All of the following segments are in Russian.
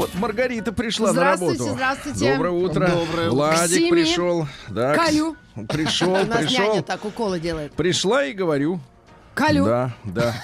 Вот Маргарита пришла на Здравствуйте, работу. здравствуйте. Доброе утро. Доброе. Владик К семи. пришел. Да, Калю. Пришел, У нас пришел. няня так уколы делает. Пришла и говорю. Калю. Да, да.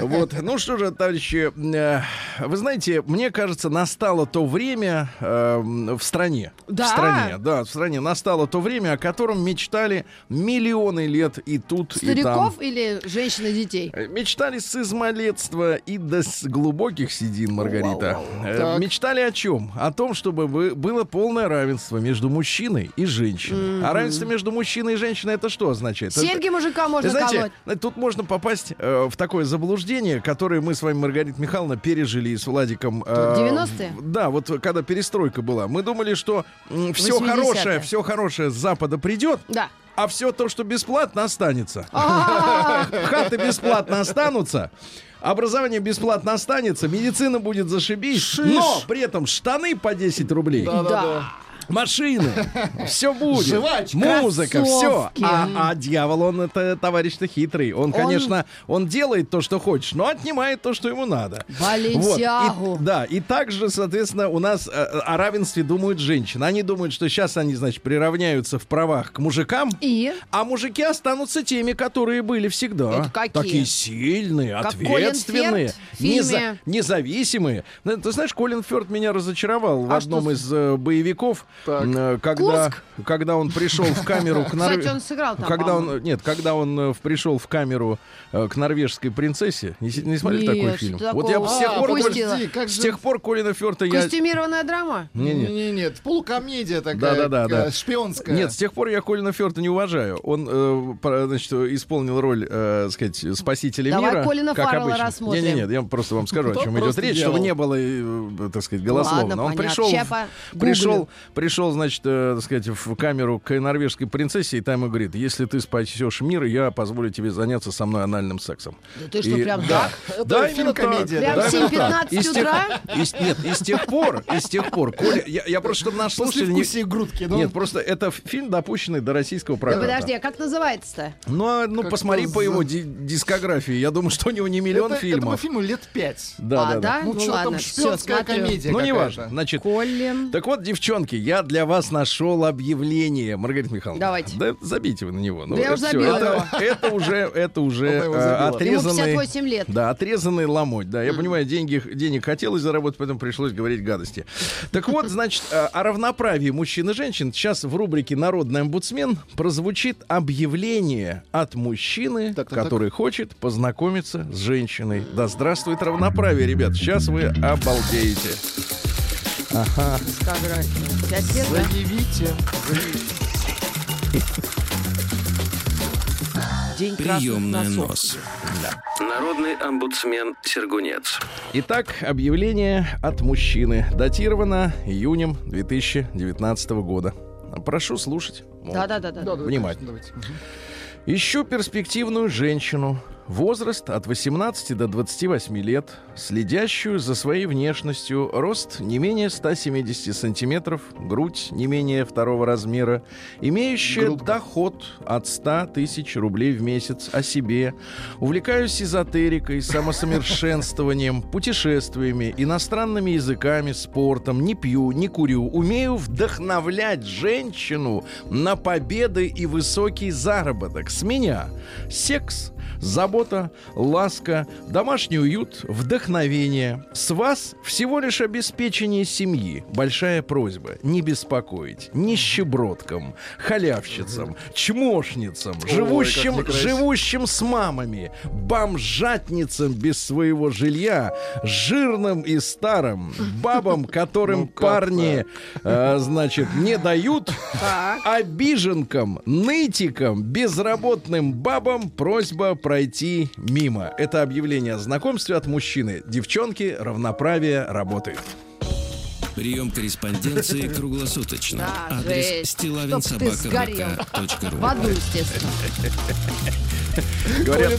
Вот. Ну что же, товарищи, э, вы знаете, мне кажется, настало то время э, в стране. Да? В стране, да, в стране настало то время, о котором мечтали миллионы лет и тут, и там. Стариков или женщин и детей? Э, Мечтали с измалетства и до глубоких седин, Маргарита. Э. Мечтали о чем? О том, чтобы бы- было полное равенство между мужчиной и женщиной. А равенство между мужчиной и женщиной это что означает? Серьги мужика можно знаете, колоть. тут можно попасть э, в такое заблуждение, которое мы с вами, Маргарита Михайловна, пережили с Владиком. э, 90-е? в- Да, вот когда перестройка была. Мы думали, что все 80-е. хорошее, все хорошее с Запада придет, Да. а все то, что бесплатно, останется. Хаты бесплатно останутся. Образование бесплатно останется, медицина будет зашибись, но при этом штаны по 10 рублей, Да. Машины, все будет, Жвачка. музыка, все. А, а дьявол, он это товарищ-то хитрый. Он, конечно, он делает то, что хочет, но отнимает то, что ему надо. Баленсиагу. Вот. И- да, и также, соответственно, у нас э, о равенстве думают женщины. Они думают, что сейчас они, значит, приравняются в правах к мужикам. И? А мужики останутся теми, которые были всегда. Это какие? Такие сильные, Как ответственные, в неза- независимые. Ну, Ты знаешь, Колин Фёрд меня разочаровал в А одном что из э, боевиков, Так. э, когда, Курск? когда он пришел в камеру к Норве- Кстати, он сыграл там, Когда он, нет, когда он э, в- пришел в камеру э, к норвежской принцессе, не, не смотрели Нет, такой фильм? такого? Вот я с тех А, пор, подожди, как с же... тех пор Колина Фёрта я... Костюмированная драма? Не-не. Не, нет, полукомедия такая, Да-да-да, да. э, шпионская. Нет, с тех пор я Колина Фёрта не уважаю. Он, э, значит, исполнил роль, э, сказать, спасителя Давай мира. Колина как Фаррелла обычно. рассмотрим. Не-не-не, я просто вам скажу, о чем идет речь, чтобы не было, так сказать, голословно. Он пришел, пришел. Пришел, значит, э, так сказать, в камеру к норвежской принцессе, и там ему говорит, если ты спасешь мир, я позволю тебе заняться со мной анальным сексом. Да ты что, И- прям да. так? Да, фильм именно комедия, Прям Да, в именно так. 7:15 И с тех- утра? и с- Нет, и с тех пор, и с тех пор, Коля, я, я просто, чтобы наш слушатель не... вкусия грудки. Ну, Нет, просто это фильм, допущенный до российского Да проката. подожди, а как называется-то? Ну, а, ну Как-то посмотри по за- его ди- дискографии. Я думаю, что у него не миллион это, фильмов. Этому фильму лет пять. Да, а, да, да. Ну, Ну что ладно, там, все, шпионская комедия Ну, не какая-то. важно. Значит, Колин. так вот, девчонки, я для вас нашел объявление. Маргарита Михайловна. Давайте. Да забейте вы на него. Ну, Да я это уже забила это, это уже, это уже э, забила. Ему отрезанный... 58 лет. Да, отрезанный ломоть. Да, я понимаю, деньги, денег хотелось заработать, поэтому пришлось говорить гадости. Так вот, значит, э, о равноправии мужчин и женщин сейчас в рубрике «Народный омбудсмен» прозвучит объявление от мужчины, Так, так, так. который хочет познакомиться с женщиной. Да здравствует равноправие, ребят. Сейчас вы обалдеете. Ага. Дискография. Да? Заявите. День Приемная нос. Народный омбудсмен Сергунец. Итак, объявление от мужчины. Датировано июнем 2019 года. Прошу слушать. Да-да-да. Да, да, Внимательно. давайте. Ищу перспективную женщину. Возраст от 18 до 28 лет, следящую за своей внешностью, рост не менее 170 сантиметров, грудь не менее второго размера, имеющая Грудка. доход от 100 тысяч рублей в месяц о себе. Увлекаюсь эзотерикой, самосовершенствованием, путешествиями, иностранными языками, спортом, не пью, не курю. Умею вдохновлять женщину на победы и высокий заработок. С меня секс, забота, ласка, домашний уют, вдохновение. С вас всего лишь обеспечение семьи. Большая просьба не беспокоить нищебродкам, халявщицам, чмошницам, как живущим, живущим с мамами, бомжатницам без своего жилья, жирным и старым, бабам, которым Ну парни, э, значит, не дают, обиженкам, нытикам, безработным бабам просьба пройти мимо. Это объявление о знакомстве от мужчины. Девчонки, равноправие работает. Прием корреспонденции круглосуточно. Да, Адрес стилавинсобакабк.ру В аду, естественно. Говорят,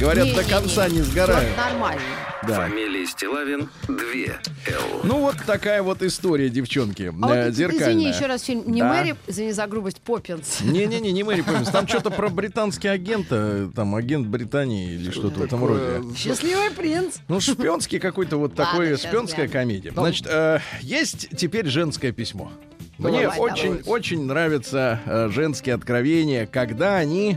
говорят, Не, до не, конца не. не сгорают. Вот Нормально. Да. Фамилия Стилавин 2 Л. Ну вот такая вот история, девчонки. А вот, э, зеркальная. извини, еще раз фильм. Не Да. Мэри, извини за грубость, Поппинс. Не-не-не, не Мэри Поппинс. Там что-то про британский агента, там агент Британии или что-то в этом роде. Счастливый принц. Ну, шпионский какой-то вот такой, шпионская комедия. Значит, э, есть теперь женское письмо. Мне Давай, очень, давай. очень нравятся э, женские откровения, когда они,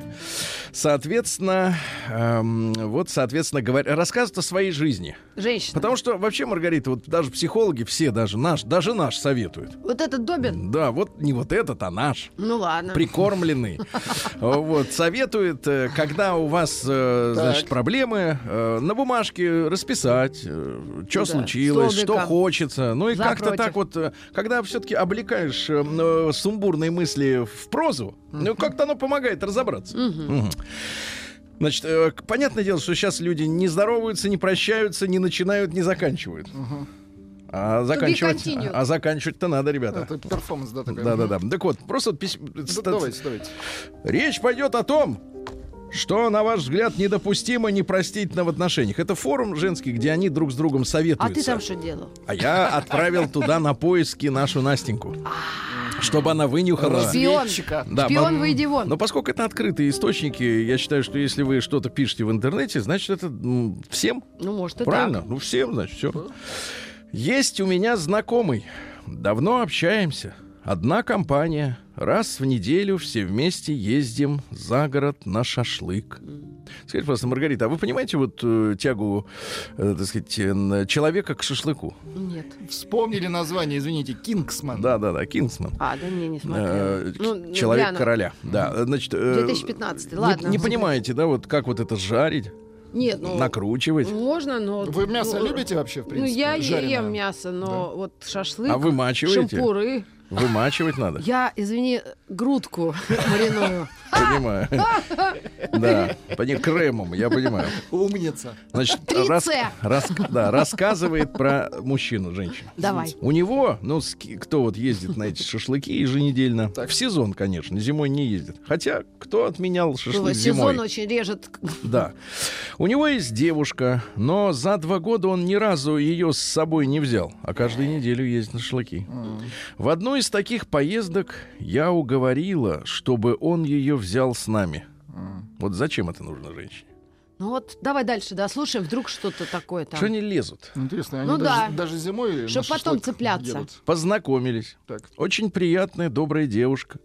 соответственно, эм, вот, соответственно, говорят, рассказывают о своей жизни. Женщина. Потому что вообще, Маргарита, вот даже психологи все, даже наш, даже наш советуют. Вот этот Добин? Да, вот не вот этот, а наш Ну ладно. прикормленный. Вот, советует, э, когда у вас, э, значит, проблемы, э, на бумажке расписать, что случилось, что хочется. Ну и как-то так вот, когда все-таки облекаешь сумбурные мысли в прозу, ну как-то оно помогает разобраться. Значит, э, понятное дело, что сейчас люди не здороваются, не прощаются, не начинают, не заканчивают. А заканчивать, а заканчивать-то надо, ребята. Это перформанс, да, такой. Да-да-да. Так вот, просто письмо- ста- Давайте, давайте. Речь пойдет о том, что, на ваш взгляд, недопустимо непростительно в отношениях. Это форум женский, где они друг с другом А советуются. ты там что делал? А я отправил туда на поиски нашу Настеньку. Чтобы она вынюхала. Шпион. Разведчика. Да, Шпион, м, выйди вон. Но поскольку это открытые источники, я считаю, что если вы что-то пишете в интернете, значит, это м, всем Ну, может, и Правильно? так. Ну, всем, значит, все. Есть у меня знакомый. Давно общаемся. Одна компания. Раз в неделю все вместе ездим за город на шашлык. Скажите, пожалуйста, Маргарита, а вы понимаете вот э, тягу, э, так сказать, э, человека к шашлыку? Нет. Вспомнили название, извините, Кингсман. Да-да-да, Кингсман. А, да не, не Э, смотрел. Ну, человек гляну. короля. Да, значит... э, 2015, не- ладно. Не, понимаете, да, вот как вот это жарить, Нет, ну... накручивать? Можно, но... Вы мясо ну, любите вообще, в Ну, принципе? я е- жареное? ем мясо, но вот шашлык, А вымачиваете? шампуры. Вымачивать надо? Я, извини, грудку мариную. Понимаю. Да, по ней кремом, я понимаю. Умница. Значит, рас- рас- да, рассказывает про мужчину, женщину. Давай. У него, ну, кто вот ездит на эти шашлыки еженедельно, Так. в сезон, конечно, зимой не ездит. Хотя, кто отменял шашлык Сезон зимой? очень режет. Да. У него есть девушка, но за два года он ни разу ее с собой не взял, а каждую неделю ездит на шашлыки. В одну из таких поездок я уговорила, чтобы он ее взял с нами. Вот зачем это нужно женщине? Ну вот, давай дальше, да, слушаем, вдруг что-то такое там. Что они лезут? Интересно, они Ну даже, да. даже зимой на Чтоб потом цепляться. едут. Познакомились. Так. Очень приятная, добрая девушка.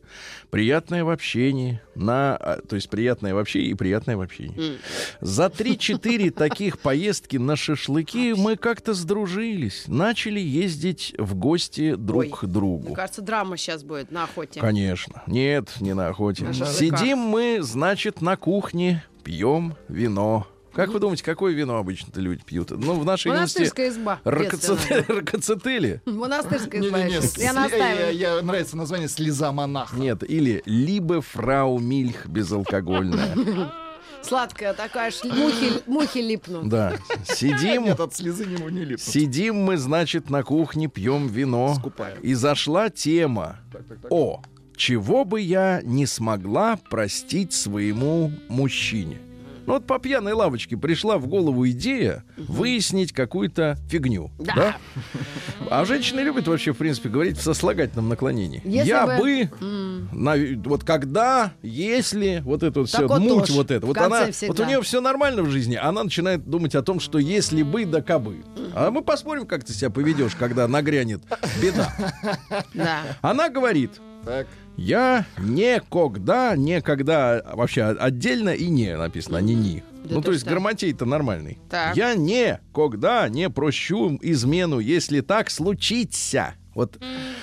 Приятная в общении. На, а, то есть приятная в общении и приятная в общении. За 3-4 таких поездки на шашлыки мы как-то сдружились. Начали ездить в гости друг Ой. к Мне другу. кажется, драма сейчас будет на охоте. Конечно. Нет, не на охоте. На. Сидим мы, значит, на кухне, пьем вино. Как вы думаете, какое вино обычно-то люди пьют? Ну, в нашей. Монастырская изба. Ракоцетели. Монастырская изба. Я с- я я, настаиваю. я- нравится название «Слеза монаха». Нет, или либо фрау Мильх безалкогольная. Сладкая такая, ш- мухи, мухи липнут. Да. Сидим, Нет, от слезы не, не липнут. сидим мы, значит, на кухне, пьем вино. Скупаем. И зашла тема. Так, так, так. О, чего бы я не смогла простить своему мужчине. Ну вот по пьяной лавочке пришла в голову идея выяснить какую-то фигню. Да. Да. А женщины любят вообще, в принципе, говорить в сослагательном наклонении. Если я бы- бы, на- вот когда, если, вот это вот Так все, вот муть тоже. вот это. Вот она, вот у нее все нормально в жизни, она начинает думать о том, что если бы, да кабы. А мы посмотрим, как ты себя поведешь, когда нагрянет беда. Да. Она говорит, Так. Я никогда, никогда, вообще отдельно и не написано, а не ни. Да ну, ты то есть грамотей-то нормальный. Так. Я никогда не прощу измену, если так случится. Вот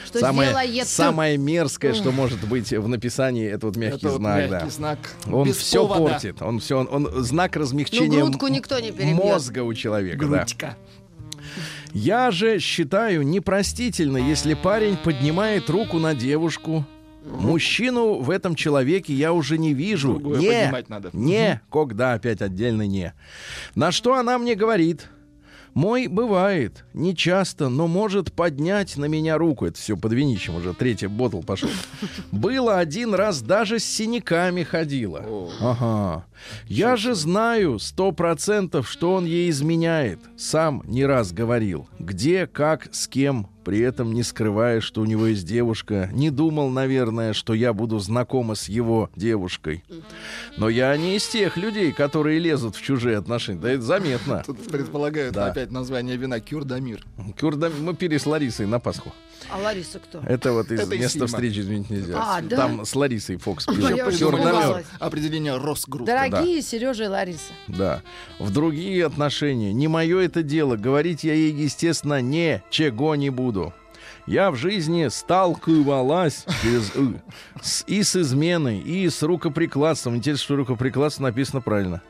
Что самое, сделает? самое мерзкое, что может быть в написании, это вот мягкий Это вот знак, мягкий да. знак. Он Без все повода. портит. Он все, он, он- знак размягчения Ну, грудку никто не перебьет. мозга у человека. да. Грудька. Я же считаю непростительно, если парень поднимает руку на девушку. Мужчину в этом человеке я уже не вижу. Другое не, надо. не, когда опять отдельно не. На что она мне говорит? Мой бывает, не часто, но может поднять на меня руку. Это все под винищем уже, третий ботл пошел. Было один раз даже с синяками ходила. Ага. Я же знаю сто процентов, что он ей изменяет. Сам не раз говорил. Где, как, с кем, при этом не скрывая, что у него есть девушка. Не думал, наверное, что я буду знакома с его девушкой. Но я не из тех людей, которые лезут в чужие отношения. Да это заметно. Тут предполагают Да. опять название вина Кюрдамир. Кюрда- Мы пили с Ларисой на Пасху. А Лариса кто? Это вот из Это места фильма. встречи изменить нельзя. А, да? Там с Ларисой Фокс пил. Я уже Кюрдамер. Дорогие Сережа и Лариса. Да. В другие отношения. Не мое это дело. Говорить я ей, естественно, ничего не буду. Я в жизни сталкивалась «ы» с, и с изменой, и с рукоприкладством. Интересно, что рукоприкладство написано правильно.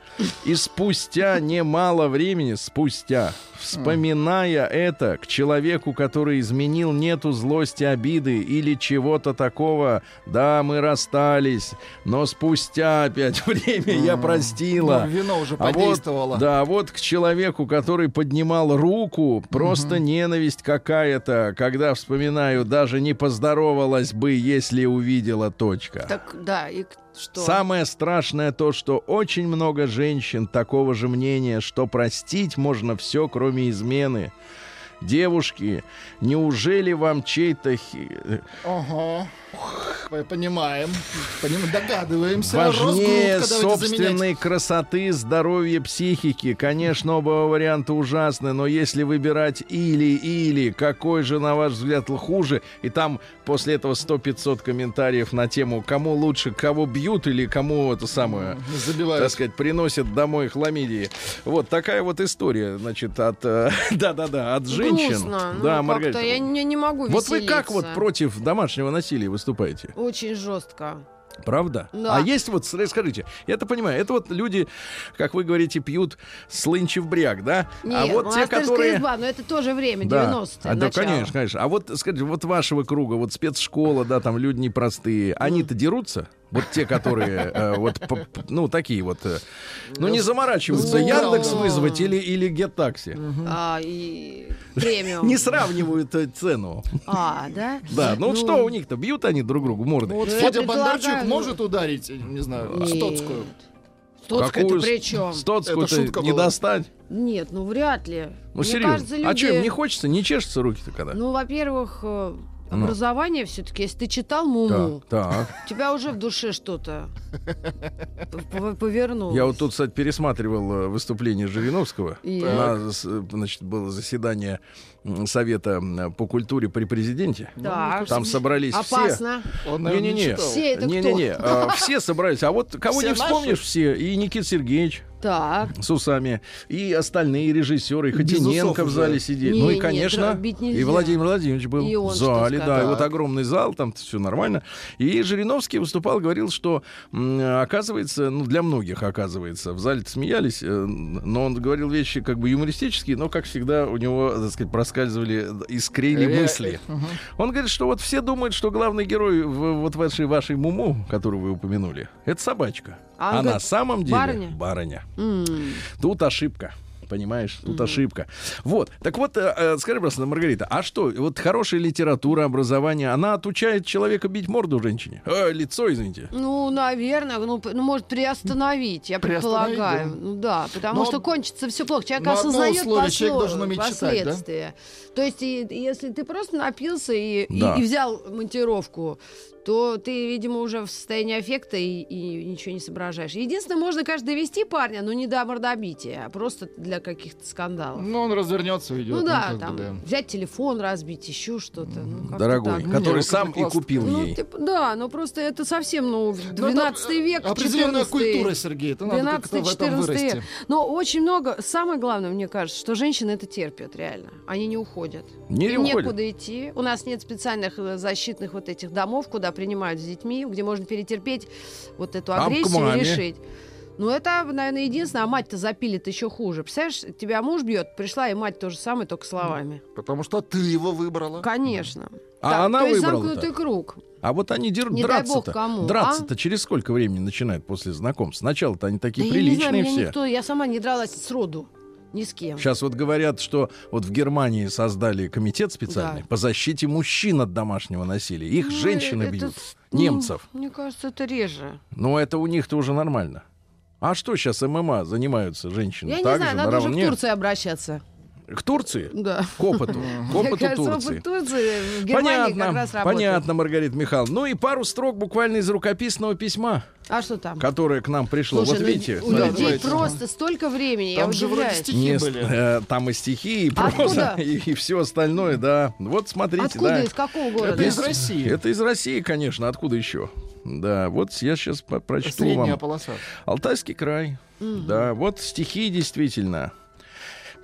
И спустя немало времени, спустя, вспоминая это, к человеку, который изменил, нету злости, обиды или чего-то такого. Да, мы расстались, но спустя опять время я простила. Ну, вино уже А вот, подействовало. да, вот к человеку, который поднимал руку, просто ненависть какая-то, когда вспоминаю, даже не поздоровалась бы, если увидела точка. Так, да, и что? Самое страшное то, что очень много женщин такого же мнения, что простить можно все, кроме измены. Девушки, неужели вам чей-то хи- Ага. Понимаем. Поним- Догадываемся. Важнее заменять. собственной красоты, здоровья, психики. Конечно, оба варианта ужасны, но если выбирать или-или, какой же, на ваш взгляд, хуже? И там после этого 100-500 комментариев на тему, кому лучше, кого бьют или кому это самое, Забивают. так сказать, приносят домой хламидии. Вот такая вот история, значит, от... э, Да-да-да, от женщин. Грустно. Ну, Да, как-то Маргарита. Я не, не могу Вот вы как вот против домашнего насилия выступаете? Очень жестко. Правда? Да. А есть вот, скажите, я это понимаю, это вот люди, как вы говорите, пьют слынчи в бряк, да? Нет, а вот те, монастырская которые... изба, но это тоже время, Да, 90-е, а, да, конечно, конечно. А вот, скажите, вот вашего круга, вот спецшкола, да, там люди непростые, они-то дерутся? Вот те, которые, э, вот, ну, такие вот, э, ну, не заморачиваются, Ну, Яндекс вызвать или, или Геттакси. А, и премиум. Не сравнивают э, цену. А, да? Да, ну, что у них-то, бьют они друг другу морды? Вот Ну, Федя Бондарчук может ударить, не знаю. Стоцкую. Стоцкая Какую это при чем? Стоцкую-то шутка не достать? Нет, ну вряд ли. Ну, Мне серьезно. кажется, люди... А что, им не хочется? Не чешутся руки-то когда? Ну, во-первых, Ну. образование все-таки, если ты читал Муму, Так, так. у тебя уже в душе что-то повернулось. Я вот тут, кстати, пересматривал э, выступление Жириновского. И? На, значит, было заседание Совета по культуре при президенте. Так. Там собрались все. Опасно. Он, наверное, не Не-не-не. читал. Все это Не-не-не, а, все собрались. А вот кого Все не наши? вспомнишь все. И Никит Сергеевич Так. с усами, и остальные режиссеры, Хотиненко в уже. зале сидели. Не, ну и, не, конечно, и. Владимир Владимирович был И он в зале, да, и вот огромный зал, там все нормально. И Жириновский выступал, говорил, что оказывается, ну для многих оказывается, в зале смеялись, э, но он говорил вещи как бы юмористические, но как всегда у него, так сказать, проскальзывали, искрили Э, мысли. Он говорит, что вот все думают, что главный герой в, вот вашей вашей Муму, которую вы упомянули, это собачка. А А, на самом деле барыня? барыня. М. Тут ошибка. Понимаешь, тут ошибка. Вот. Так вот, э, э, скажи просто, Маргарита, а что, вот хорошая литература, образование, она отучает человека бить морду женщине? Э, лицо, извините. Ну, наверное, ну, ну, может, приостановить, я Приостановить, предполагаю. да. Ну да, потому Но- что кончится все плохо. Человек но осознает условие, человек посло- должен уметь читать, да? последствия. То есть, и- если ты просто напился и, и- Да. и взял монтировку, то ты, видимо, уже в состоянии аффекта и, и ничего не соображаешь. Единственное, можно, конечно, довести парня, но не до мордобития, а просто для каких-то скандалов. Ну, он развернется, уйдет. Ну да, бы, там да. взять телефон, разбить, еще что-то. Ну, Дорогой, так. который Ну, сам и купил Ну, ей. типа, да, но просто это совсем, ну, Ну, это 12 век, Определенная 14 культура, Сергей. Это надо как-то в этом 12-14 вырасти. век. Но очень много, самое главное, мне кажется, что женщины это терпят, реально. Они не уходят. Не Им уходит. некуда идти. У нас нет специальных э, защитных вот этих домов, куда принимают с детьми, где можно перетерпеть вот эту Там агрессию и решить. Ну, это, наверное, единственное. А мать-то запилит еще хуже. Представляешь, тебя муж бьет, пришла и мать то же самое, только словами. Потому что ты его выбрала. Конечно. А Так, она то есть выбрала-то? замкнутый круг. А вот они дер... Не дай бог драться-то. кому, а? Драться-то через сколько времени начинают после знакомств? Сначала-то они такие Да я не знаю, приличные все. никто, я сама не дралась с роду. Ни с кем. Сейчас вот говорят, что вот в Германии создали комитет специальный Да. по защите мужчин от домашнего насилия. Их Ну, женщины это бьют, ну, немцев. Мне кажется, это реже. Но это у них-то уже нормально. А что сейчас ММА занимаются женщины? Я не Так знаю, же, надо уже наравне? в Турцию обращаться. К Турции? Да. К опыту. К опыту кажется, Турции. опыт Турции в Германии как Понятно, раз работает. понятно, Маргарита Михайловна. Ну и пару строк буквально из рукописного письма, А что там? которое к нам пришло. Слушай, вот ну, видите, у людей давайте. просто столько времени, я Там же вроде стихи не, были. э, там и стихи, и проза, и, все остальное, да. Вот смотрите, Откуда, да. из какого города? Это из России. Это из России, конечно. Откуда еще? Да, вот я сейчас прочту Средняя вам. полоса. Алтайский край. Да, вот стихи действительно.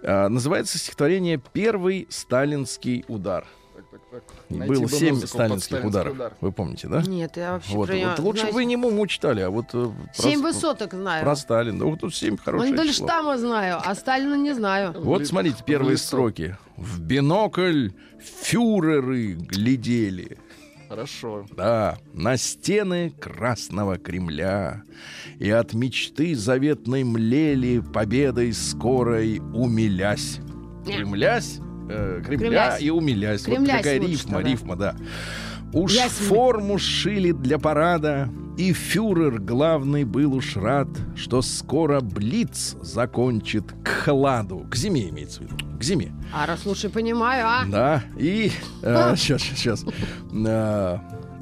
А, называется стихотворение «Первый сталинский удар». Так, так, так. И Найти Было бы семь сталинских ударов. удар. Вы помните, да? Нет, я вообще Вот, про него- вот лучше бы знаете, вы не Муму читали, а вот э, Семь про, высоток знаю. про Сталина. Вот тут семь хорошее число. Мандельштама знаю, а Сталина не знаю. Вот смотрите, первые строки. В бинокль фюреры глядели. Хорошо. Да, на стены Красного Кремля. И от мечты заветной млели Победой скорой умилясь. Кремлясь, э, Кремля Кремлясь. и умилясь. Вот Кремлясь такая лучше рифма, тогда. рифма, да. Уж Ясь- форму сшили для парада И фюрер главный был уж рад Что скоро Блиц закончит к хладу. К зиме имеется в виду, к зиме А раз лучше понимаю, а? да, и сейчас, сейчас,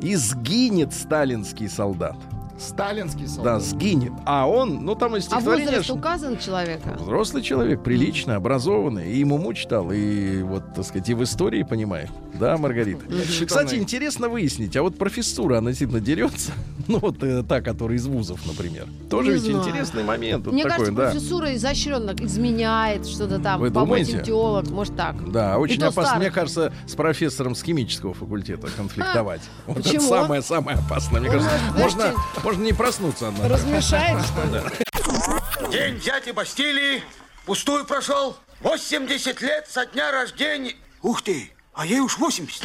и сгинет сталинский солдат. Сталинский Да, солдат. сгинет. А он, ну там из А стихотворения... возраст указан человека? Взрослый человек, прилично, образованный, и ему читал, и вот, так сказать, и в истории понимает. Да, Маргарита? Кстати, интересно выяснить, а вот профессура, она действительно дерется? Ну, вот э, та, которая из вузов, например. Тоже Не ведь знаю. интересный момент. Мне такой, кажется, да. профессура изощренно изменяет что-то там. Вы думаете? теолог, может так. Да, очень опасно. Мне кажется, с профессором с химического факультета конфликтовать. Вот это Почему? самое-самое опасное. Мне кажется, можно, можно не проснуться однажды. Размешает, что ли? День дяди Бастилии пустую прошел. 80 лет со дня рождения. Ух ты, а ей уж 80.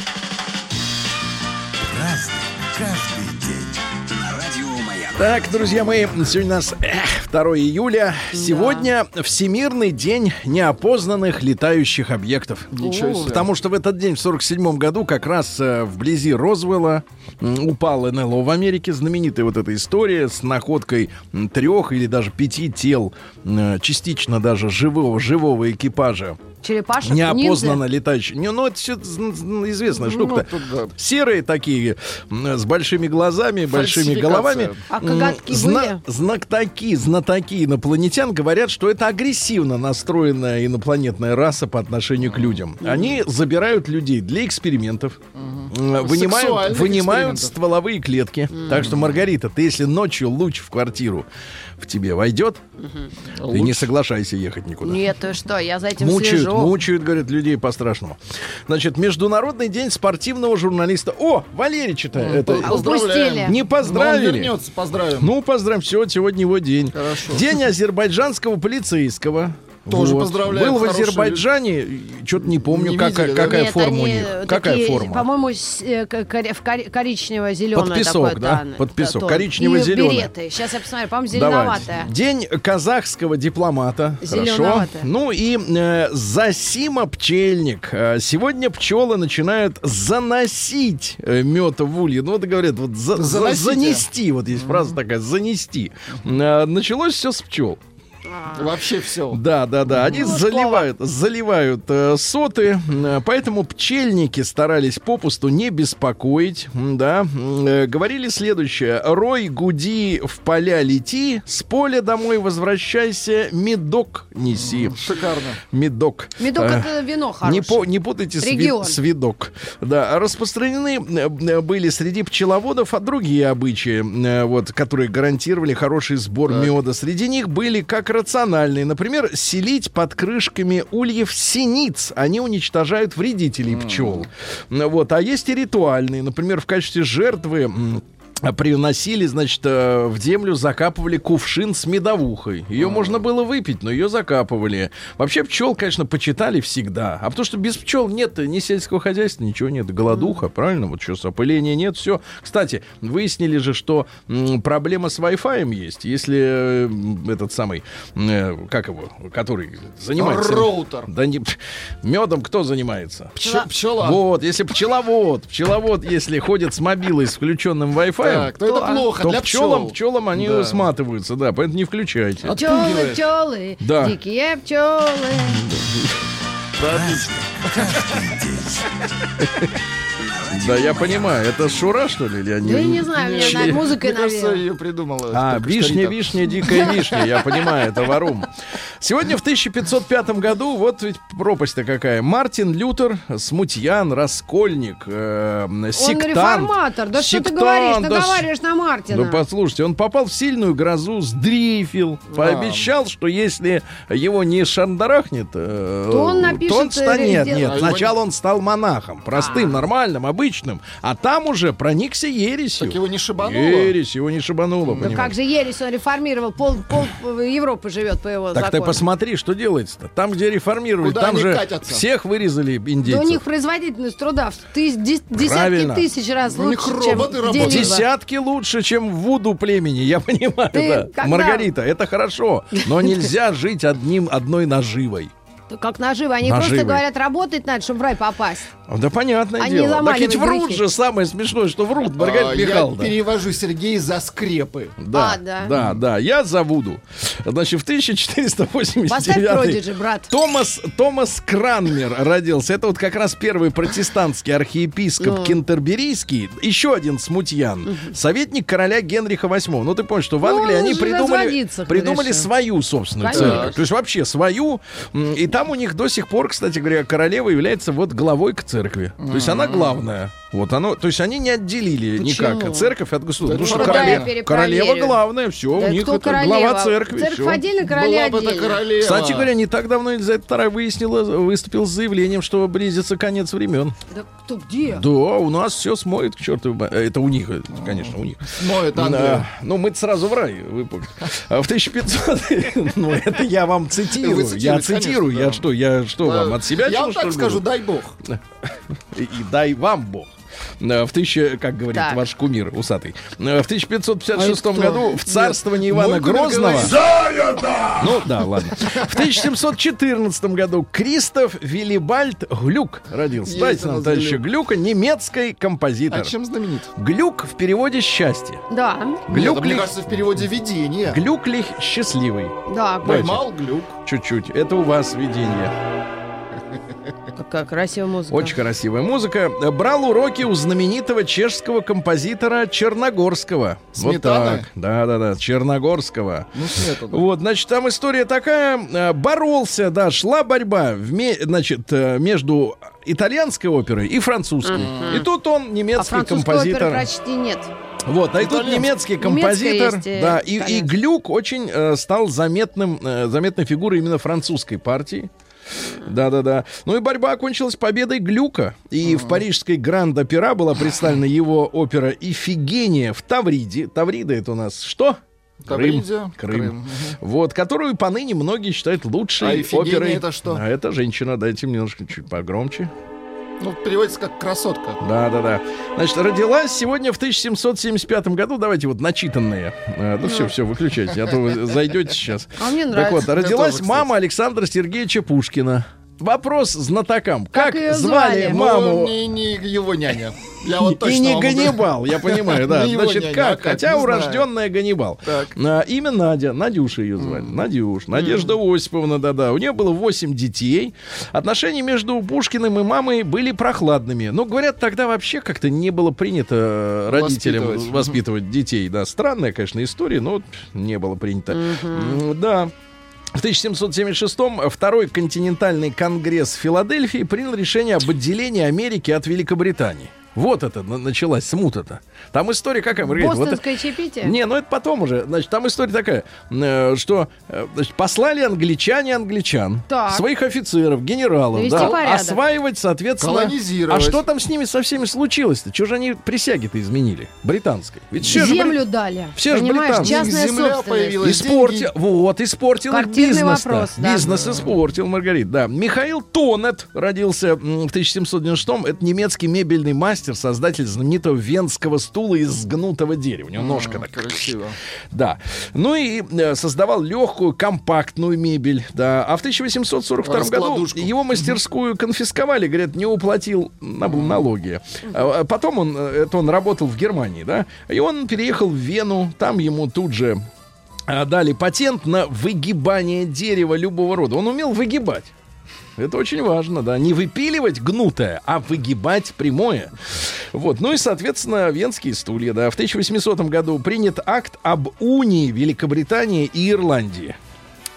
Так, друзья мои, сегодня у нас эх, 2 июля. Сегодня Всемирный день неопознанных летающих объектов. Ничего себе. Потому что в этот день, в 47 году, как раз э, вблизи Розвелла м, упал НЛО в Америке. Знаменитая вот эта история с находкой трех или даже пяти тел, м, частично даже живого, живого экипажа Черепашек, неопознанно ниндзя? летающих. Не, ну, это все известная штука-то. тут да. Серые такие, с большими глазами, большими головами. А коготки были? Знатоки, знатоки инопланетян говорят, что это агрессивно настроенная инопланетная раса по отношению к людям. Они забирают людей для экспериментов, вынимают, вынимают стволовые клетки. Так что, Маргарита, ты если ночью луч в квартиру в тебе войдет, ты не соглашайся ехать никуда. Нет, ты что, я за этим Мучают, слежу. мучают, говорят, людей по-страшному. Значит, Международный день спортивного журналиста. О, Валерий читает. Это А упустили. не Но он поздравили. вернется, поздравим. Ну, поздравим, все, сегодня его день. Хорошо. День азербайджанского полицейского. Тоже поздравляем, Был в Азербайджане, что-то не помню, Не какая, видели, да? какая Нет, форма у они них. Какая такие, форма? По-моему, э, в коричнево-зеленое Под песок, такое, да? Под песок. И береты. Сейчас я посмотрю, по-моему, Давайте. зеленоватая. День казахского дипломата. Хорошо. Ну и э, Засима пчельник. Э, Сегодня пчелы начинают заносить э, мед в улье. Ну, вот говорят, вот за- за- занести. Вот есть фраза такая, занести. Началось все с пчел. Вообще все. Да, да, да. Они Ну, заливают, заливают э, соты, э, поэтому пчельники старались попусту не беспокоить. Да, э, говорили следующее: Рой, гуди, в поля лети, с поля домой возвращайся, медок неси. Шикарно. Медок. Медок Э, это вино не, хорошее. по- не путайте с, ви- с видок. Да, распространены э, были среди пчеловодов а другие обычаи, э, вот, которые гарантировали хороший сбор меда. Среди них были как рациональные. Например, селить под крышками ульев синиц. Они уничтожают вредителей пчел. Вот. А есть и ритуальные. Например, в качестве жертвы приносили, значит, э, в землю закапывали кувшин с медовухой. Ее можно было выпить, но ее закапывали. Вообще пчел, конечно, почитали всегда. А потому что без пчел нет ни сельского хозяйства, ничего нет. Голодуха, правильно? Вот что, опыления нет, все. Кстати, выяснили же, что м, проблема с Wi-Fi есть. Если э, этот самый, э, как его, который занимается... Роутер. Да не, медом кто занимается? Пчела. Пчела. Вот, если пчеловод, пчеловод, если ходит с мобилой с включенным Wi-Fi, Так, то это плохо то для пчелам, пчел. пчелам они Да. сматываются, да, поэтому не включайте. Пчелы, пчелы, Да. дикие пчелы. Да, я понимаю, это Шура, что ли, или они? Да я не знаю, мне над музыкой Мне кажется, ее придумала. А, вишня, вишня, дикая вишня, я понимаю, это варум. Сегодня в 1505 году, вот ведь пропасть-то какая. Мартин Лютер, смутьян, раскольник, э, Он сектант. реформатор. Да что ты Сектант, говоришь? да Наговариваешь на Мартина. Ну, послушайте, он попал в сильную грозу, сдрейфил, пообещал, что если его не шандарахнет, э, То он напишет, он станет. э, Нет, сделает. нет, А сначала он стал монахом, простым, нормальным, обычным, а там уже проникся ересью. Так его не шибануло? Ересь, его не шибануло, Да как же ересь он реформировал, пол, пол Европы живет по его Так ты закону. посмотри, что делается-то. Там, где реформировали, Куда там же катятся? всех вырезали Да индейцев. у них производительность труда в тыс- дес- десятки тысяч раз У них лучше, чем роботы работают. где-либо. Десятки лучше, чем в Вуду племени, я понимаю, Ты да. когда- Маргарита, это хорошо, но нельзя жить одним, одной наживой. Как наживы. Они Наживы. просто говорят, работать надо, чтобы в рай попасть. Да понятное Они дело. Так ведь врут грехи. же, самое смешное, что врут, Маргарита А, Я Михайловна. перевожу Сергей за скрепы. Да, А, да. да, да, я за Вуду. Значит, в Поставь 1489 Продиджи, брат. Томас, Томас Кранмер родился. Это вот как раз первый протестантский архиепископ Ну. Кентерберийский. Еще один смутьян. Советник короля Генриха VIII. Ну, ты понял, что в Ну, Англии он они придумали, придумали свою собственную церковь. То есть вообще свою. И там у них до сих пор, кстати говоря, королева является вот главой к церкви. То есть она главная. Вот оно, то есть они не отделили Почему? никак церковь от государства. Да Потому что королева, королева главная, все, Да у них это королева? глава церкви. Церковь всё. отдельно, короли Была отдельно. королева. Кстати говоря, не так давно Елизавета II выяснила, выступил с заявлением, что близится конец времен. Да кто где? Да, у нас все смоет к черту. Это у них, конечно, у них. Смоет Да. Англию. Ну, мы сразу в рай выпали. А в 1500... Ну, это я вам цитирую. Вы Я цитирую. Я что, я что, вам от себя Я вам так скажу, дай бог. И дай вам Бог. Э, В тысяча, как говорит Так. ваш кумир усатый. Э, В 1556 А году в царствовании Ивана мой Грозного... Ну да, ладно. В 1714 году Кристоф Виллибальд Глюк родился. Знаете нам товарища Глюк. Глюка, немецкий композитор. А чем знаменит? Глюк в переводе счастье. Да, Нет, а Глюк мне ли, кажется, в переводе видение. глюк ли счастливый? да. Поймал глюк. Чуть-чуть. Это у вас видение. Какая красивая музыка. Очень красивая музыка. Брал уроки у знаменитого чешского композитора Черногорского. Сметана? Вот так. Да-да-да, Черногорского. Ну, смета, да. Вот, значит, там история такая. э, Боролся, да, шла борьба, вме- значит, э, между итальянской оперой и французской. И тут он, А немецкий оперы композитор. почти нет. Вот, а и тут немецкий композитор, есть, э, да, и, и. Глюк очень э, стал заметным, э, заметной фигурой именно французской партии. Да-да-да. Ну и борьба окончилась победой Глюка. И в парижской Гранд-Опера была представлена его опера «Ифигения» в Тавриде. Таврида это у нас что? Тавриде, Крым. Крым. Крым. Вот, которую поныне многие считают лучшей А оперой. это что? А это женщина, дайте мне немножко чуть погромче. Ну, переводится как красотка. Да, да, да. Значит, родилась сегодня в 1775 году. Давайте вот начитанные. Э, Ну, все, все, выключайте, а то вы зайдете сейчас. А мне Так нравится. вот, родилась тоже, мама Александра Сергеевича Пушкина. Вопрос знатокам. Как Как, звали, звали? маму? Ну, не, не его няня. Я вот точно и не Ганнибал, я понимаю, да. Значит, няня, как? а как? Хотя урожденная Ганнибал. А, имя Надя, Надюша ее звали. Надюш. Надежда Осиповна, да-да. У нее было 8 детей. Отношения между Пушкиным и мамой были прохладными. Но, говорят, тогда вообще как-то не было принято э, родителям Воспитывать. воспитывать, детей. Да, странная, конечно, история, но вот не было принято. Да. В 1776-м Второй континентальный конгресс Филадельфии принял решение об отделении Америки от Великобритании. Вот это на- началась смута-то. Там история какая, Маргарита? Вот Бостонское чаепитие? не, ну это потом уже. Значит, там история такая, э, что э, значит, послали англичане англичан, Так. своих офицеров, генералов, да, порядок. осваивать, соответственно. Колонизировать. А что там с ними со всеми случилось-то? Чего же они присяги-то изменили? Британской. Ведь все же Землю бри- дали. все ж Понимаешь, британцы. частная Земля появилась. Испортил, деньги. вот, испортил их Квартирный бизнес. вопрос, да. Бизнес испортил, Маргарит, да. Михаил Тонет родился в 1796-м. Это немецкий мебельный мастер, создатель знаменитого венского стула из гнутого дерева. У него ножка М, такая. Красиво. Да. Ну и э, создавал легкую, компактную мебель. Да. А в 1842 году Раскладушку. его мастерскую конфисковали, говорят, не уплатил набл- налоги. А, а Потом он, э, это он работал в Германии, да, и он переехал в Вену, там ему тут же а, дали патент на выгибание дерева любого рода. Он умел выгибать. Это очень важно, да. Не выпиливать гнутое, а выгибать прямое. Вот. Ну и, соответственно, венские стулья, да. В 1800 году принят акт об унии Великобритании и Ирландии.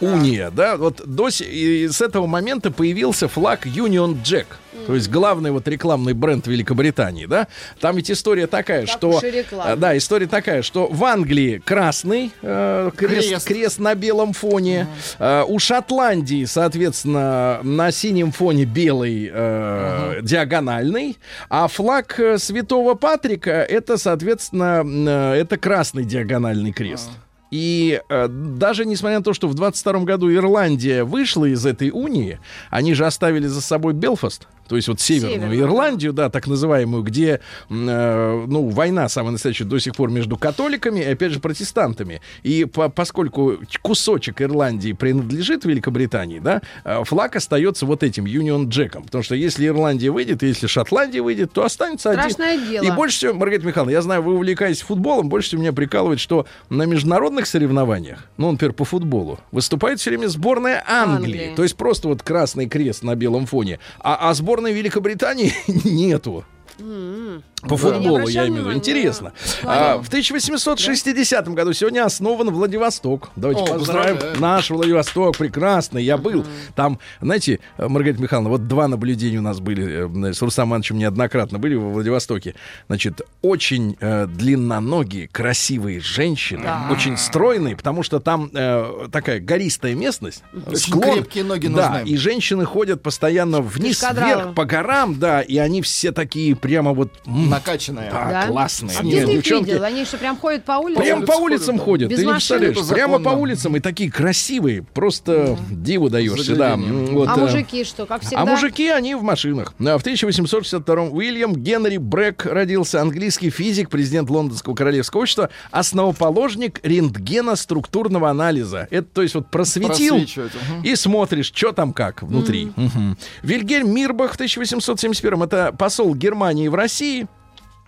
Уния, да, вот до с, и с этого момента появился флаг Union Jack, то есть главный вот рекламный бренд Великобритании, да. Там ведь история такая, Так что, а, да, история такая, что в Англии красный э, крест, Крест. крест на белом фоне, Э, у Шотландии, соответственно, на синем фоне белый э, диагональный, а флаг э, Святого Патрика это, соответственно, э, это красный диагональный крест. И э, даже несмотря на то, что в 22 году Ирландия вышла из этой унии, они же оставили за собой Белфаст, то есть вот Северную Северную, Ирландию, да, так называемую, где, э, ну, война самая настоящая до сих пор между католиками и, опять же, протестантами. И по- поскольку кусочек Ирландии принадлежит Великобритании, да, э, флаг остается вот этим Union Джеком. Потому что если Ирландия выйдет, если Шотландия выйдет, то останется один. Страшное дело. И больше всего, Маргарита Михайловна, я знаю, вы увлекаетесь футболом, больше всего меня прикалывает, что на международных соревнованиях, ну, например, по футболу, выступает все время сборная Англии. Англии. То есть просто вот красный крест на белом фоне. А, а сборной Великобритании нету. По футболу, я имею в виду. Интересно. да. А, в 1860 году сегодня основан Владивосток. Давайте О, поздравим. поздравляю. Наш Владивосток прекрасный. Я был там, знаете, Маргарита Михайловна, вот два наблюдения у нас были э, с Рустам Ивановичем неоднократно были во Владивостоке. Значит, очень э, длинноногие, красивые женщины, Да. очень стройные, потому что там э, такая гористая местность. Очень склон. крепкие ноги Да, нужны. и женщины ходят постоянно вниз, вверх, по горам, да, и они все такие прямо вот... м, Накачанная. да, Да? классные. А Нет, ты девчонки видел? Они что, прям ходят по улице? Прям по улицам ходят, ходят. Без Ты не машин? представляешь, Это прямо по улицам и такие красивые. Просто диву даешься, да. Вот, А мужики что, как всегда? а мужики, они в машинах. А В 1862-м Уильям Генри Брэк родился, английский физик, президент Лондонского королевского общества, основоположник рентгена структурного анализа. Это, то есть, вот просветил мгм. и смотришь, что там как внутри. Мгм. Вильгельм Мирбах в 1871-м это посол Германии в России.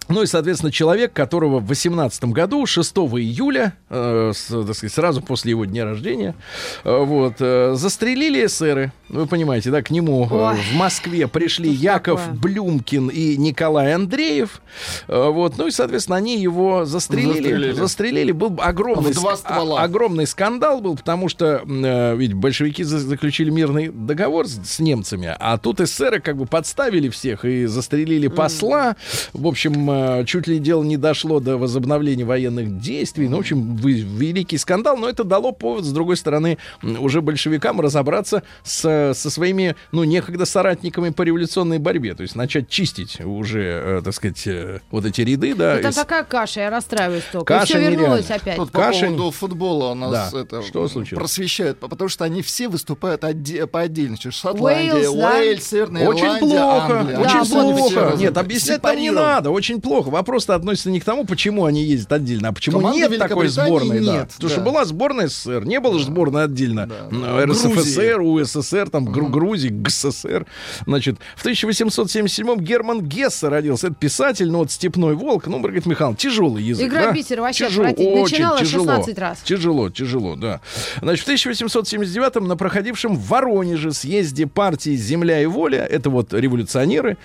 Ну и, соответственно, человек, которого в 18 году, 6 июля, э, с- так сказать, сразу после его дня рождения, э, вот, э, застрелили эсеры. Вы понимаете, да, к нему э, в Москве пришли Что Яков такое? Блюмкин и Николай Андреев. Э, вот, ну и, соответственно, они его застрелили. Застрелили. Застрелили. Был огромный, В два ск- ствола. а- огромный скандал был, потому что э, ведь большевики за- заключили мирный договор с, с немцами, а тут эсеры как бы подставили всех и застрелили посла. В общем, э, чуть ли дело не дошло до возобновления военных действий. Ну, в общем, вы- великий скандал, но это дало повод, с другой стороны, уже большевикам разобраться с, со своими, ну, некогда соратниками по революционной борьбе, то есть начать чистить уже, э, так сказать, э, вот эти ряды, да. Это из- такая каша, я расстраиваюсь только. Каша Все вернулось опять. Тут по Каша- поводу футбола у нас Да. это Что случилось? просвещают, по- потому что они все выступают отде- по отдельности. Шотландия, Уэйлс, да? Уэльс, Северная Очень Ирландия, плохо, Англия. очень Да, плохо. Нет, объяснять там не надо, очень плохо. Вопрос-то относится не к тому, почему они ездят отдельно, а почему Команды нет такой сборной. да. нет, Потому да. что была сборная СССР, не было же сборной отдельно. Да, да. РСФСР, УССР, там Гру- Грузии, ГССР. Значит, в 1877-м Герман Гессе родился. Это писатель, ну вот «Степной волк». Ну, Маргарита Михайловна, тяжелый язык. Игра да? бисера вообще отвратительно. очень тяжело. 16 раз. Тяжело, тяжело, да. Значит, в 1879-м на проходившем в Воронеже съезде партии «Земля и воля», это вот революционеры,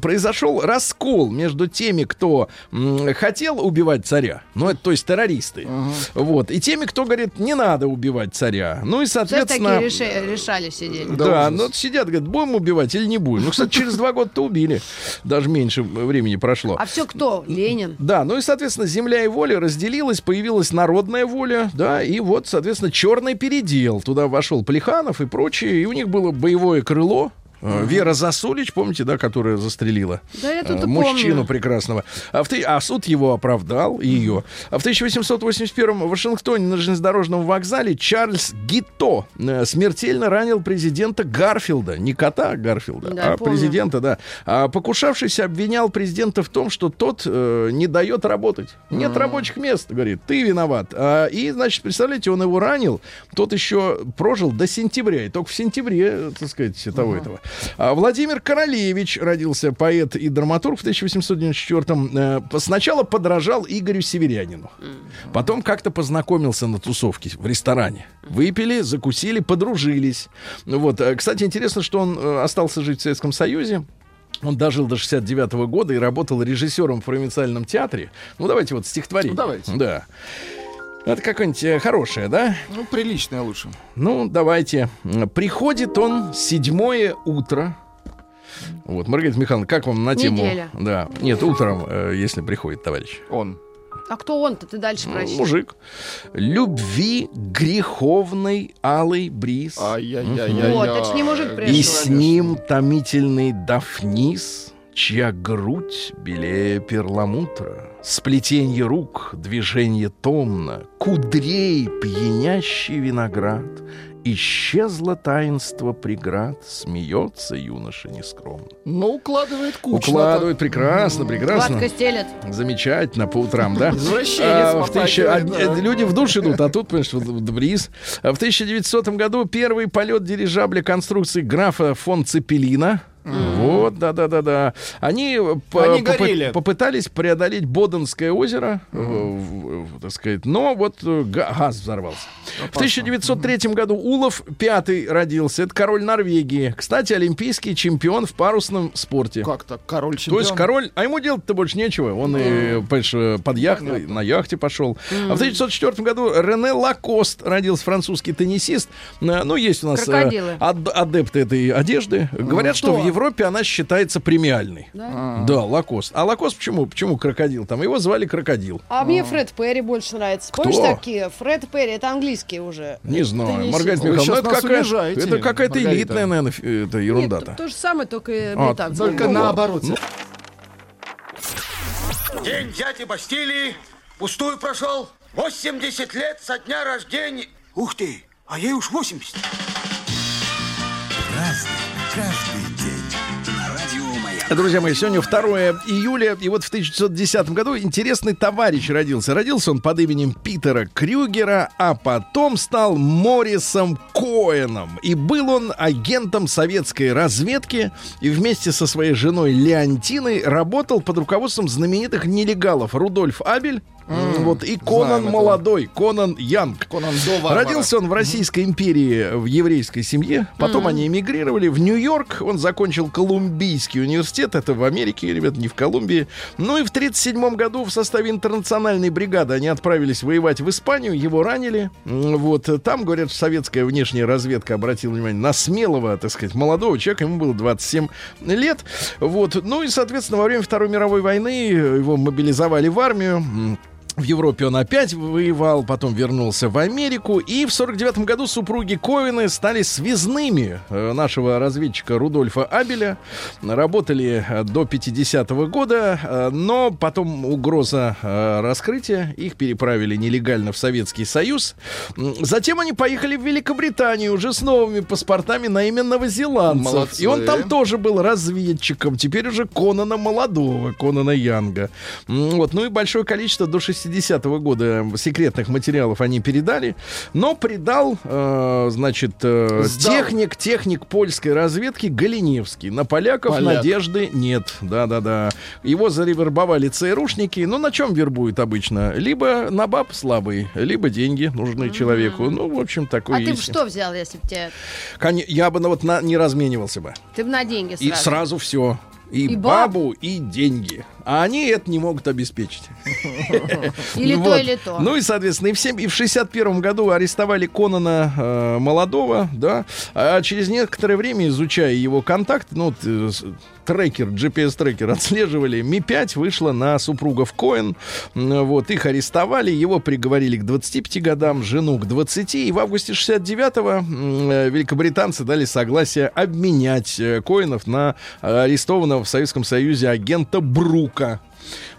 произошел раскол между теми, теми, кто м, хотел убивать царя, ну, это то есть террористы, вот, и теми, кто говорит, не надо убивать царя. Ну и, соответственно... такие реши- решали, сидели. Да, ужас. ну вот сидят, говорят, будем убивать или не будем. Ну, кстати, через два года-то убили. Даже меньше времени прошло. А все кто? Ленин. Да, ну и, соответственно, земля и воля разделилась, появилась народная воля, да, и вот, соответственно, черный передел. Туда вошел Плеханов и прочие, и у них было боевое крыло. Э, Вера Засулич, помните, да, которая застрелила Да, я э, тут мужчину помню. прекрасного. А, в а суд его оправдал, ее. А в 1881 в Вашингтоне на железнодорожном вокзале Чарльз Гитто э, смертельно ранил президента Гарфилда. Не кота Гарфилда, Да, а помню. президента, да. А покушавшийся обвинял президента в том, что тот э, не дает работать. Нет рабочих мест, говорит, ты виноват. А, и, значит, представляете, он его ранил, тот еще прожил до сентября, и только в сентябре, так сказать, того этого. А Владимир Королевич родился, поэт и драматург в 1894-м. Э, сначала подражал Игорю Северянину. Потом как-то познакомился на тусовке в ресторане. Выпили, закусили, подружились. Вот. э, Кстати, интересно, что он э, остался жить в Советском Союзе. Он дожил до 69 года и работал режиссером в провинциальном театре. Ну, давайте вот стихотворение. Ну, давайте. Да. Это какое-нибудь э, хорошее, да? Ну, приличное лучше. Ну, давайте. Приходит он седьмое утро. Вот, Маргарита Михайловна, как вам на тему? Неделя. Да. Нет, утром, э, если приходит товарищ. Он. А кто он-то? Ты дальше Ну, прочти. Мужик. Любви греховный алый бриз. Ай-яй-яй-яй. Вот, не мужик пришел. И с ним томительный Дафнис, чья грудь белее перламутра, сплетенье рук, движение томно, кудрей пьянящий виноград, исчезло таинство преград, смеется юноша нескромно. Ну, укладывает кучно. Укладывает прекрасно, прекрасно. Ватка стелет. Замечательно по утрам, да? Извращенец А, в тысяча- а, да. э, Люди в душ идут, а тут, понимаешь, вот, вот бриз. А В 1900 году первый полет дирижабля конструкции графа фон Цепелина. Вот, да-да-да-да. Они, э, по- Они попы- горели. попытались преодолеть Боденское озеро, э, в- в- так сказать, но вот э, га- газ взорвался. В 1903 году Улов пятый родился. Это король Норвегии. Кстати, олимпийский чемпион в парусном спорте. Как так? Король То чемпион? есть король, а ему делать-то больше нечего. Он и, понимаешь, э, под яхтой, на яхте пошел. А в 1904 году Рене Лакост родился французский теннисист. Э, Ну, есть у нас э, Крокодилы. ад- адепты этой одежды. Говорят, что в Европе она считается премиальной. Да? Да, Лакост. А Лакост почему? Почему крокодил? Там его звали крокодил. А мне Фред Перри больше нравится. Помнишь Кто? такие? Фред Перри, это английские уже. Не знаю. Маргарита Михайловна, это нас какая- унижаете, это какая-то элитная, наверное, это Нет, то, ерунда-то. то же самое, только А, британцы. Только Ну, наоборот. День дяди Бастилии пустую прошел. 80 лет со дня рождения. Ух ты, а ей уж 80. Друзья мои, сегодня 2 июля, и вот в 1910 году интересный товарищ родился. Родился он под именем Питера Крюгера, а потом стал Моррисом Коэном. И был он агентом советской разведки, и вместе со своей женой Леонтиной работал под руководством знаменитых нелегалов Рудольф Абель, вот, и Конан этого. Молодой, Конан Янг. Конан до. Родился он в Российской империи в еврейской семье. Потом они эмигрировали в Нью-Йорк. Он закончил Колумбийский университет. Это в Америке, ребят, не в Колумбии. Ну и в 1937 году в составе интернациональной бригады они отправились воевать в Испанию. Его ранили. Вот. Там, говорят, советская внешняя разведка обратила внимание на смелого, так сказать, молодого человека. Ему было 27 лет. Вот. Ну и, соответственно, во время Второй мировой войны его мобилизовали в армию. В Европе он опять воевал, потом вернулся в Америку. И в 49 году супруги Коины стали связными э, нашего разведчика Рудольфа Абеля. Работали э, до 50 года, э, но потом угроза раскрытия. Их переправили нелегально в Советский Союз. Затем они поехали в Великобританию уже с новыми паспортами на имя новозеландцев. Молодцы. И он там тоже был разведчиком. Теперь уже Конана молодого, Конана Янга. Вот. Ну и большое количество до 60-го года секретных материалов они передали. Но предал, э, значит, э, Сдал. техник, техник польской разведки Галиневский. На поляков Поляк. надежды нет. Да-да-да. Его заревербовали ЦРУшники. Ну, на чем вербуют обычно? Либо на баб слабый, либо деньги нужны человеку. Ну, в общем, такой А ты бы есть. что взял, если бы тебе... Я бы ну, вот на- не разменивался бы. Ты бы на деньги И сразу. сразу все. И, И баб. бабу, и деньги. А они это не могут обеспечить. Или Вот. то, или то. Ну и, соответственно, и в, семь- и в 61 году арестовали Конана э, молодого, да, а через некоторое время, изучая его контакт, ну, э, трекер, GPS-трекер отслеживали, Ми-5 вышла на супругов Коэн, вот, их арестовали, его приговорили к 25 годам, жену к 20, и в августе 69-го м, э, великобританцы дали согласие обменять э, Коинов на э, арестованного в Советском Союзе агента Брука.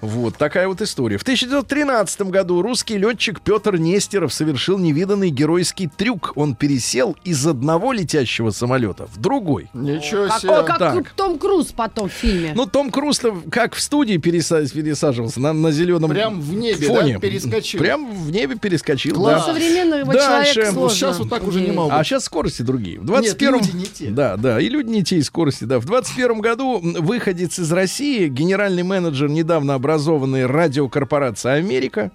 Вот такая вот история. В 1913 году русский летчик Петр Нестеров совершил невиданный геройский трюк. Он пересел из одного летящего самолета в другой. Ничего Как, себе. о, как так. Том Круз потом в фильме. Ну, Том Круз как в студии переса- пересаживался на, на зеленом Прям в небе, фоне. да, перескочил? Прям в небе перескочил. Ну, да. современного Дальше. человека Ну, сложно. сейчас вот так уже не могут. А сейчас скорости другие. В 21 люди не те. Да, да, и люди не те, и скорости, да. В 21 году выходец из России, генеральный менеджер недавно образованной радиокорпорации Америка,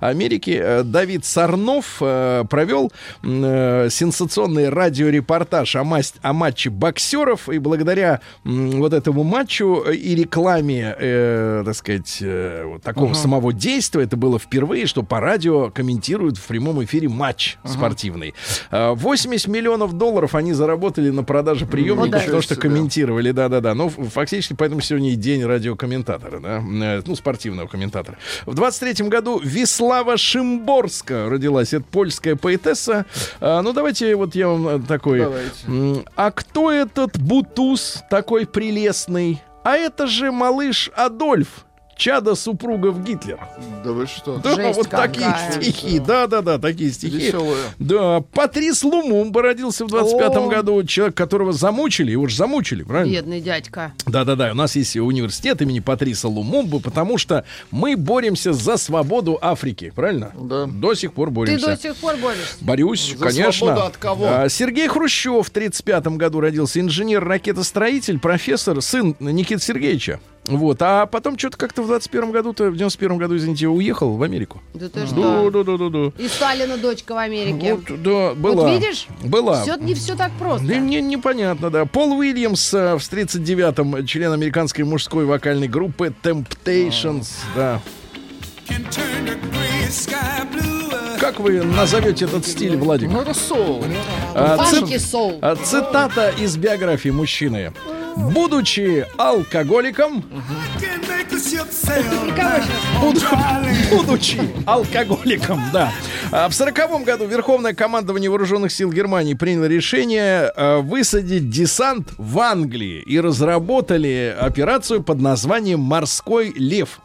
Америки, э, Давид Сарнов э, провел э, сенсационный радиорепортаж о, масть- о матче боксеров, и благодаря вот этому матчу и рекламе, э, так сказать, э, вот такого самого действия, это было впервые, что по радио комментируют в прямом эфире матч спортивный. Э, 80 миллионов долларов они заработали на продаже приемников, да. потому что комментировали, да-да-да. Ну, ф- фактически, поэтому сегодня и день радиокомментатора, да, ну, спортивного комментатора. В 23 году Вислава Шимборска родилась. Это польская поэтесса. А, ну, давайте вот я вам э, такой... Давайте. А кто этот Бутуз такой прелестный? А это же малыш Адольф, чадо супругов Гитлера. Да вы что? Да, Жесть вот такие какая. стихи. Да-да-да, такие стихи. Веселые. Да, Патрис Лумумба родился в 25-м О. году. Человек, которого замучили, его же замучили, правильно? Бедный дядька. Да-да-да, у нас есть университет имени Патриса Лумумбы, потому что мы боремся за свободу Африки, правильно? Да. До сих пор Ты боремся. до сих пор борешься. Борюсь, За конечно. свободу от кого? А, Сергей Хрущев в 35 году родился. Инженер-ракетостроитель, профессор, сын Никиты Сергеевича. Вот. А потом что-то как-то в 21 году-то, в 91 году, извините, уехал в Америку. Да ты Да, что? да, да, да, да. И Сталина дочка в Америке. Вот, да, была. Вот видишь? Была. Все, не все так просто. Да мне непонятно, да. Пол Уильямс э, в 39-м, член американской мужской вокальной группы Temptations, да. Как вы назовете этот стиль, Владик? Ну, это соул. А, Фанки соул. а, Цитата из биографии мужчины. Будучи алкоголиком, буду- будучи алкоголиком, да. А В сороковом году Верховное командование Вооруженных сил Германии приняло решение высадить десант в Англии и разработали операцию под названием «Морской лев».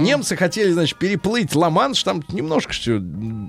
Немцы хотели, значит, переплыть Ла-Манш, там немножко что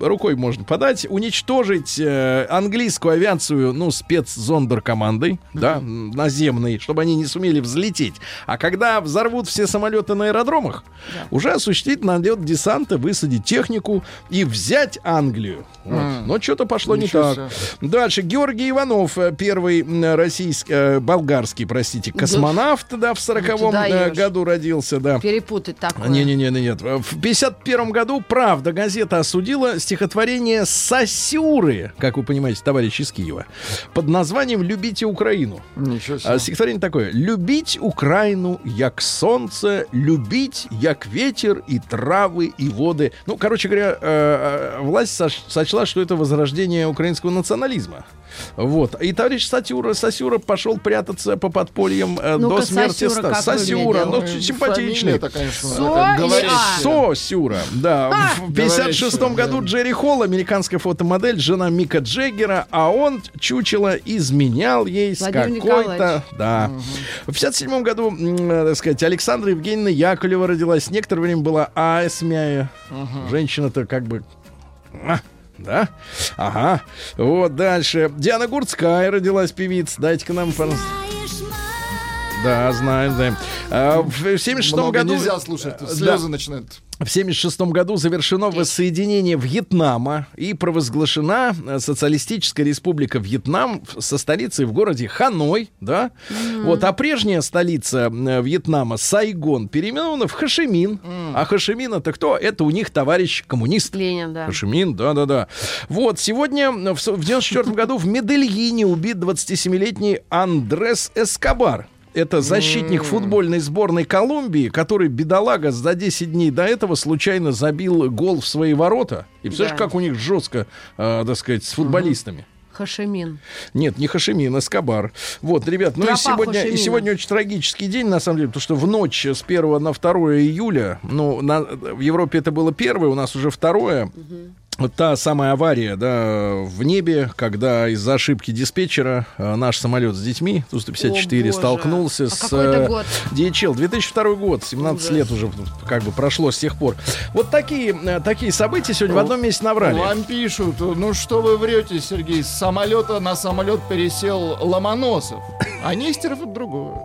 рукой можно подать, уничтожить э, английскую авиацию, ну, спецзондеркомандой, да, м, наземной, чтобы они не сумели взлететь. А когда взорвут все самолеты на аэродромах, уже осуществить налет десанта, высадить технику и взять Англию. Вот. Но что-то пошло Ничего не так. Дальше. Георгий Иванов, э, первый российский, э, болгарский, простите, космонавт, да, в сороковом э, году родился, да. Перепутать такое. Не-не-не, нет. В 51 году «Правда» газета осудила стихотворение «Сосюры», как вы понимаете, товарищ из Киева, под названием «Любите Украину». Ничего А себе. стихотворение такое. «Любить Украину, як солнце, любить, як ветер и травы и воды». Ну, короче говоря, э, э, власть соч- сочла, что это возрождение украинского национализма. Вот. И товарищ Сатюра, Сосюра пошел прятаться по подпольям э, до Ну-ка, смерти. Сосюра ста- Сосюра, ну, симпатичный. Это, конечно, Со говорящее. А? Сосюра, да. А! В 56 Говорящая, году да. Джерри Холл, американская фотомодель, жена Мика Джеггера, а он, чучело, изменял ей с Владимир какой-то... Николаевич. Да. В 57 году, э, так сказать, Александра Евгеньевна Яковлева родилась. Некоторое время была Аэсмяя. Женщина-то как бы... Да? Ага. Вот дальше. Диана Гурцкая родилась певица. Дайте-ка нам. Да, знаем, знаем. А, в 76 Много году... нельзя слушать, Да. слезы начинают. В 1976 году завершено воссоединение Вьетнама и провозглашена э, Социалистическая Республика Вьетнам со столицей в городе Ханой, да? Вот, а прежняя столица э, Вьетнама, Сайгон, переименована в Хашимин. А Хашимин это кто? Это у них товарищ коммунист. Ленин, да. Хашимин, да-да-да. Вот, сегодня, в с- в 94 году в Медельине убит 27-летний Андрес Эскобар. Это защитник футбольной сборной Колумбии, который, бедолага, за 10 дней до этого случайно забил гол в свои ворота. И представляешь, Да. как у них жестко, э, так сказать, с футболистами. Хашемин. Нет, не Хашимин, Эскобар. Вот, ребят, ну и сегодня, и сегодня очень трагический день, на самом деле, потому что в ночь с 1 на 2 июля, ну, на- в Европе это было первое, у нас уже второе. Вот та самая авария, да, в небе, когда из-за ошибки диспетчера э, наш самолет с детьми Ту-154 О, боже. столкнулся А с э, год? DHL. 2002 год, 17 Ужас. лет уже как бы прошло с тех пор. Вот такие, э, такие события сегодня в одном месте наврали. Вам пишут, ну что вы врете, Сергей, с самолета на самолет пересел Ломоносов, а Нестеров это другое.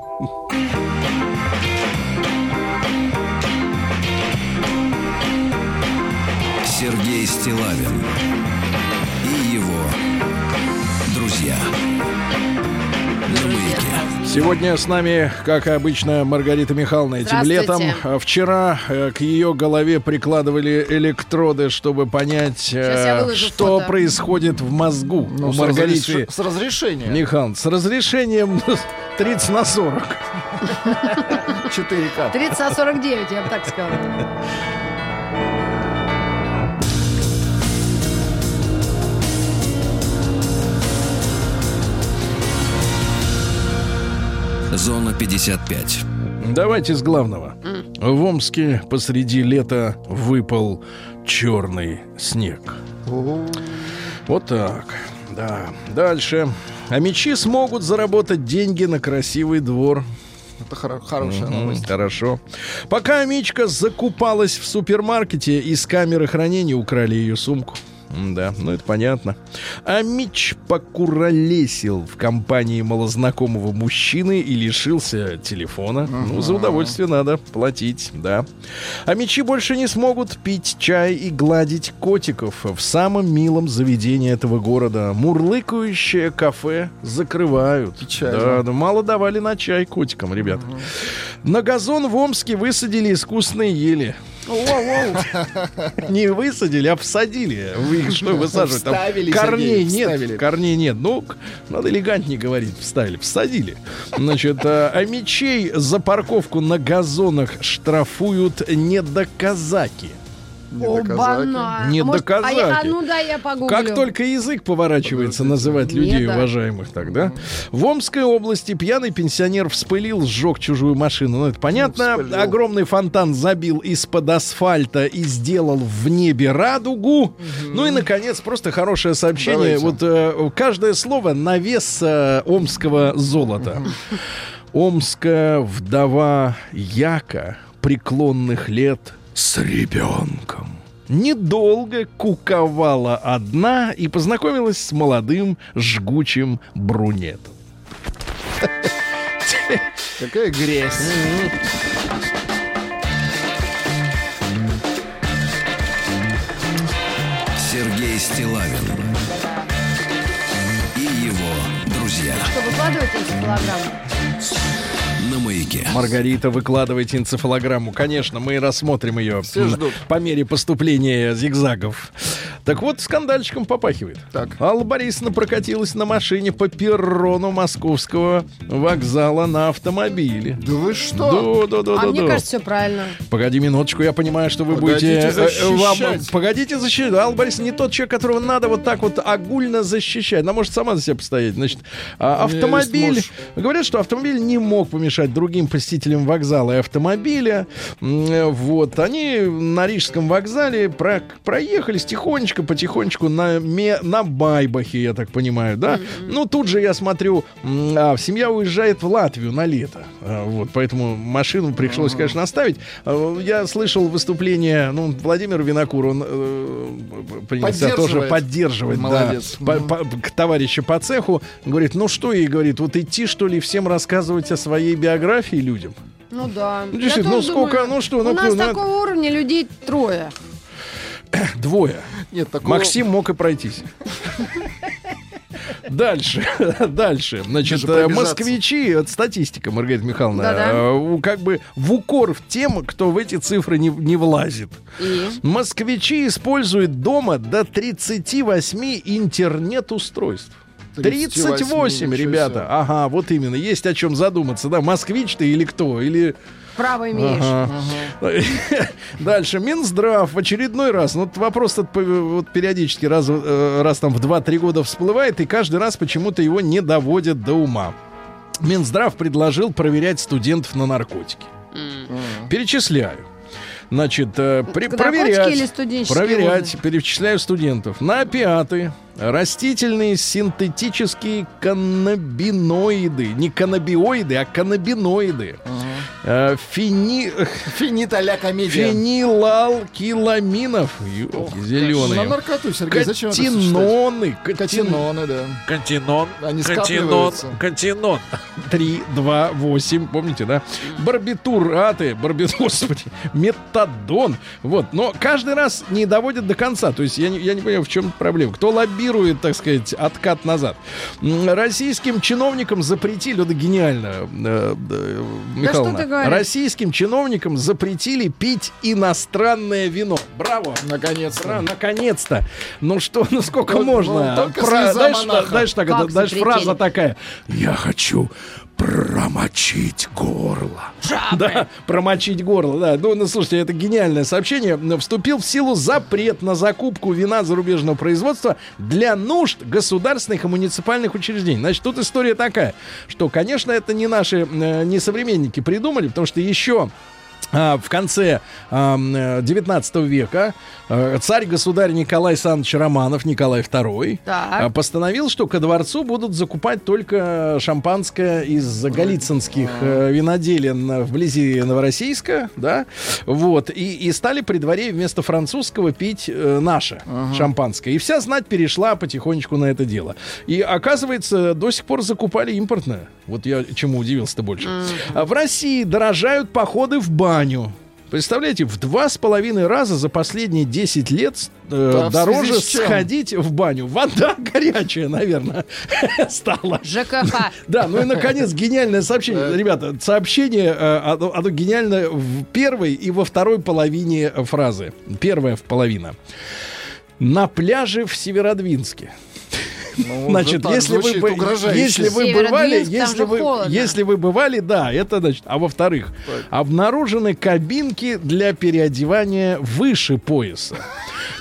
Сергей Стилавин и его друзья. Сегодня с нами, как и обычно, Маргарита Михайловна этим летом. А Вчера э, к ее голове прикладывали электроды, чтобы понять, э, что фото. происходит в мозгу Ну, у с, Маргариты разреш- с разрешения. Михайловны. С разрешением 30 на 40. 4К. 30 на 49, я бы так сказала. Зона 55. Давайте с главного. В Омске посреди лета выпал черный снег. Вот так. Да. Дальше. А мечи смогут заработать деньги на красивый двор. Это хоро- хорошая Мгм, новость. Хорошо. Пока Амичка закупалась в супермаркете, из камеры хранения украли ее сумку. Да, ну это понятно. Амич покуролесил в компании малознакомого мужчины и лишился телефона. Ну, за удовольствие надо платить, да. Амичи больше не смогут пить чай и гладить котиков в самом милом заведении этого города. Мурлыкающее кафе закрывают. Печально. Да, да, мало давали на чай котикам, ребят. На газон в Омске высадили искусственные ели. Не высадили, а всадили. Вы их что высаживать? Там Вставили, корней нет. вставили. Корней нет. Ну, надо элегантнее говорить. Вставили, всадили. Значит, а а мечей за парковку на газонах штрафуют недоказаки. Оба-на. Не может, доказать. А, я- а ну да, я погуглю. Как только язык поворачивается называть людей Не да. уважаемых тогда. В Омской области пьяный пенсионер вспылил, сжег чужую машину. Ну, это понятно. вспылил. Огромный фонтан забил из-под асфальта и сделал в небе радугу. Ну и, наконец, просто хорошее сообщение. Давайте. Вот э, каждое слово на вес э, омского золота. Омская вдова Яка преклонных лет с ребенком. Недолго куковала одна и познакомилась с молодым жгучим брунетом. Какая грязь. Сергей Стилавин и его друзья. Что, выкладываете эти килограммы? Маяке. Маргарита, выкладывайте энцефалограмму. Конечно, мы рассмотрим ее Все ждут. по мере поступления зигзагов. Так вот, скандальчиком попахивает. Так. Алла Борисовна прокатилась на машине по перрону московского вокзала на автомобиле. Да вы что? Да, да, да, а да, мне да. кажется, все правильно. Погоди минуточку, я понимаю, что вы Погодите будете... э, э, вам- защищать. погодите защищать. Алла Борисовна не тот человек, которого надо вот так вот огульно защищать. Она может сама за себя постоять. Значит, а, автомобиль... есть Говорят, что автомобиль не мог помешать другим посетителям вокзала и автомобиля. Вот. Они на Рижском вокзале про- проехались тихонечко, потихонечку на, ме- на Байбахе, я так понимаю, да? Ну, тут же я смотрю, а, семья уезжает в Латвию на лето. А, Вот, поэтому машину пришлось, конечно, оставить. А, Я слышал выступление, ну, Владимир Винокур, он э, принялся тоже поддерживать, да, Молодец. по- по- к товарищу по цеху. Говорит, ну что, и говорит, вот идти, что ли, всем рассказывать о своей биографии людям? Ну да. Ну, действительно, ну сколько, думаю, ну что, У ну, нас ну, такого уровня людей трое. Двое. Нет, такого... Максим мог и пройтись. Дальше, дальше. Значит, москвичи, это статистика, Маргарита Михайловна, Да-да. э, как бы в укор в тем, кто в эти цифры не, не влазит. И? Москвичи используют дома до 38 интернет-устройств. 38, 38, ничего ребята. Ага, вот именно. Есть о чем задуматься. Да, москвич ты или кто? Или... Право имеешь. Ага. Дальше. Минздрав в очередной раз. Ну, вот вопрос этот вот периодически раз, э, раз там в 2-3 года всплывает, и каждый раз почему-то его не доводят до ума. Минздрав предложил проверять студентов на наркотики. Перечисляю. Значит, э, при- проверять, или студенческие проверять, вузы? перечисляю студентов. На опиаты, растительные синтетические каннабиноиды. Не каннабиоиды, а каннабиноиды. Э, фини... Комедия. Фенилалкиламинов. Ёлки На зеленые. наркоту, Сергей, зачем? Катиноны. Катин... Катиноны, да. Континон. Они скапливаются. Континон. 3, 2, 8, помните, да? Барбитураты, барбит, господи, метадон. Вот, но каждый раз не доводят до конца. То есть я не, я не понимаю, в чем проблема. Кто лоббирует, так сказать, откат назад? Российским чиновникам запретили, это гениально, э, э, Михайловна. ты говоришь? Российским чиновникам запретили пить иностранное вино. Браво! Наконец-то. Браво, наконец-то. Ну что, ну сколько Ну, можно? ну, Про- монаха. знаешь, так, запретили? фраза такая. Я хочу промочить горло. Да, промочить горло, да. Ну, ну, слушайте, это гениальное сообщение. Вступил в силу запрет на закупку вина зарубежного производства для нужд государственных и муниципальных учреждений. Значит, тут история такая, что, конечно, это не наши, э, не современники придумали, потому что еще в конце ам, э, 19 века э, царь-государь Николай Александрович Романов, Николай II, Так. а, постановил, что ко дворцу будут закупать только шампанское из голицынских э, виноделин вблизи Новороссийска, да, вот, и, и стали при дворе вместо французского пить наше шампанское. И вся знать перешла потихонечку на это дело. И оказывается, до сих пор закупали импортное. Вот я чему удивился-то больше. А в России дорожают походы в баню. Представляете, в два с половиной раза за последние 10 лет э, Да, дороже сходить в баню. Вода горячая, наверное, стала. ЖКХ. Да, ну и наконец гениальное сообщение. Ребята, сообщение, э, оно, оно гениальное в первой и во второй половине фразы. Первая в половина. На пляже в Северодвинске. Ну, Значит, если вы, если вы бывали, если вы, холодно. если вы бывали, да, это значит. А во-вторых, обнаружены кабинки для переодевания выше пояса.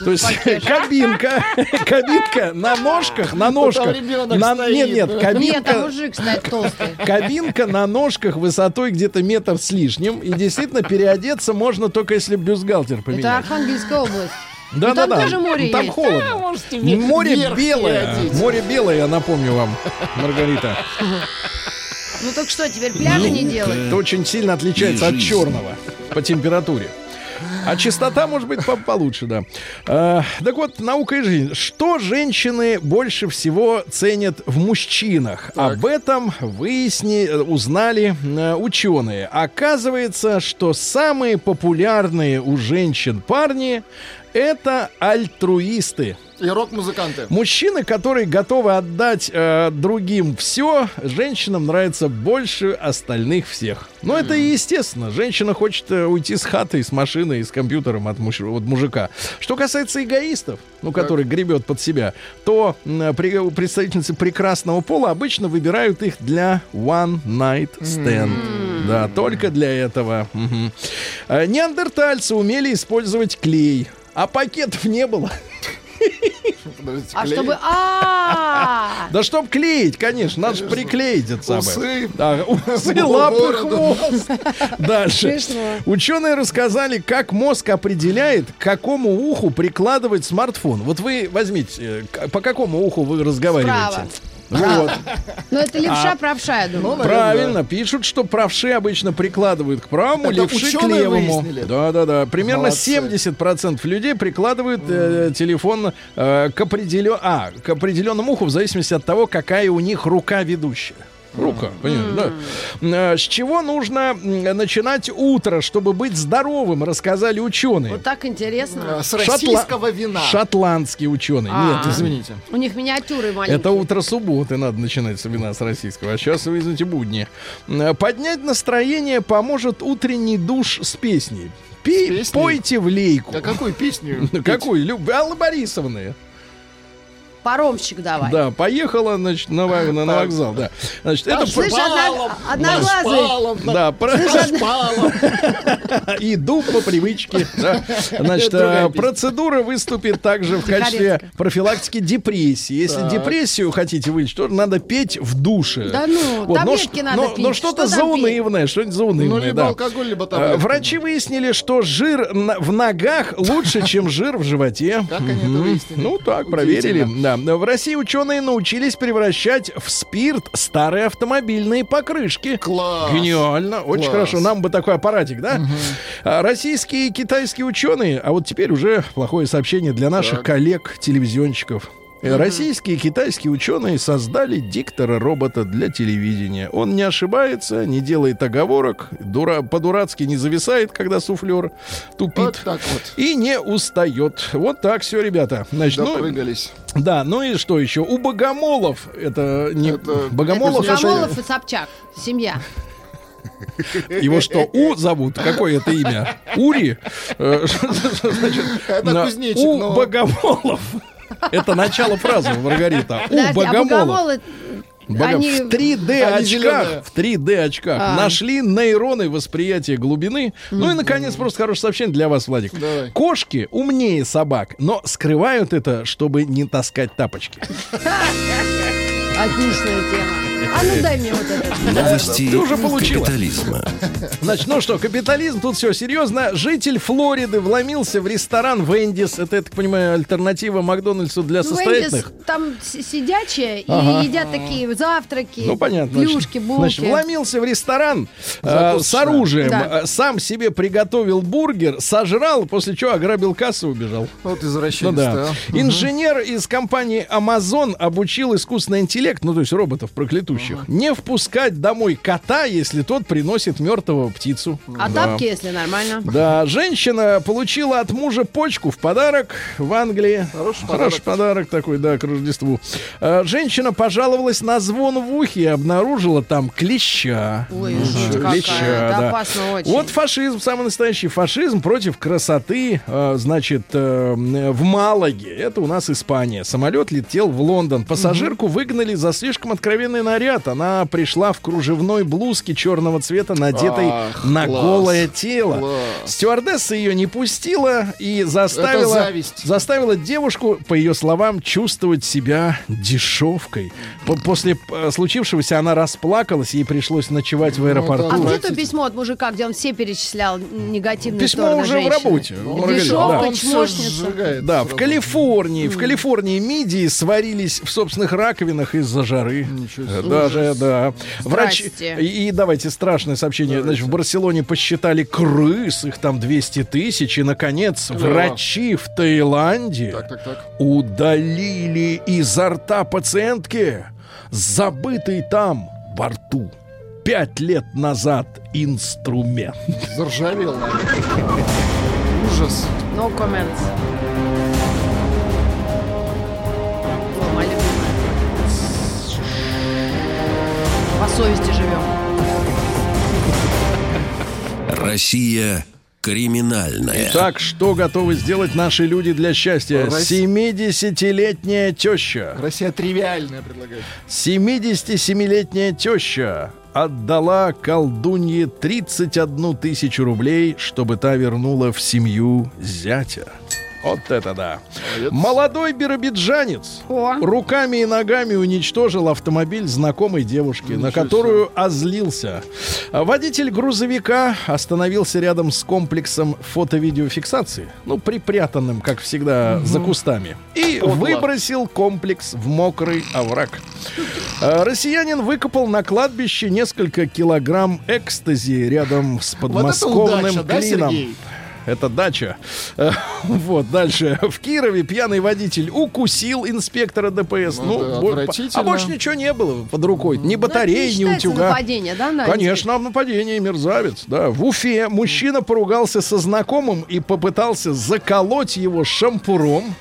То есть кабинка, кабинка на ножках, на ножках. на- Нет, нет, кабинка, мужик стоит толстый. кабинка на ножках высотой где-то метр с лишним. И действительно переодеться можно только если бюстгальтер Это поменять. Архангельская область. Да, да, там да. тоже море Там есть. холодно. можете ве- Море белое. переодеть. Море белое, я напомню вам, Маргарита. Ну так что, теперь пляжи не делать? Это очень сильно отличается от черного по температуре. А чистота может быть по- получше, да. А, так вот, наука и жизнь. Что женщины больше всего ценят в мужчинах? Об этом выясни, узнали э, ученые. Оказывается, что самые популярные у женщин парни это альтруисты. И рок-музыканты. Мужчины, которые готовы отдать э, другим все, женщинам нравится больше остальных всех. Но это и естественно. Женщина хочет э, уйти с хаты, с машиной, и с компьютером от, муж- от мужика. Что касается эгоистов, ну, который гребет под себя, то м, при- представительницы прекрасного пола обычно выбирают их для one night stand. Да, только для этого. Э, Неандертальцы умели использовать клей. А пакетов не было. Подождите, А чтобы... А, Да чтоб клеить, конечно, надо же приклеить это самое. Усы. Да, усы, лапы, хвост. Дальше. Ученые рассказали, как мозг определяет, к какому уху прикладывать смартфон. Вот вы возьмите, э, по какому уху вы разговариваете? Вот. ну это левша А. правша, я думаю. наверное, Правильно, пишут, что правши обычно прикладывают к правому, Это левши к левому. Да, да, да. Примерно Молодцы. 70% людей прикладывают э, телефон э, к, определен... а, к определенному уху в зависимости от того, какая у них рука ведущая. Рука, понимаешь, да. Э, С чего нужно начинать утро, чтобы быть здоровым, рассказали ученые. Вот так интересно. А, С Шотла- российского вина. Шотландские ученые. А. Нет, извините. У них миниатюры маленькие. Это утро субботы надо начинать с вина с российского. А сейчас вы извините будни. Э, Поднять настроение поможет утренний душ с песней. Пей- С песней? пойте в лейку. А какую песню? Какую? Алла Борисовны. Паромщик давай. Да, поехала, значит, на, ва- на- на вокзал, да. Значит, это Слышь, про- одна- одноглазый. Да, про- иду по привычке. да. Значит, э, процедура выступит также в качестве профилактики депрессии. Если Так. депрессию хотите вылечить, то надо петь в душе. Да ну, Вот, таблетки надо но- пить. Но что-то Что заунывное, что-нибудь заунывное, Ну, либо да. алкоголь, либо Э, таблетки. Врачи выяснили, что жир на- в ногах лучше, чем жир в животе. Как они это выяснили? Ну так, проверили. Удивительно. Да. В России ученые научились превращать в спирт старые автомобильные покрышки. Класс. Гениально, очень Класс. хорошо. Нам бы такой аппаратик, да? А, Российские и китайские ученые, а вот теперь уже плохое сообщение для наших коллег-телевизионщиков. Э, Российские и китайские ученые создали диктора-робота для телевидения. Он не ошибается, не делает оговорок, дура, по-дурацки не зависает, когда суфлер тупит. Вот так вот. И не устает. Вот так все, ребята. Значит, ну, Допрыгались. да, ну и что еще? У богомолов это не Это- богомолов, это- Богомолов и Собчак. Семья. его что У зовут? Какое это имя? Ури? Э, значит, Это кузнечик, У но- богомолов. Это начало фразы, Маргарита. У а богомолов. богомолы... Бога- Они... В 3D Они очках, в 3D очках А. нашли нейроны восприятия глубины. Ну и наконец просто хорошее сообщение для вас, Владик. Давай. Кошки умнее собак, но скрывают это, чтобы не таскать тапочки. Отличная тема. А ну дай мне вот это. Новости Ты уже получила. капитализма. Значит, ну что, капитализм, тут все серьезно. Житель Флориды вломился в ресторан Вендис. Это, я так понимаю, альтернатива Макдональдсу для Ну, состоятельных. Вендис там сидячие Ага. и едят такие завтраки, Ну, понятно. плюшки, булки. Значит, вломился в ресторан э, с оружием, Да. э, сам себе приготовил бургер, сожрал, после чего ограбил кассу и убежал. Вот Ну извращенец да. Инженер из компании Amazon обучил искусственный интеллект, ну то есть роботов проклятущих, не впускать домой кота, если тот приносит мертвого птицу. А Да. тапки, если нормально. Да, женщина получила от мужа почку в подарок в Англии. Хороший Хороший подарок такой, да, к Рождеству. А, Женщина пожаловалась на звон в ухе и обнаружила там клеща. Ой, жуть какая. Клеща, Это да. опасно очень. Вот фашизм, самый настоящий фашизм против красоты, а, значит, э, в Малаге. Это у нас Испания. Самолет летел в Лондон. Пассажирку выгнали за слишком откровенный наряд. Она пришла в кружевной блузке черного цвета, надетой Ах, на класс. голое тело. Класс. Стюардесса ее не пустила и заставила, заставила девушку, по ее словам, чувствовать себя дешевкой. По- После э, случившегося она расплакалась, ей пришлось ночевать в аэропорту. А где то письмо от мужика, где он все перечислял негативные Письмо стороны уже в женщины? работе. Маргарита, Дешевка, да. Чмошница. Да, в. Калифорнии, в Калифорнии мидии сварились в собственных раковинах из-за жары. Даже, да. Врач... И, и давайте страшное сообщение. Значит, в Барселоне посчитали крыс, их там 200 тысяч. И, наконец, врачи в Таиланде Так, так, так. удалили изо рта пациентки забытый там во рту пять лет назад инструмент. Заржавел. Ужас. No comments. Совести живем. Россия криминальная. Так, что готовы сделать наши люди для счастья? Россия- 70-летняя теща. Россия тривиальная предлагает. 77-летняя теща отдала колдунье 31 тысячу рублей, чтобы та вернула в семью зятя. Вот это да. Молодец. Молодой биробиджанец О. руками и ногами уничтожил автомобиль знакомой девушки, на Ничего которую озлился. А Водитель грузовика остановился рядом с комплексом фото-видеофиксации, ну, припрятанным, как всегда, за кустами, и Подло. выбросил комплекс в мокрый овраг. А, Россиянин выкопал на кладбище несколько килограмм экстази рядом с Вот это подмосковным удача, да, клином. Сергей? Это дача. Э, Вот, дальше. В Кирове пьяный водитель укусил инспектора ДПС. Ну отвратительно. а больше ничего не было под рукой. Ни батареи, Это ни утюга. нападение, да, на Конечно, нападение, мерзавец. Да. В Уфе мужчина поругался со знакомым и попытался заколоть его шампуром.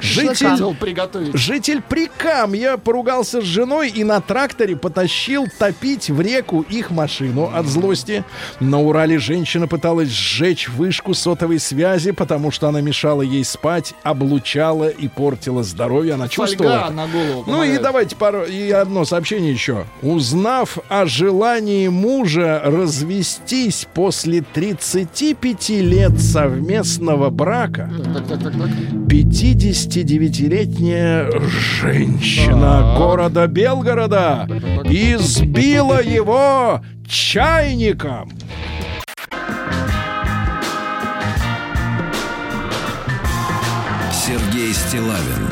Шашлыкам. Житель, житель Прикамья поругался с женой и на тракторе потащил топить в реку их машину от злости. На Урале женщина пыталась сжечь вышку сотовой связи, потому что она мешала ей спать, облучала и портила здоровье. Она чувствовала. Фольга на голову Ну и помогает. давайте пару, и одно сообщение еще. Узнав о желании мужа развестись после 35 лет совместного брака, Так, так, так, так. 59-летняя женщина города Белгорода избила его чайником. Сергей Стилавин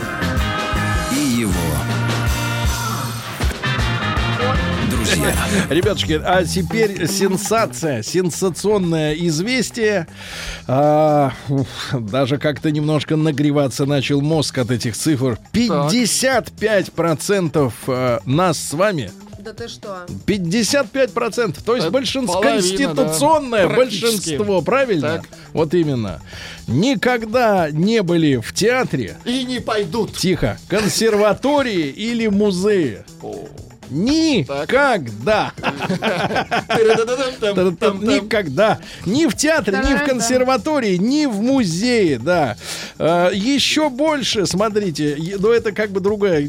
и его друзья. Ребятушки, а теперь сенсация, сенсационное известие. А, даже как-то немножко нагреваться начал мозг от этих цифр. 55% э, нас с вами Да ты что? 55%. То есть Это большинство, половина, конституционное да. Большинство, правильно? Так. Вот именно. Никогда не были в театре, И не пойдут. тихо, консерватории или музее. Никогда. Никогда. Ни в театре, ни в консерватории, ни в музее, да. А, Еще больше, смотрите, е- ну это как бы другая,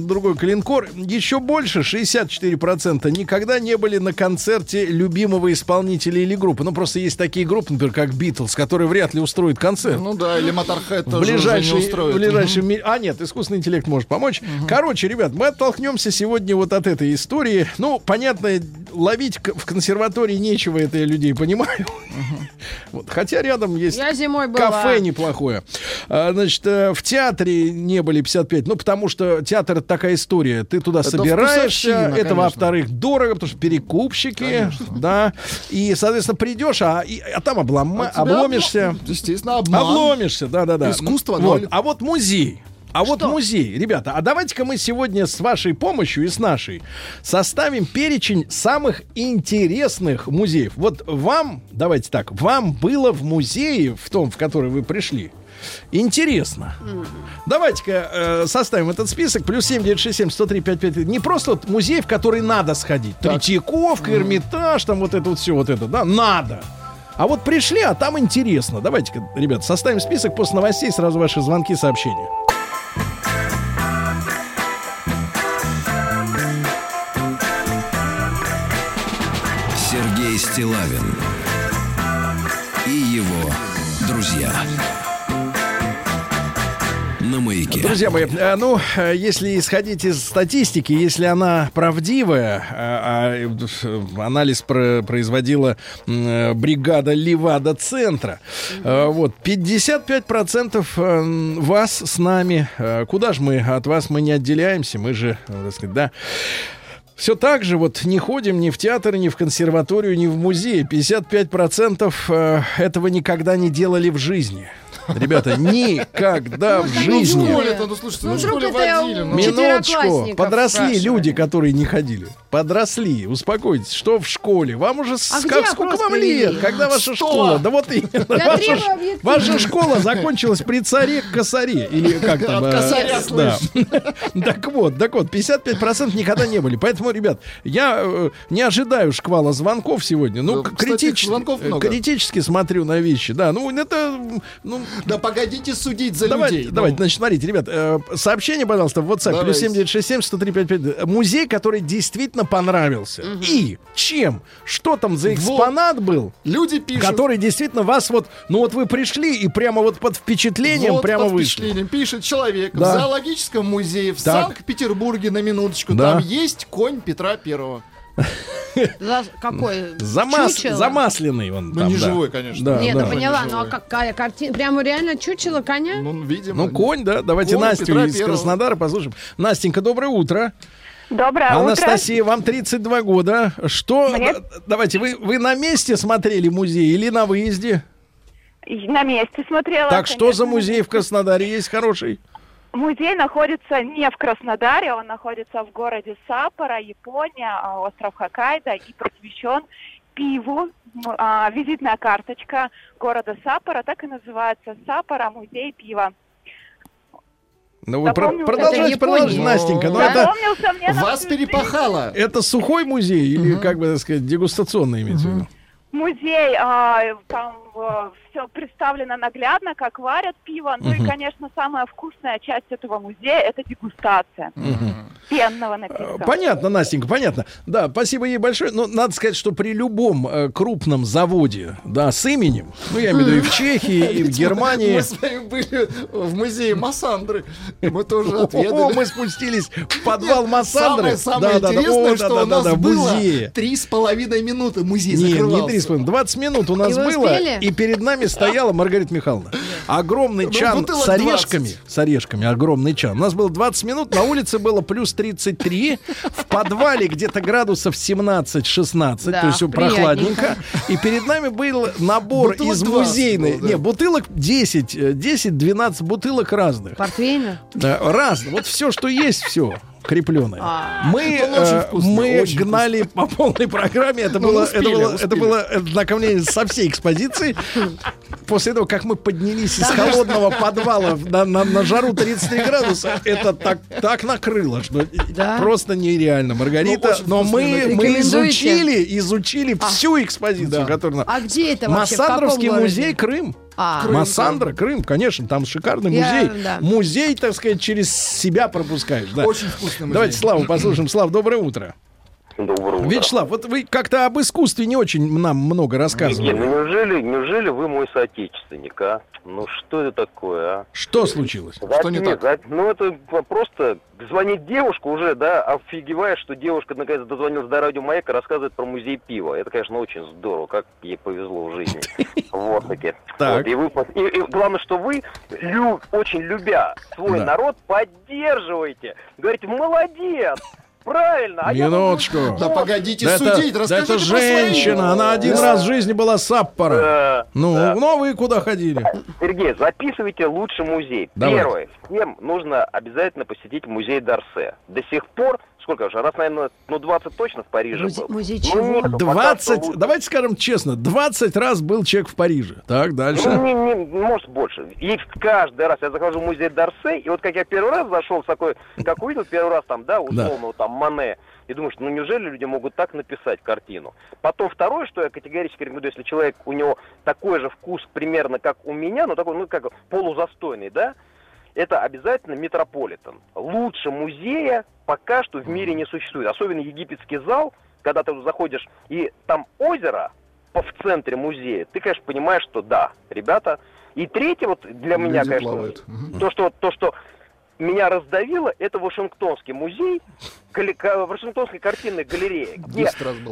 другой клинкор. Еще больше, 64% никогда не были на концерте любимого исполнителя или группы. Ну, просто есть такие группы, например, как Битлз, которые вряд ли устроят концерт. Ну да, или Моторхед В тоже уже не ближайший, устроит. в ближайший ми- А, нет, искусственный интеллект может помочь. Короче, ребят, мы оттолкнемся сегодня вот от этой истории. Ну, понятно, ловить в консерватории нечего, это я людей понимаю. Вот, хотя рядом есть Я зимой была. кафе неплохое. А, значит, э, в театре не были 55, ну, потому что театр это такая история. Ты туда Это собираешься, это, конечно. во-вторых, дорого, потому что перекупщики, да, и, соответственно, придешь, а, и- а там облома- А обломишься. обма- Естественно, обман. Обломишься, да-да-да. Искусство вот. А вот музей. А вот Что? музей, ребята, а давайте-ка мы сегодня с вашей помощью и с нашей составим перечень самых интересных музеев. Вот вам, давайте так, вам было в музее, в том, в который вы пришли, интересно. Давайте-ка э, составим этот список. Плюс 7967 103 55. Не просто вот музей, в который надо сходить. Третьяковка, Эрмитаж, там вот это вот все вот это, да, надо. А вот пришли, а там интересно. Давайте-ка, ребят, составим список после новостей, сразу ваши звонки, сообщения. Стилавин и его друзья. На маяке. Друзья мои, э, ну, э, если исходить из статистики, если она правдивая, э, а, анализ про- производила бригада Левада-центра, вот, 55% э, вас с нами, куда же мы от вас, мы не отделяемся, мы же, так сказать, да, все так же вот не ходим ни в театр, ни в консерваторию, ни в музей. 55% э, этого никогда не делали в жизни. Ребята, никогда в Ну, в жизни. ну, Ну, ну, ну. Минуточку. четвероклассников Подросли люди, которые не ходили. Подросли. Успокойтесь. Что в школе? Вам уже А как, сколько вам лет? Когда ваша школа? Да вот именно. Ваша, школа закончилась при царе косаре. Или как там? От э, косаря. Так вот, так вот, 55% никогда не были. Поэтому, ребят, я э, не ожидаю шквала звонков сегодня. Ну, Да, кстати, критически, звонков э, много. критически смотрю на вещи. Да, ну, это... Ну, Да погодите судить за Давайте, людей. давайте, ну. значит, смотрите, ребят, э, сообщение, пожалуйста, в WhatsApp, плюс Давайте. 7967 103 55. Музей, который действительно понравился. И чем? Что там за экспонат был? Люди пишут. Который действительно вас вот, ну вот вы пришли и прямо вот под впечатлением вот прямо под вышли. впечатлением пишет человек Да. в зоологическом музее в. Санкт-Петербурге на минуточку. Да. Там есть конь Петра Первого. За- какой? Замас- Чучело? замасленный он Ну, там, не да. живой, конечно. Да, Нет, да. я поняла, ну а какая картина? Прямо реально чучело коня? Ну, видимо. Ну, конь, да. Давайте Конь Настю Петра из Первого. Краснодара послушаем. Настенька, доброе утро. Доброе утро. Анастасия, вам 32 года. Что? Мне- да- Давайте, вы, вы на месте смотрели музей или на выезде? На месте смотрела. Так что конечно. за музей в Краснодаре есть хороший? Музей находится не в Краснодаре, он находится в городе Саппоро, Япония, а, остров Хоккайдо и посвящен пиву. А, Визитная карточка города Саппоро так и называется Саппоро музей пива. Ну вы про- продолжайте, продолжайте, Настенька. Но Ну, это, Вас перепахало. это сухой музей или, как бы так сказать, дегустационный имеется в виду? Музей, а, там все представлено наглядно, как варят пиво. Ну и, конечно, самая вкусная часть этого музея – это дегустация пенного напитка. Э, Понятно, Настенька, понятно. Да, спасибо ей большое. Но надо сказать, что при любом э, крупном заводе, да, с именем, ну, я имею в виду и в Чехии, и в Германии. Мы с вами были в музее Массандры. Мы тоже О, отведали. мы спустились в подвал Массандры. Самое, интересное, что у нас в было музее. три с половиной минуты музей Не, не закрывался. три с половиной, 20 минут у нас было? И перед нами стояла Маргарита Михайловна. Огромный Ну, чан с орешками. С орешками, огромный чан. У нас было 20 минут, на улице было плюс 33, в подвале где-то градусов 17-16, Да, то есть прохладненько. И перед нами был набор из 20 музейной... Не, бутылок 10, э, 10-12 бутылок разных. Портвейна? Разно. Вот все, что есть, все крепленное. А. Мы, э, мы очень гнали по полной программе. Это Ну, было, успели, это было, это было ознакомление со всей экспозицией. После того, как мы поднялись из холодного подвала на, на- на жару 33 градуса, это так, так накрыло, что Да? просто нереально, Маргарита. Ну, Но мы, мы изучили, изучили всю экспозицию, Да. которую на- А где это вообще? Массандровский музей Крым. А, Массандра, Крым, конечно, там шикарный Я- музей. да. Музей, так сказать, через себя пропускаешь. Да. Очень вкусный музей. Давайте Славу послушаем. Слав, доброе утро. Доброе утро. Вячеслав, вот вы как-то об искусстве не очень нам много Евгений, рассказывали. ну неужели, неужели вы мой соотечественник, а? Ну что это такое, а? Что случилось? Что не так? за- Ну это просто звонит девушка уже, да, офигеваешь, что девушка наконец дозвонилась до радио Маяк и рассказывает про музей пива. Это, конечно, очень здорово, как ей повезло в жизни. Вот таки. Так. И, вы, и- и главное, что вы, лю- очень любя свой Да. народ, поддерживаете. Говорите, молодец! Правильно! а я Минуточку. Да погодите Да это, судить, да это про свои. женщина, она один Да. раз в жизни была саппора. Да, Ну, да. ну а вы куда ходили? Сергей, записывайте лучший музей. Давай. Первое. Всем нужно обязательно посетить музей Дарсе. До сих пор, сколько уже, раз, наверное, ну 20 точно в Париже Музей- был. музей Ну, чего? пока что 20, лучше. давайте скажем честно, 20 раз был человек в Париже. Так, дальше. Ну, не, не, может, больше. И каждый раз я захожу в музей Дарсе, и вот как я первый раз зашел в такой, как увидел первый раз там, да, условного там Мане, и думаешь, ну неужели люди могут так написать картину? Потом второе, что я категорически рекомендую, если человек, у него такой же вкус примерно, как у меня, но такой, ну, как полузастойный, да, это обязательно Метрополитен. Лучше музея пока что в мире не существует. Особенно египетский зал, когда ты заходишь, и там озеро по- в центре музея, ты, конечно, понимаешь, что да, ребята. И третье, вот для меня, Люди конечно, плавают. То, что, то, что меня раздавило, это Вашингтонский музей, Вашингтонской картинной галереи, где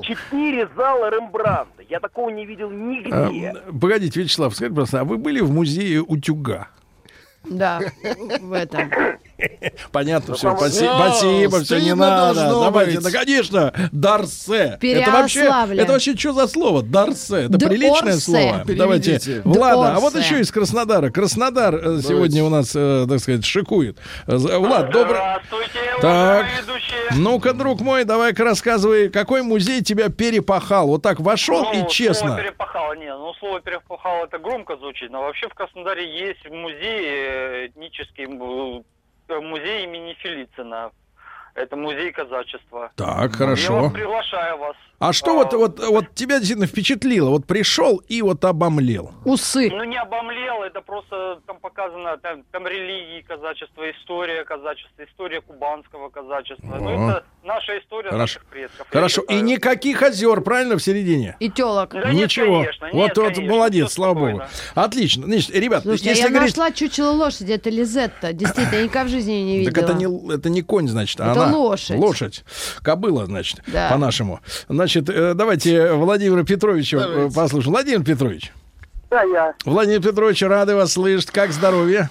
четыре зала Рембрандта. Я такого не видел нигде. А, Погодите, Вячеслав, скажите, просто, а вы были в музее утюга? Да, в этом. Понятно, все. Спасибо, все не надо. Давайте, да, конечно, Дарсе. Это вообще, это вообще что за слово? Дарсе. Это приличное слово. Давайте. Влада, а вот еще из Краснодара. Краснодар э, сегодня у нас, э, так сказать, шикует. Влад, добрый. Здравствуйте, Так. Ну-ка, друг мой, давай-ка рассказывай, какой музей тебя перепахал? Вот так вошел Ну, и Слово честно. перепахало, не, ну слово перепахало это громко звучит, но вообще в Краснодаре есть музей э, этнический, музей имени Филицына. Это музей казачества. Так, Я хорошо. приглашаю вас. А что вот, вот, вот тебя действительно впечатлило? Вот пришел и вот обомлел. Усы. Ну не обомлел, это просто там показано, там, там религии казачества, история казачества, история кубанского казачества. О. Ну это наша история Хорошо. наших предков. Хорошо. И никаких озер, правильно, в середине? И телок. Да нет, Ничего. конечно, нет, вот, вот конечно, молодец, слава богу. спокойно. Отлично. Значит, ребят, Слушайте, а если я говорить... нашла чучело лошади, это Лизетта. Действительно, я никогда в жизни ее не видела. Так это не, это не конь, значит, а Это она... лошадь. Лошадь. Кобыла, значит, Да. по-нашему. Значит, э, давайте Владимира Петровича э, Давайте. послушаем. Владимир Петрович. Да, я. Владимир Петрович, рады вас слышать. Как здоровье?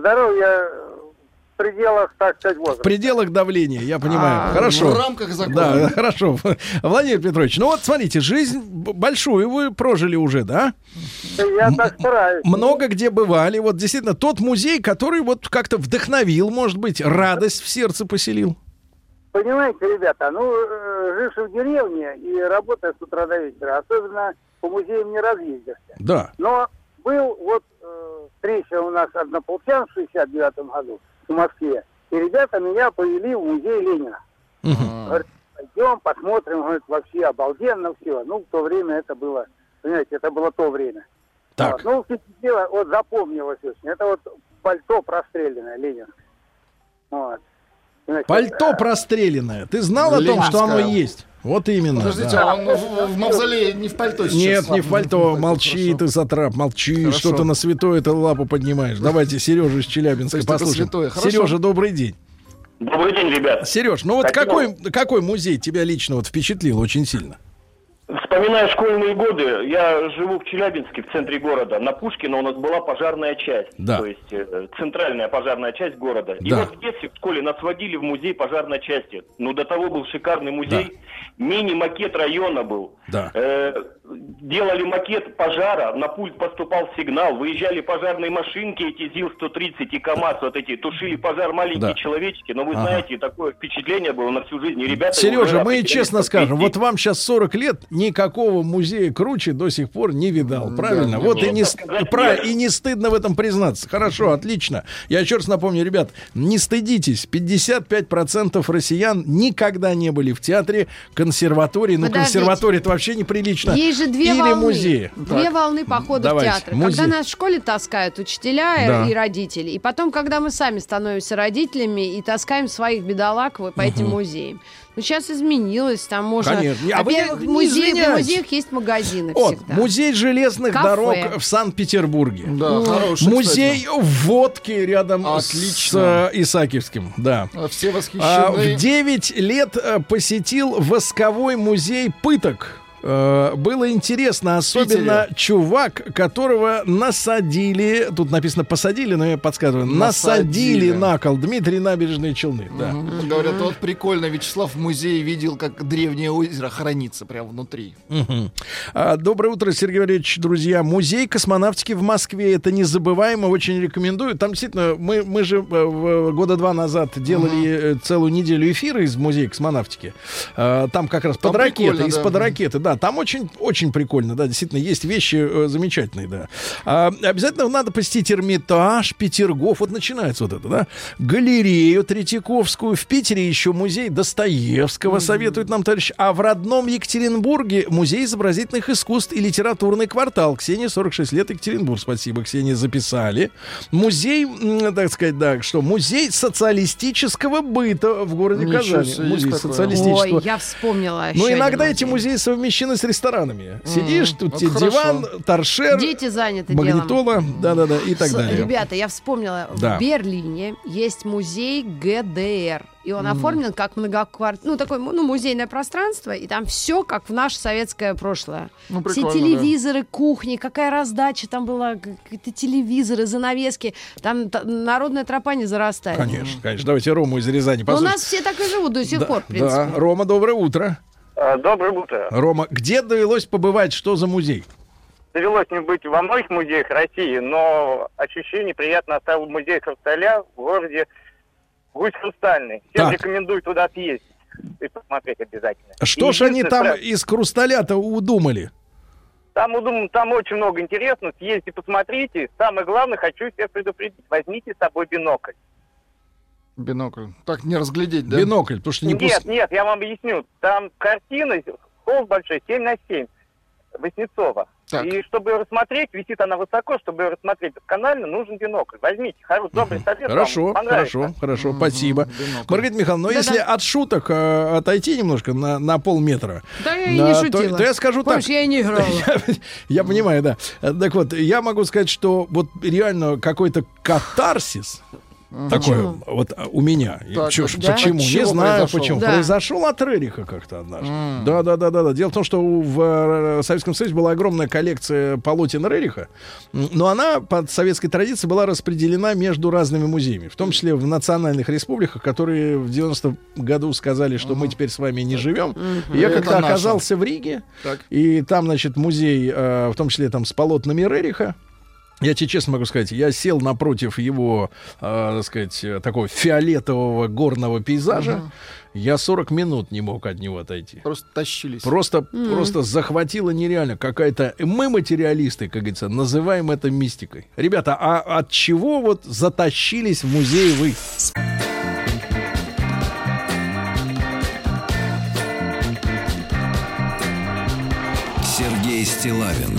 Здоровье в пределах, так сказать, В возраста. пределах давления, я понимаю. А, Хорошо. В рамках закона. Да, хорошо. Владимир Петрович, ну вот смотрите, жизнь большую вы прожили уже, да? Я так стараюсь. Много где бывали. Вот действительно тот музей, который вот как-то вдохновил, может быть, радость в сердце поселил. Понимаете, ребята, ну, э, живший в деревне и работая с утра до вечера, особенно по музеям не разъездишься. Да. Но был вот э, встреча у нас однополчан в 69 году в Москве, и ребята меня повели в музей Ленина. Мгм. Говорят, пойдем, посмотрим, говорит, вообще обалденно все. Ну, в то время это было Понимаете, это было то время. Так. Вот. Ну, впечатлило, вот запомнилось очень. Это вот пальто простреленное, Ленин. Вот. Пальто простреленное. Ты знал о том, что оно есть? Вот именно. Подождите, да. а он в, в мавзолее не в пальто сейчас? Нет, не в пальто, молчи ты, Сатрап, молчи, Хорошо. что ты на святое ты лапу поднимаешь. Давайте Сережа из Челябинска послушаем. хорошо. Сережа, добрый день. Добрый день, ребят. Сереж, ну вот Спасибо. какой, какой музей тебя лично вот впечатлил очень сильно? Вспоминая школьные годы, я живу в Челябинске, в центре города. На Пушкина у нас была пожарная часть, Да. то есть э, центральная пожарная часть города. И Да. вот в детстве в школе нас водили в музей пожарной части. Ну, до того был шикарный музей. Мини-макет района был. Да. Э, делали макет пожара, на пульт поступал сигнал, выезжали пожарные машинки, эти ЗИЛ-130 и КАМАЗ, вот эти, тушили пожар маленькие Да. человечки. Но вы Ага. знаете, такое впечатление было на всю жизнь. И ребята Сережа, мы честно скажем, 200. вот вам сейчас 40 лет, никакого музея круче до сих пор не видал, правильно? не вот и не, Сказать нет. и не стыдно в этом признаться. Хорошо, отлично. Я еще раз напомню, ребят, не стыдитесь, 55% россиян никогда не были в театре, консерватории, ну консерватория это вообще неприлично. Есть же две Или волны. музеи. Две Так. волны похода Давайте. в театр. Музей. Когда нас в школе таскают учителя и- Да. и родители. И потом, когда мы сами становимся родителями и таскаем своих бедолаг по этим музеям. Ну, сейчас изменилось, там можно... Конечно. А вы в извиняйтесь. музеях есть магазины Вот, всегда. музей железных Кафе. дорог в Санкт-Петербурге. Да, хороший, Музей водки рядом Отлично. с э, Исаакиевским, да. кстати. Все А, восхищены. в 9 лет э, посетил восковой музей пыток. Э, Было интересно, особенно чувак, которого насадили, тут написано посадили, но я подсказываю, насадили, Насадили. на кол Дмитрий Набережные Челны. Да. Мгм. Говорят, вот прикольно, Вячеслав в музее видел, как древнее озеро хранится прямо внутри. Мгм. А, Доброе утро, Сергей Валерьевич, друзья. Музей космонавтики в Москве. Это незабываемо, очень рекомендую. Там действительно, мы, мы же э, года два назад делали э, целую неделю эфира из музея космонавтики. А, Там как раз Там под ракеты, прикольно, из-под да. ракеты. Да, там очень, очень прикольно, да, действительно, есть вещи э, замечательные, да. А, обязательно надо посетить Эрмитаж, Петергоф, вот начинается вот это, да. Галерею Третьяковскую. В Питере еще музей Достоевского советует нам товарищ. А в родном Екатеринбурге музей изобразительных искусств и литературный квартал. Ксения, 46 лет, Екатеринбург. Спасибо, Ксения, записали. Музей, так сказать, да, что? Музей социалистического быта в городе Ничего Казани. Музей социалистического. Ой, я вспомнила Ну, еще иногда эти музеи совмещены с ресторанами. Сидишь, тут вот тебе хорошо. диван, торшер, Дети заняты делом. магнитола, да-да-да, и так С- далее. Ребята, я вспомнила, Да. в Берлине есть музей ГДР. И он оформлен как многокварт... Ну, такое, ну, музейное пространство, и там все как в наше советское прошлое. Ну, Все телевизоры, кухни, какая раздача там была, какие-то телевизоры, занавески. Там та- народная тропа не зарастает. Конечно, конечно. Давайте Рому из Рязани Но у послушаем. нас все так и живут до сих да, пор, в принципе. да. Рома, доброе утро. А, Доброе утро. Рома, где довелось побывать? Что за музей? Довелось мне быть во многих музеях России, но ощущение приятно оставил музей Хрусталя в городе Гусь Хрустальный. Всем Так. рекомендую туда съездить и посмотреть обязательно. Что ж они там про- из хрусталя-то удумали? Там, удум- там очень много интересного. Съездите, посмотрите. Самое главное, хочу всех предупредить. Возьмите с собой бинокль. Бинокль. Так не разглядеть, да? Бинокль, потому что не Нет, пуск- нет, я вам объясню. Там картина, холст большой, 7 на 7. Васнецова. Так. И чтобы ее рассмотреть, висит она высоко, чтобы ее рассмотреть досконально, нужен бинокль. Возьмите, хороший, добрый совет. Хорошо, хорошо, хорошо, спасибо. бинокль. Маргарита Михайловна, но Да-да. если от шуток э, отойти немножко на, на полметра, Да я и Да, не то- шутила. то я скажу так. Помнишь, я и не играла. Я, я понимаю, да. Так вот, я могу сказать, что вот реально какой-то катарсис такой Почему? вот а, у меня. Так, чё да? Почему? Не знаю произошел? почему. Да. Произошел от Рериха как-то однажды. М. Да, да, да, да, да. Дело в том, что в э, Советском Союзе была огромная коллекция полотен Рериха, но она под советской традицией была распределена между разными музеями, в том числе в национальных республиках, которые в 90-м году сказали, что мы теперь с вами не живем. И я как-то оказался в Риге, Так. и там, значит, музей, э, в том числе там с полотнами Рериха. Я тебе честно могу сказать, я сел напротив его, э, так сказать, э, такого фиолетового горного пейзажа. Я 40 минут не мог от него отойти. Просто тащились. Просто, просто захватило нереально какая-то... Мы, материалисты, как говорится, называем это мистикой. Ребята, а от чего вот затащились в музей вы? Сергей Стилавин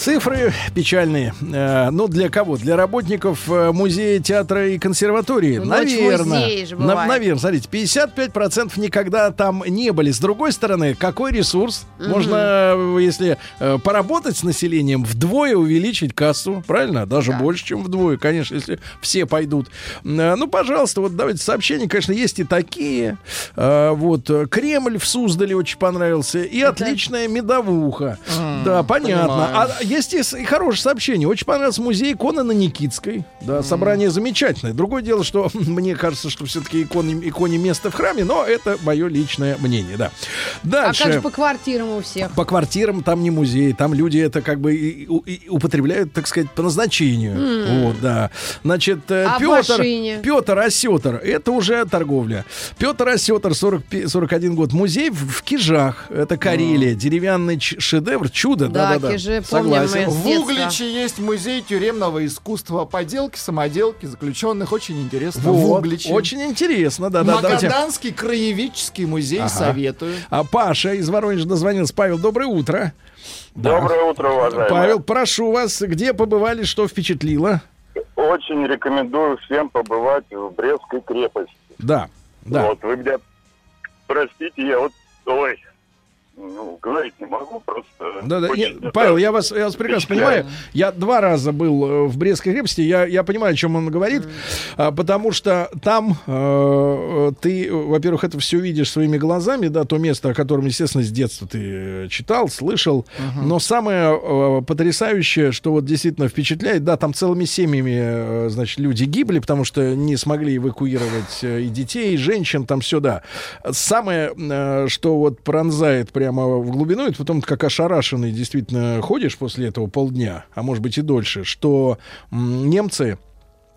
Цифры печальные. Э, ну, для кого? Для работников э, музея, театра и консерватории? Ну, Наверное. бывает. наверное, смотрите, 55% никогда там не были. С другой стороны, какой ресурс? Мгм. Можно, э, если поработать с населением, вдвое увеличить кассу, правильно? Даже больше, чем вдвое, конечно, если все пойдут. Ну, пожалуйста, вот давайте сообщения, конечно, есть и такие. Вот, Кремль в Суздале очень понравился. И отличная медовуха. Да, понятно. понимаю. А есть и, хорошее сообщение. Очень понравился музей иконы на Никитской. Да, собрание замечательное. Другое дело, что мне кажется, что все-таки иконе, иконе место в храме, но это мое личное мнение, да. А Дальше. как же по квартирам у всех? По квартирам там не музей, там люди это как бы и- и- употребляют, так сказать, по назначению. М. Вот, да. Значит, э, А Петр? Петр Осетр, это уже торговля. Петр Осетр, 40, пи- 41 год, музей в, в Кижах, это Карелия, деревянный ч- шедевр, чудо, Да, да-да-да. Кижи, помним Согласен. В. Угличе есть музей тюремного искусства, поделки, самоделки, заключенных. Очень интересно. в Вот, Угличе. очень интересно, да-да. давайте. Магаданский краеведческий музей Ага. советую. А Паша из Воронежа дозвонился. Павел, доброе утро. Да. Доброе утро, уважаемые. Павел, прошу вас, где побывали, что впечатлило? Очень рекомендую всем побывать в Брестской крепости. Да, да. Вот, вы меня простите, я вот, ой, ну, говорить не могу, просто... Да, да, очень нет, это Павел, я вас, я вас прекрасно впечатляет. понимаю. Я два раза был э, в Брестской крепости. Я, я понимаю, о чем он говорит. а, потому что там э, ты, во-первых, это все видишь своими глазами, да, то место, о котором, естественно, с детства ты э, читал, слышал. Но самое э, потрясающее, что вот действительно впечатляет, да, там целыми семьями, э, значит, люди гибли, потому что не смогли эвакуировать э, и детей, и женщин, там все, да. Самое, э, что вот пронзает прямо в глубину, это потом как ошарашенный действительно ходишь после этого полдня, а может быть и дольше, что немцы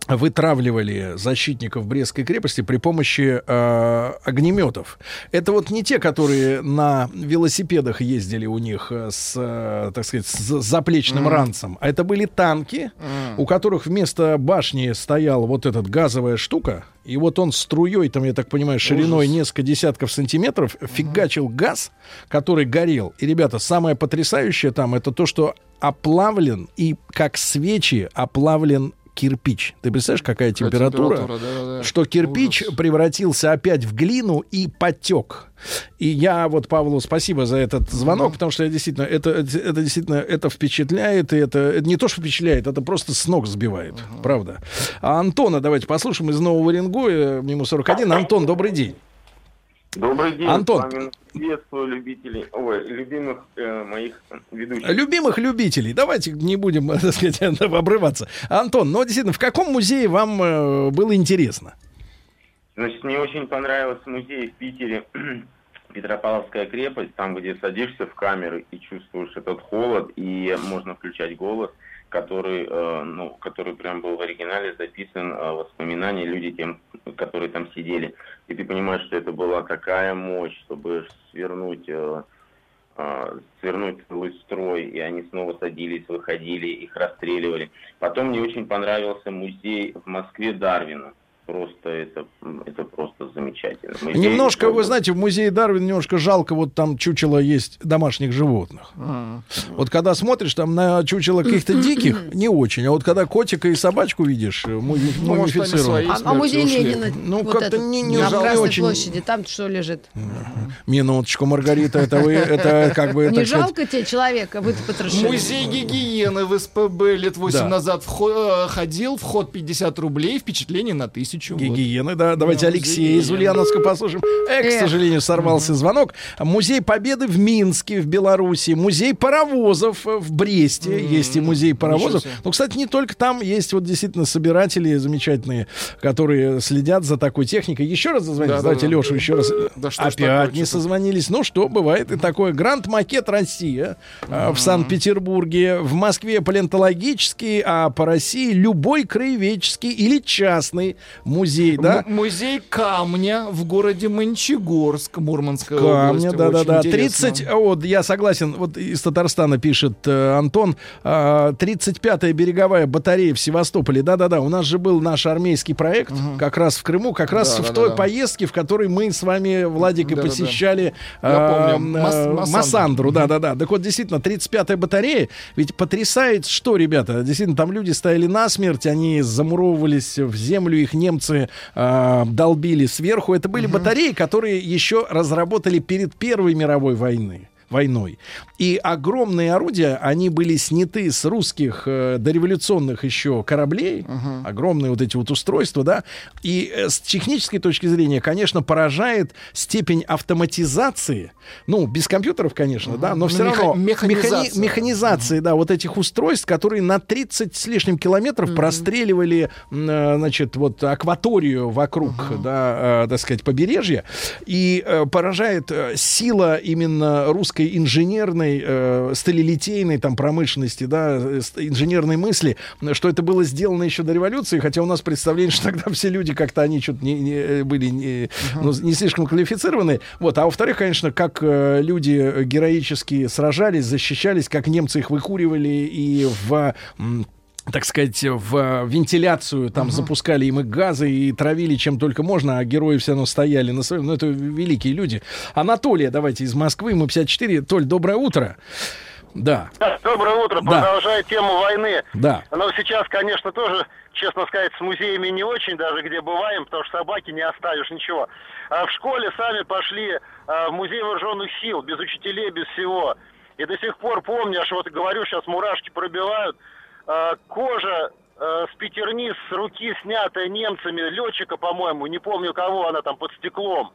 вытравливали защитников Брестской крепости при помощи э, огнеметов. Это вот не те, которые на велосипедах ездили у них э, с, э, так сказать, с заплечным Мгм. ранцем, а это были танки, у которых вместо башни стояла вот эта газовая штука, и вот он струей, там, я так понимаю, шириной несколько десятков сантиметров фигачил газ, который горел. И, ребята, самое потрясающее там, это то, что оплавлен и как свечи оплавлен кирпич. Ты представляешь, какая температура? температура, да-да-да. Что кирпич превратился опять в глину и потек. И я вот Павлу спасибо за этот звонок, потому что я действительно это, это, действительно это впечатляет, и это, это не то, что впечатляет, это просто с ног сбивает, правда. А Антона давайте послушаем из Нового Уренгоя, ему 41. Антон, добрый день. Добрый день, Антон. с вами приветствую любителей, ой, любимых э, моих ведущих. Любимых любителей. Давайте не будем, так сказать, обрываться. Антон, ну действительно, в каком музее вам э, было интересно? Значит, мне очень понравился музей в Питере, Петропавловская крепость, там, где садишься в камеры и чувствуешь этот холод, и можно включать голос, который, э, ну, который прям был в оригинале записан, э, воспоминания люди тем, которые там сидели. И ты понимаешь, что это была такая мощь, чтобы свернуть э, свернуть целый строй, и они снова садились, выходили, их расстреливали. Потом мне очень понравился музей в Москве Дарвина. Просто это, это просто замечательно. Музей- Немножко, вы знаете, в музее Дарвина немножко жалко, вот там чучело есть домашних животных. Вот когда смотришь там на чучело каких-то диких, не очень. А вот когда котика и собачку видишь, э, Ну, мумифицированных. А, а музей. Ленина, Ну, вот как-то этот, не- не на жалко, Красной очень. площади, там что лежит? Минуточку, Маргарита, это вы, это как бы, Не жалко тебе человека, вы потрошили? Музей гигиены в СПБ лет 8 Да. назад э, ходил, вход 50 рублей, впечатление на тысячу. Гигиены, да. Давайте Алексея из Ульяновска послушаем. Эх, к Эх. сожалению, сорвался звонок. Музей Победы в Минске, в Беларуси. Музей паровозов э, в Бресте. Есть и музей паровозов. Ну, кстати, не только там. Есть вот действительно собиратели замечательные, которые следят за такой техникой. Еще раз зазвоните. Да, да, Давайте да. Лешу еще раз. Да что Опять такое, не созвонились. Ну что, бывает и такое. Гранд Макет Россия э, в Санкт-Петербурге. В Москве палеонтологический, а по России любой краеведческий или частный музей, да? М- музей камня в городе Мончегорск, Мурманская Камня, область. да, да, Очень да. интересно. 30, а, вот я согласен, вот из Татарстана пишет э, Антон, а, 35-я береговая батарея в Севастополе, да-да-да, у нас же был наш армейский проект, как раз в Крыму, как раз Да, в да, той да. поездке, в которой мы с вами, Владик, и Да-да-да. посещали э, помню. э, Мас- Массандру. Да-да-да. Так вот, действительно, 35-я батарея, ведь потрясает, что, ребята, действительно, там люди стояли насмерть, они замуровывались в землю, их немцы э, долбили сверху. Это были батареи, которые еще разработали перед Первой мировой войны войной. И огромные орудия, они были сняты с русских э, дореволюционных еще кораблей, огромные вот эти вот устройства, да, и э, с технической точки зрения, конечно, поражает степень автоматизации, ну, без компьютеров, конечно, да, но Ну, все меха- равно механизация. механи- механизации, да, вот этих устройств, которые на 30 с лишним километров простреливали, м, э, значит, вот акваторию вокруг, да, э, так сказать, побережья, и э, поражает э, сила именно русской инженерной, э, сталелитейной там промышленности, да, э, инженерной мысли, что это было сделано еще до революции, хотя у нас представление, что тогда все люди как-то они что-то не, не, э, были не, ну, не слишком квалифицированы. Вот, а во-вторых, конечно, как э, люди героически сражались, защищались, как немцы их выкуривали и в м, так сказать, в э, вентиляцию там запускали им и газы, и травили чем только можно, а герои все равно стояли на своем. Ну, это великие люди. Анатолия, давайте, из Москвы, мы 54. Толь, доброе утро. Да, Доброе утро. Да. Продолжая тему войны. да. Но сейчас, конечно, тоже, честно сказать, с музеями не очень, даже где бываем, потому что собаки не оставишь, ничего. А в школе сами пошли а, в музей вооруженных сил, без учителей, без всего. И до сих пор помню, аж вот говорю, сейчас мурашки пробивают, кожа а, с пятерни, с руки снятая немцами, летчика, по-моему, не помню кого она там, под стеклом,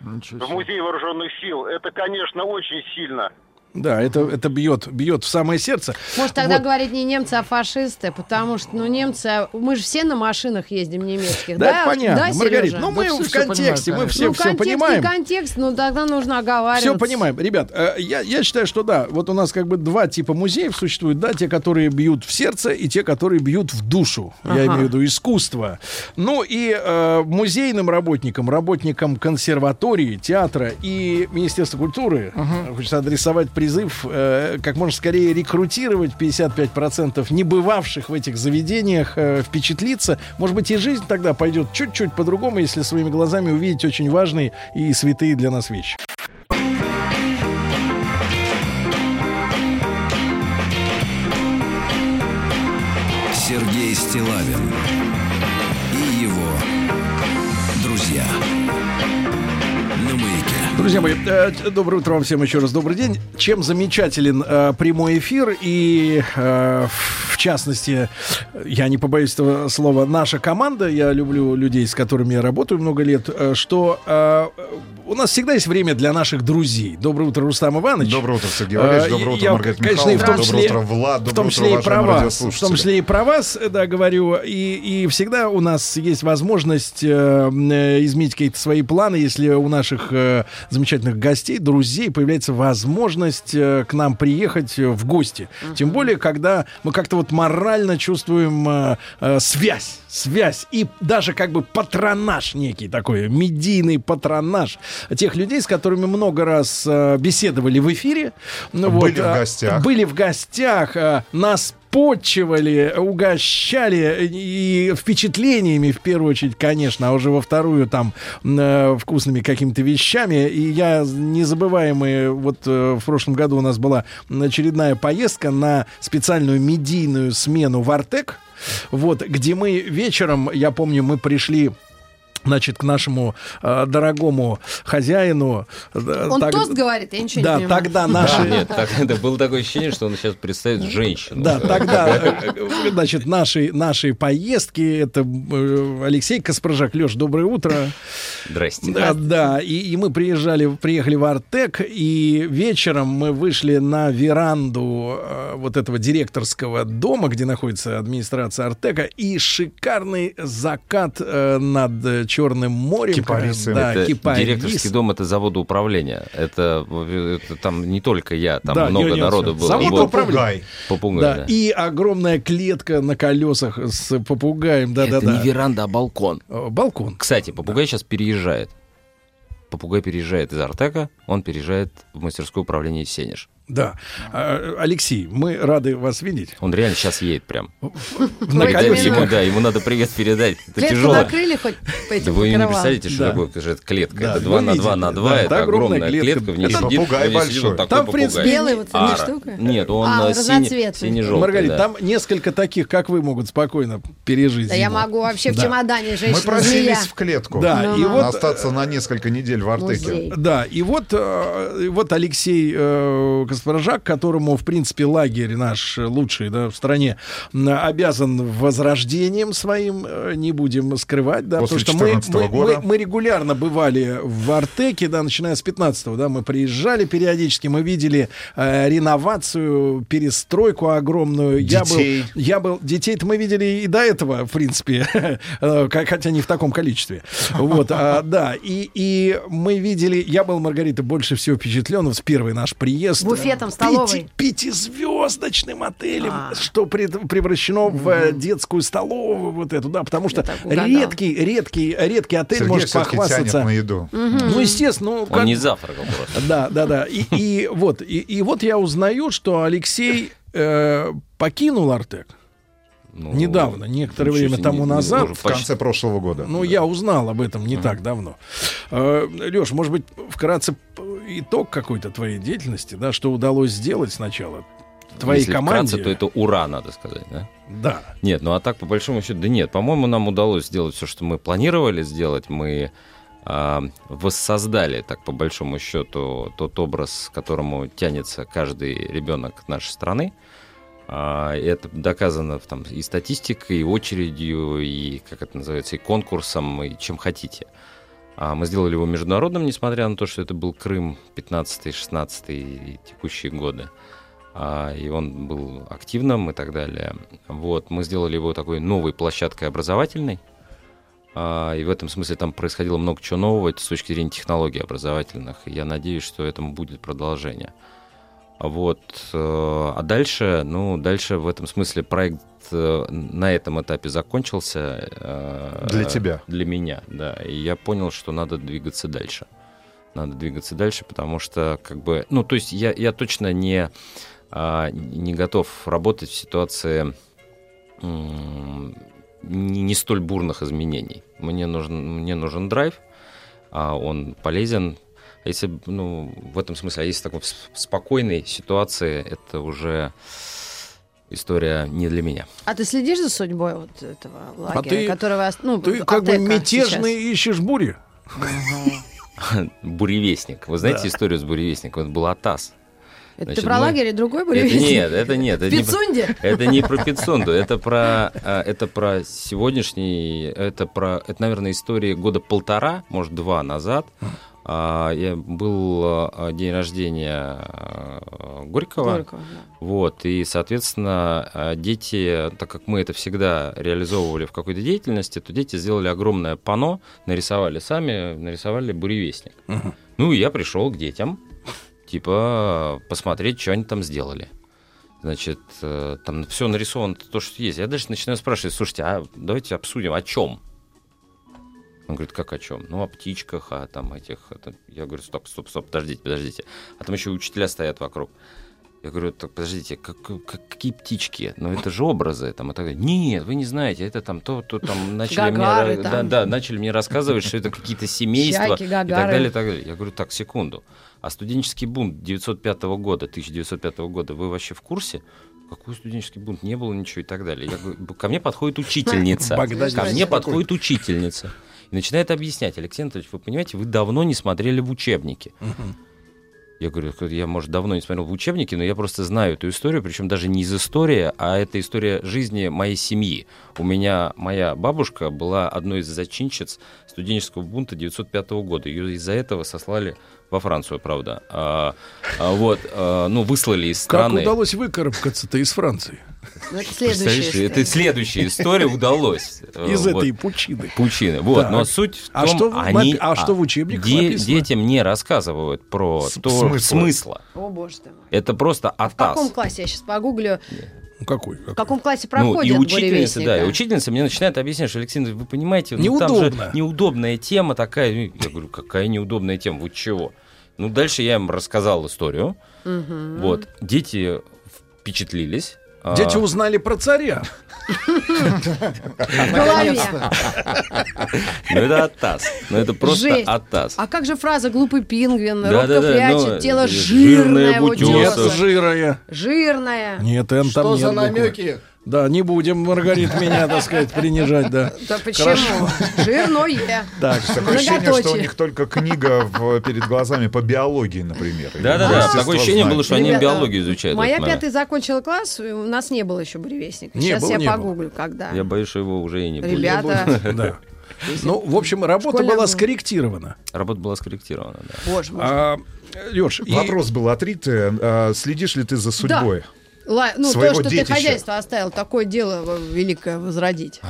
в музее вооруженных сил. Это, конечно, очень сильно. Да, это, это бьет, бьет в самое сердце. Может, тогда Вот. говорить не немцы, а фашисты, потому что, ну, немцы, а мы же все на машинах ездим немецких, Да, да? это понятно, да, Маргарита. Ну, мы Да в все всё контексте, мы все, ну, все контекст понимаем. контекст, ну, тогда нужно оговариваться. Все понимаем. Ребят, э, я, я считаю, что да, вот у нас как бы два типа музеев существуют, да, те, которые бьют в сердце, и те, которые бьют в душу. Я Ага. имею в виду искусство. Ну и э, музейным работникам, работникам консерватории, театра и Министерства культуры хочется адресовать призыв э, как можно скорее рекрутировать 55% не бывавших в этих заведениях, э, впечатлиться. Может быть, и жизнь тогда пойдет чуть-чуть по-другому, если своими глазами увидеть очень важные и святые для нас вещи. Сергей Стилавин Друзья мои, э, доброе утро вам всем еще раз, добрый день. Чем замечателен э, прямой эфир и, э, в частности, я не побоюсь этого слова, наша команда, я люблю людей, с которыми я работаю много лет, что у нас всегда есть время для наших друзей. Доброе утро, Рустам Иванович. Доброе утро, Сергей Валерьевич. Доброе утро, я, Маргарита конечно, и в том Михайловна. числе, Доброе утро, Влад. в Доброе том утро, числе и про вас. В том числе и про вас, да, говорю. И, и всегда у нас есть возможность изменить какие-то свои планы, если у наших замечательных гостей, друзей появляется возможность э, к нам приехать э, в гости. Тем более, когда мы как-то вот морально чувствуем э, э, связь, связь и даже как бы патронаж некий такой, медийный патронаж тех людей, с которыми много раз э, беседовали в эфире. Ну, Были в а, гостях. Были в гостях, а, нас почивали, угощали и впечатлениями, в первую очередь, конечно, а уже во вторую там э, вкусными какими-то вещами. И я незабываемый, вот э, в прошлом году у нас была очередная поездка на специальную медийную смену в Артек, вот, где мы вечером, я помню, мы пришли Значит, к нашему э, дорогому хозяину. э, Он так- тост говорит, я ничего Да, не понимаю. тогда наши... Да, нет, так, это было такое ощущение, что он сейчас представит женщину. Да, тогда, э, значит, нашей, нашей поездки, это э, Алексей Каспаржак. Леш, доброе утро. Здрасте. Да, да, и, и мы приезжали, приехали в Артек, и вечером мы вышли на веранду э, вот этого директорского дома, где находится администрация Артека, и шикарный закат э, над Черным морем. Кипарисы. Да, это кипарис. директорский дом это завода управления. Это, это там не только я, там Да, много не, народу было. Завод Вот. управления. Попугай, Да, да. и огромная клетка на колесах с попугаем. Да, это да, да. не веранда, а балкон. Балкон. Кстати, попугай сейчас переезжает. Попугай переезжает из Артека, он переезжает в мастерское управление Сенеж. Да. А, Алексей, мы рады вас видеть. Он реально сейчас едет прям. На Ему- да, ему надо привет передать. Это Клетку тяжело. накрыли хоть по этим Да вы не представляете, что такое же это клетка. Это вы 2 на 2 видите, на 2, да, это огромная клетка. В ней Это сидит, большой. Там, в принципе, Белый вот эта штука? Нет, он А, э, синий- разноцветный. сине-желтый. Маргарита, там несколько таких, как вы, могут спокойно пережить. Да я могу вообще в Да. чемодане Мы женщина просились в клетку. Да, и Ну, вот Остаться на несколько недель в Артеке. Да, и вот, э, вот Алексей Каспаржак, которому, в принципе, лагерь наш лучший да, в стране, обязан возрождением своим, э, не будем скрывать, да, После потому что мы, 14-го мы, года. мы- мы регулярно бывали в Артеке, да, начиная с 15-го, да, мы приезжали периодически, мы видели э, реновацию, перестройку огромную. Я был, Детей. я был, детей-то мы видели и до этого, в принципе, э, хотя не в таком количестве. Вот, а, да, и, и мы видели, я был, Маргарита, больше всего впечатлен с первый наш приезд. Буфетом, Пяти- столовой. Пятизвездочным отелем, А. что пред- превращено в э, детскую столовую, вот эту, да, потому что редкий, редкий, редкий отель Сергей может похвастаться. на еду. Ну, естественно, ну, Он как- не завтракал просто. да, да, да. И, и вот, и, и вот я узнаю, что Алексей э, покинул Артек Ну, недавно, некоторое время тому не- не- назад. уже В почти- конце прошлого года. Ну, я узнал об этом не так давно. Леш, может быть, вкратце итог какой-то твоей деятельности, да, что удалось сделать сначала твоей Если команде? вкратце, то это ура, надо сказать, да? Да. Нет, ну а так, по большому счету, да нет. По-моему, нам удалось сделать все, что мы планировали сделать. Мы а, воссоздали, так по большому счету, тот образ, к которому тянется каждый ребенок нашей страны. А, это доказано там, и статистикой, и очередью, и, как это называется, и конкурсом, и чем хотите. А мы сделали его международным, несмотря на то, что это был Крым 15-16 и текущие годы. А, и он был активным и так далее. Вот, мы сделали его такой новой площадкой образовательной. И в этом смысле там происходило много чего нового с точки зрения технологий образовательных. Я надеюсь, что этому будет продолжение. Вот. э, А дальше, ну, дальше в этом смысле проект э, на этом этапе закончился. э, Для тебя. Для меня, да. И я понял, что надо двигаться дальше. Надо двигаться дальше, потому что, как бы, ну, то есть я, я точно не, а, не готов работать в ситуации не, не столь бурных изменений. Мне нужен, мне нужен драйв, а он полезен. А если, ну, в этом смысле, а если в такой спокойной ситуации, это уже история не для меня. А ты следишь за судьбой вот этого лагеря, ты- который вас, ну, Ты как бы мятежный сейчас? ищешь бури. Буревестник. Вы знаете историю с буревестником? Это был Атас. Это Значит, ты про мы- лагерь и другой Это буревестник? нет, это нет. Это не про- Пицунде? Это не про Пицунду, это про, а, это про сегодняшний, это про, это, наверное, история года полтора, может, два назад. А, я был а, день рождения а, Горького. Горького, да. Вот, и, соответственно, дети, так как мы это всегда реализовывали в какой-то деятельности, то дети сделали огромное панно, нарисовали сами, нарисовали буревестник. Ну, и я пришел к детям, типа, посмотреть, что они там сделали. Значит, э, там все нарисовано то, что есть. Я дальше начинаю спрашивать, слушайте, а давайте обсудим, о чем? Он говорит, как о чем? Ну, о птичках, о там этих. это». Я говорю, стоп, стоп, стоп, подождите, подождите. А там еще учителя стоят вокруг. Я говорю, так подождите, как, как- какие птички? Ну это же образы там и так далее. Нет, вы не знаете, это там то, то там начали Гагары мне, там. да, да, начали мне рассказывать, что это какие-то семейства Чайки, и так далее, и так далее. Я говорю, так, секунду. А студенческий бунт 905 года, 1905 года, вы вообще в курсе? Какой студенческий бунт? Не было ничего и так далее. Я говорю, ко мне подходит учительница. Ко мне подходит учительница. И начинает объяснять, Алексей Анатольевич, вы понимаете, вы давно не смотрели в учебники. Я говорю, я, может, давно не смотрел в учебники, но я просто знаю эту историю, причем даже не из истории, а это история жизни моей семьи. У меня моя бабушка была одной из зачинщиц студенческого бунта 905 года. Ее из-за этого сослали во Францию, правда. А, а, вот, а, ну, выслали из Как страны. удалось выкарабкаться-то из Франции? Ну, это следующая история. это следующая история удалось. Из вот. этой пучины. Пучины. Вот, Так. но суть в том, А что в они, а что в учебниках де- написано? детям не рассказывают про С- то смысла. смысла. О, боже ты мой. Это просто В каком атас. классе? Я сейчас погуглю. Ну, какой? В каком классе Ну, проходит и учительница, да, и учительница мне начинает объяснять, что, Алексей, вы понимаете, ну, там Неудобно. же неудобная тема такая. Ну, Я говорю, какая неудобная тема, вы чего? Ну, дальше я им рассказал историю. Мгм. Вот, дети впечатлились. А, Дети узнали про царя. Ну, это атас. Ну, это просто атас. А как же фраза «глупый пингвин», «робко да, прячет ну, тело жирное, вот бутёса. Нет, тёплое». жирая. Жирная. Нет, Эн, там Что за намеки? Да, не будем, Маргарит, меня, так сказать, принижать, да. Да почему? Хорошо. Жирное. Так, Такое ощущение, что у них только книга в- перед глазами по биологии, например. Да-да-да, такое ощущение было, что они Ребята, биологию изучают. Моя момент. пятый закончила класс, у нас не было еще буревестника. Не Сейчас было, я не было. погуглю, когда. Я боюсь, что его уже и не будет. Ребята, Да. Ну, в общем, работа Школьная была скорректирована. Работа была скорректирована, да. боже мой. А, Леш, и- Вопрос был от Риты. а, Следишь ли ты за судьбой? Ла- ну, то, что детища. ты хозяйство оставил, такое дело великое возродить.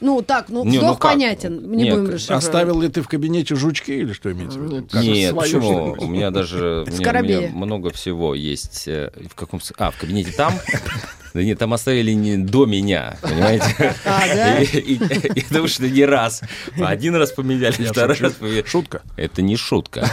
Ну, так, ну, Не, ну вздох как? понятен, не Не, будем расшифровывать. оставил ли ты в кабинете жучки или что имеется в виду? Как? Нет, Свою почему? У меня даже у меня- у меня много всего есть. э, В каком А, в кабинете там? Да нет, там оставили не до меня, понимаете? А, да? И- и- и- Потому что не раз. Один раз поменяли, Я второй шучу. раз поменяли. Шутка. Это не шутка.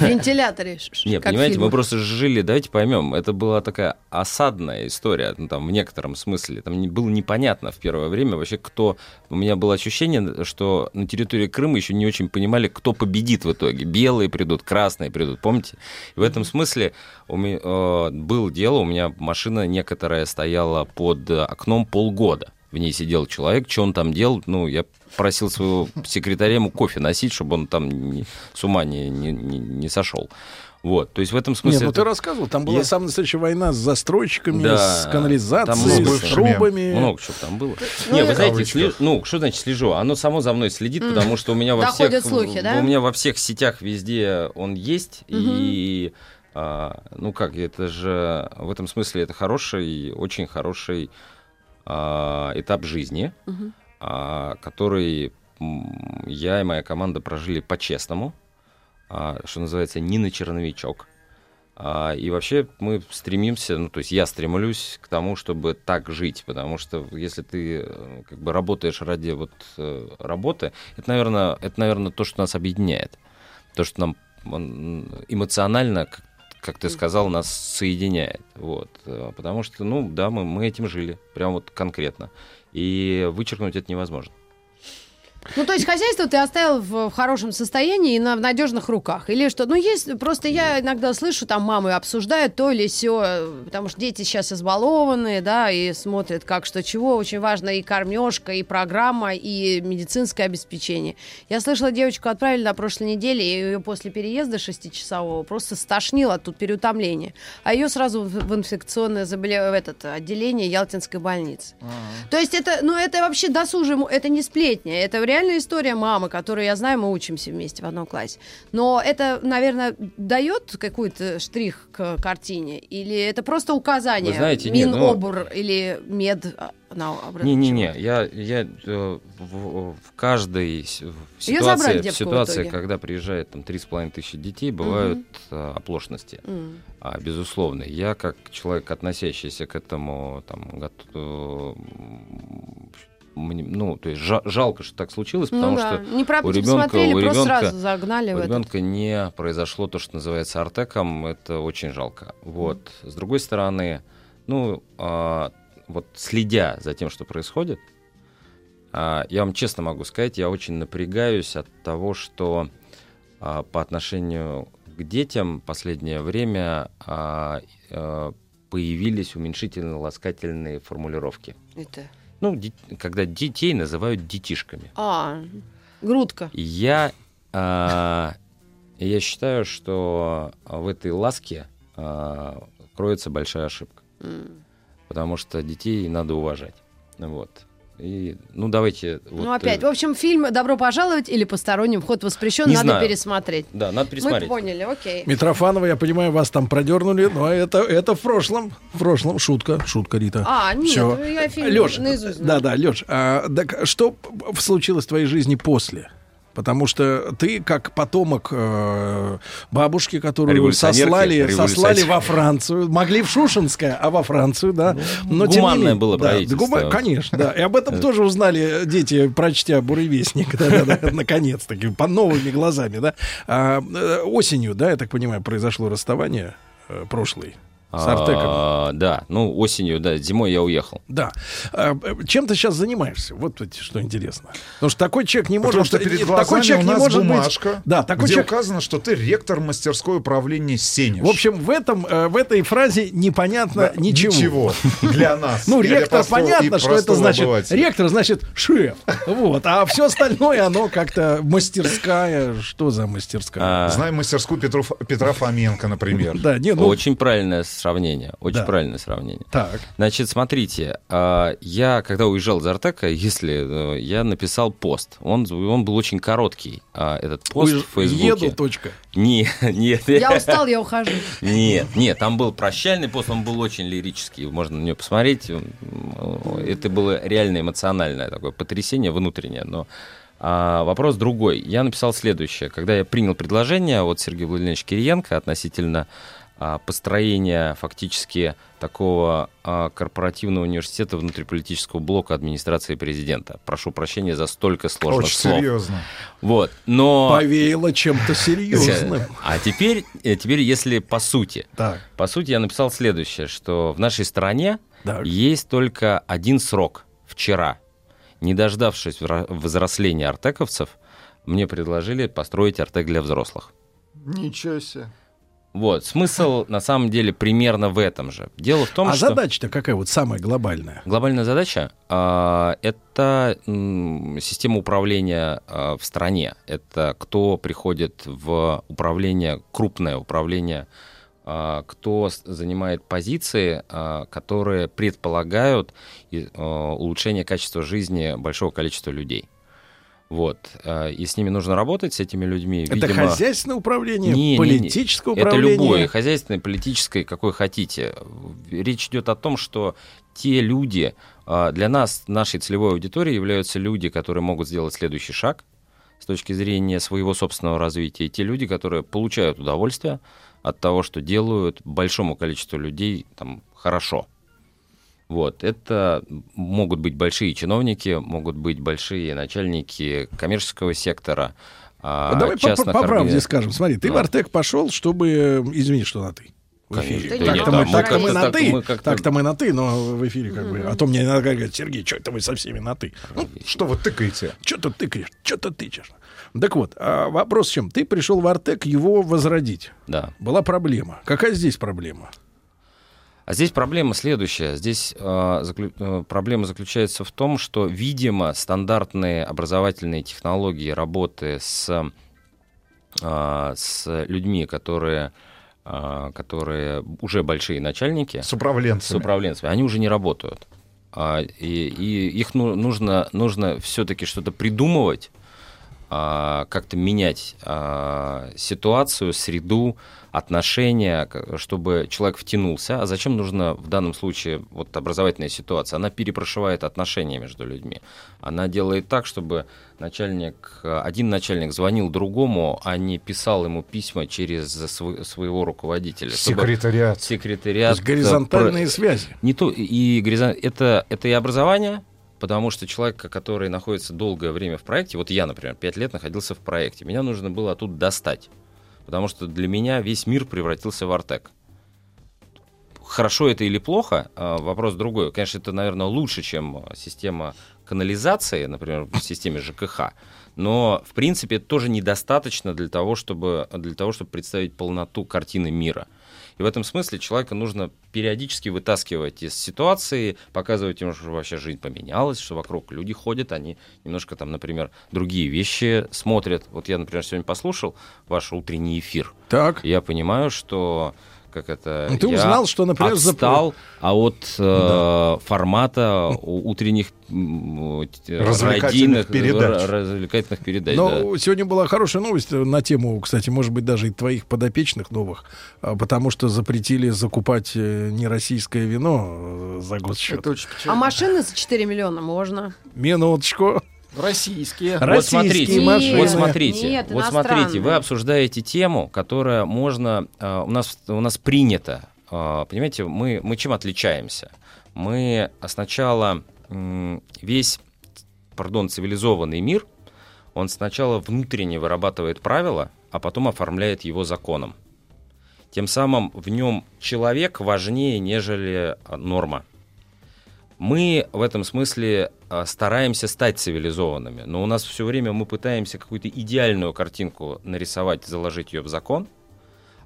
В вентиляторе. ш- ш- Не, как понимаете, фильмы. мы просто жили, давайте поймем, это была такая осадная история, ну, там, в некотором смысле. Там не, было непонятно в первое время вообще, кто... У меня было ощущение, что на территории Крыма еще не очень понимали, кто победит в итоге. Белые придут, красные придут, помните? И в этом смысле у меня, э, было дело, у меня машина некоторая стояла под окном полгода. В ней сидел человек, что он там делал, ну, я просил своего секретаря ему кофе носить, чтобы он там не- с ума не, не- не сошел. Вот, то есть в этом смысле... Нет, ну это- ты рассказывал, там была Я- самая настоящая война с застройщиками, Да, с канализацией, с трубами. Много чего там было. Ну, Не, и- вы знаете, ну, что значит слежу? Оно само за мной следит, потому что у меня во всех... слухи, да? У меня во всех сетях везде он есть, и... а, ну как, это же в этом смысле это хороший, очень хороший а, этап жизни, Мгм. а, который я и моя команда прожили по-честному, что называется, не на черновичок. А, И вообще мы стремимся, ну то есть я стремлюсь к тому, чтобы так жить, потому что если ты э, как бы работаешь ради вот э, работы, это, наверное, это, наверное, то, что нас объединяет, то, что нам эмоционально, как, как ты сказал, нас соединяет, вот, Э, потому что, ну да, мы, мы этим жили, прям вот конкретно, и вычеркнуть это невозможно. Ну, то есть хозяйство ты оставил в, в хорошем состоянии и на, в надежных руках. Или что? Ну, есть, просто я иногда слышу, там мамы обсуждают то или все, потому что дети сейчас избалованные, да, и смотрят как, что, чего. Очень важно и кормежка, и программа, и медицинское обеспечение. Я слышала, девочку отправили на прошлой неделе, и ее после переезда шестичасового просто стошнило тут переутомление. А ее сразу в, в инфекционное заболевание, в этот отделение Ялтинской больницы. То есть это, ну, это вообще досужие, это не сплетня, это реальная история мамы, которую я знаю, мы учимся вместе в одном классе. Но это, наверное, дает какой-то штрих к картине? Или это просто указание? Вы знаете, нет, Минобр или мед... а, на образ- Не-не-не, я, я э, в, в каждой в ситуации, в в ситуации итоге. когда приезжает там 3,5 тысячи детей, бывают э, оплошности. М. А, безусловно. Я, как человек, относящийся к этому, там, гот- э, ну, то есть жа- жалко, что так случилось, Ну потому да, что не про- у ребенка, посмотрели, у просто ребенка, сразу загнали у ребенка не произошло то, что называется артеком, это очень жалко. Вот. С другой стороны, ну, а, вот следя за тем, что происходит, а, я вам честно могу сказать, я очень напрягаюсь от того, что а, по отношению к детям в последнее время а, э, появились уменьшительно-ласкательные формулировки. Это... Ну, ди- когда детей называют детишками. А, грудка. Я, а, я считаю, что в этой ласке а, кроется большая ошибка. М. Потому что детей надо уважать. Вот. И, ну, давайте... Ну, вот, опять. э, В общем, фильм «Добро пожаловать» или «Посторонним вход воспрещен» Не надо знаю. пересмотреть. Да, надо Мы пересмотреть. поняли, окей. Митрофанова, я понимаю, вас там продернули, но это, это в прошлом. В прошлом. Шутка, шутка, Рита. А, нет, Всё. я фильм Лёш, наизусть да, знаю. да, Леш, а, так что случилось в твоей жизни после? Потому что ты, как потомок э, бабушки, которую сослали, сослали во Францию, могли в Шушинское, а во Францию, да. Но тем не гуманное менее- было да, правительство. гума- конечно, да. И об этом тоже узнали дети, прочтя «Буревестник», наконец-таки, по новыми глазами, да. А, э, осенью, да, я так понимаю, произошло расставание э, прошлой с Артеком. А, да, ну, осенью, да, зимой я уехал. Да. А, э, Чем ты сейчас занимаешься? Вот что интересно. Потому что такой человек не Потому может... что перед не- глазами такой человек у не нас может бумажка, быть... Да, такой где человек... указано, что ты ректор мастерской управления Сенеж. В общем, в, этом, э, в этой фразе непонятно Да, ничего. ничего для нас, Ну, ректор понятно, что это значит. обывателя. Ректор значит шеф. Вот. А все остальное, оно как-то мастерская. Что за мастерская? А, Знаем мастерскую Петру, Петра Фоменко, например. Да, не, ну... Очень правильное сравнение. Очень Да. правильное сравнение. Так. Значит, смотрите, а, я, когда уезжал из Артека, если э, я написал пост, он, он был очень короткий. а, Этот пост Уж- в Фейсбуке. Еду, точка. Не, нет. Я устал, я ухожу. Нет, нет, там был прощальный пост, он был очень лирический, можно на него посмотреть. М, Это было реально эмоциональное такое потрясение внутреннее, но а, вопрос другой. Я написал следующее. Когда я принял предложение от Сергея Владимировича Кириенко относительно а, построения фактически такого а, корпоративного университета внутриполитического блока администрации президента. Прошу прощения за столько сложных Очень слов. серьезно. Вот, но... Повеяло чем-то серьезным. А теперь, э, теперь, если по сути. Так. По сути, я написал следующее, что в нашей стране Так. есть только один срок – вчера. Не дождавшись взросления артековцев, мне предложили построить артек для взрослых. Ничего себе. Вот, смысл на самом деле примерно в этом же. Дело в том, а что... задача-то какая вот самая глобальная? Глобальная задача а, это м, система управления а, в стране. Это кто приходит в управление, крупное управление, а, кто занимает позиции, а, которые предполагают а, улучшение качества жизни большого количества людей. Вот. а, И с ними нужно работать, с этими людьми. Это Видимо, хозяйственное управление, не, не, не. политическое управление. Это любое, хозяйственное, политическое, какое хотите. Речь идет о том, что те люди, а, для нас, нашей целевой аудиторией являются люди, которые могут сделать следующий шаг с точки зрения своего собственного развития. Те люди, которые получают удовольствие от того, что делают большому количеству людей там, хорошо. Вот, это могут быть большие чиновники, могут быть большие начальники коммерческого сектора, а, Давай по, частных по правде скажем. Смотри, ты в Да. Артек пошел, чтобы... Извини, что на ты. В Конечно. эфире. Да Так-то мы, да, мы на так- ты, так-то мы на ты, но в эфире как бы. А то мне иногда говорят, Сергей, что это вы со всеми на ты? Ну, Что вы тыкаете? что ты тыкаешь, что ты тычешь? Так вот, а вопрос в чем? Ты пришел в Артек его возродить. Да. Была проблема. Какая здесь проблема? А здесь проблема следующая. Здесь э, заклю- э, проблема заключается в том, что, видимо, стандартные образовательные технологии работы с, э, с людьми, которые, э, которые уже большие начальники, С управленцами. с управленцами, они уже не работают. А, и, и их ну- нужно, нужно все-таки что-то придумывать, а, как-то менять а, ситуацию, среду, отношения, чтобы человек втянулся. А зачем нужно в данном случае вот образовательная ситуация? Она перепрошивает отношения между людьми. Она делает так, чтобы начальник, один начальник звонил другому, а не писал ему письма через св- своего руководителя. Секретариат. Секретариат. То есть горизонтальные э, связи. Не то, и горизон- это, это и образование, потому что человек, который находится долгое время в проекте, вот я, например, пять лет находился в проекте, меня нужно было оттуда достать, потому что для меня весь мир превратился в Артек. Хорошо это или плохо, а, вопрос другой. Конечно, это, наверное, лучше, чем система канализации, например, в системе ЖКХ. Но, в принципе, это тоже недостаточно для того, чтобы, для того, чтобы представить полноту картины мира. И в этом смысле человека нужно периодически вытаскивать из ситуации, показывать ему, что вообще жизнь поменялась, что вокруг люди ходят, они немножко там, например, другие вещи смотрят. Вот я, например, сегодня послушал ваш утренний эфир. Так. Я понимаю, что как это... Ну, ты я узнал, что, например, отстал а от э, формата у- утренних э, Развлекательных передач. развлекательных передач. Но да. сегодня была хорошая новость на тему, кстати, может быть, даже и твоих подопечных новых, а, потому что запретили закупать э, нероссийское вино э, за. Это очень А машины за 4 миллиона можно? Минуточку. Российские. Вот смотрите, машины. вот смотрите, Нет, вот смотрите, вы обсуждаете тему, которая можно, э, у нас у нас принято, э, понимаете, мы мы чем отличаемся? Мы сначала м, весь, пардон, цивилизованный мир, он сначала внутренне вырабатывает правила, а потом оформляет его законом. Тем самым в нем человек важнее, нежели э, норма. Мы в этом смысле а, стараемся стать цивилизованными, но у нас все время мы пытаемся какую-то идеальную картинку нарисовать, заложить ее в закон,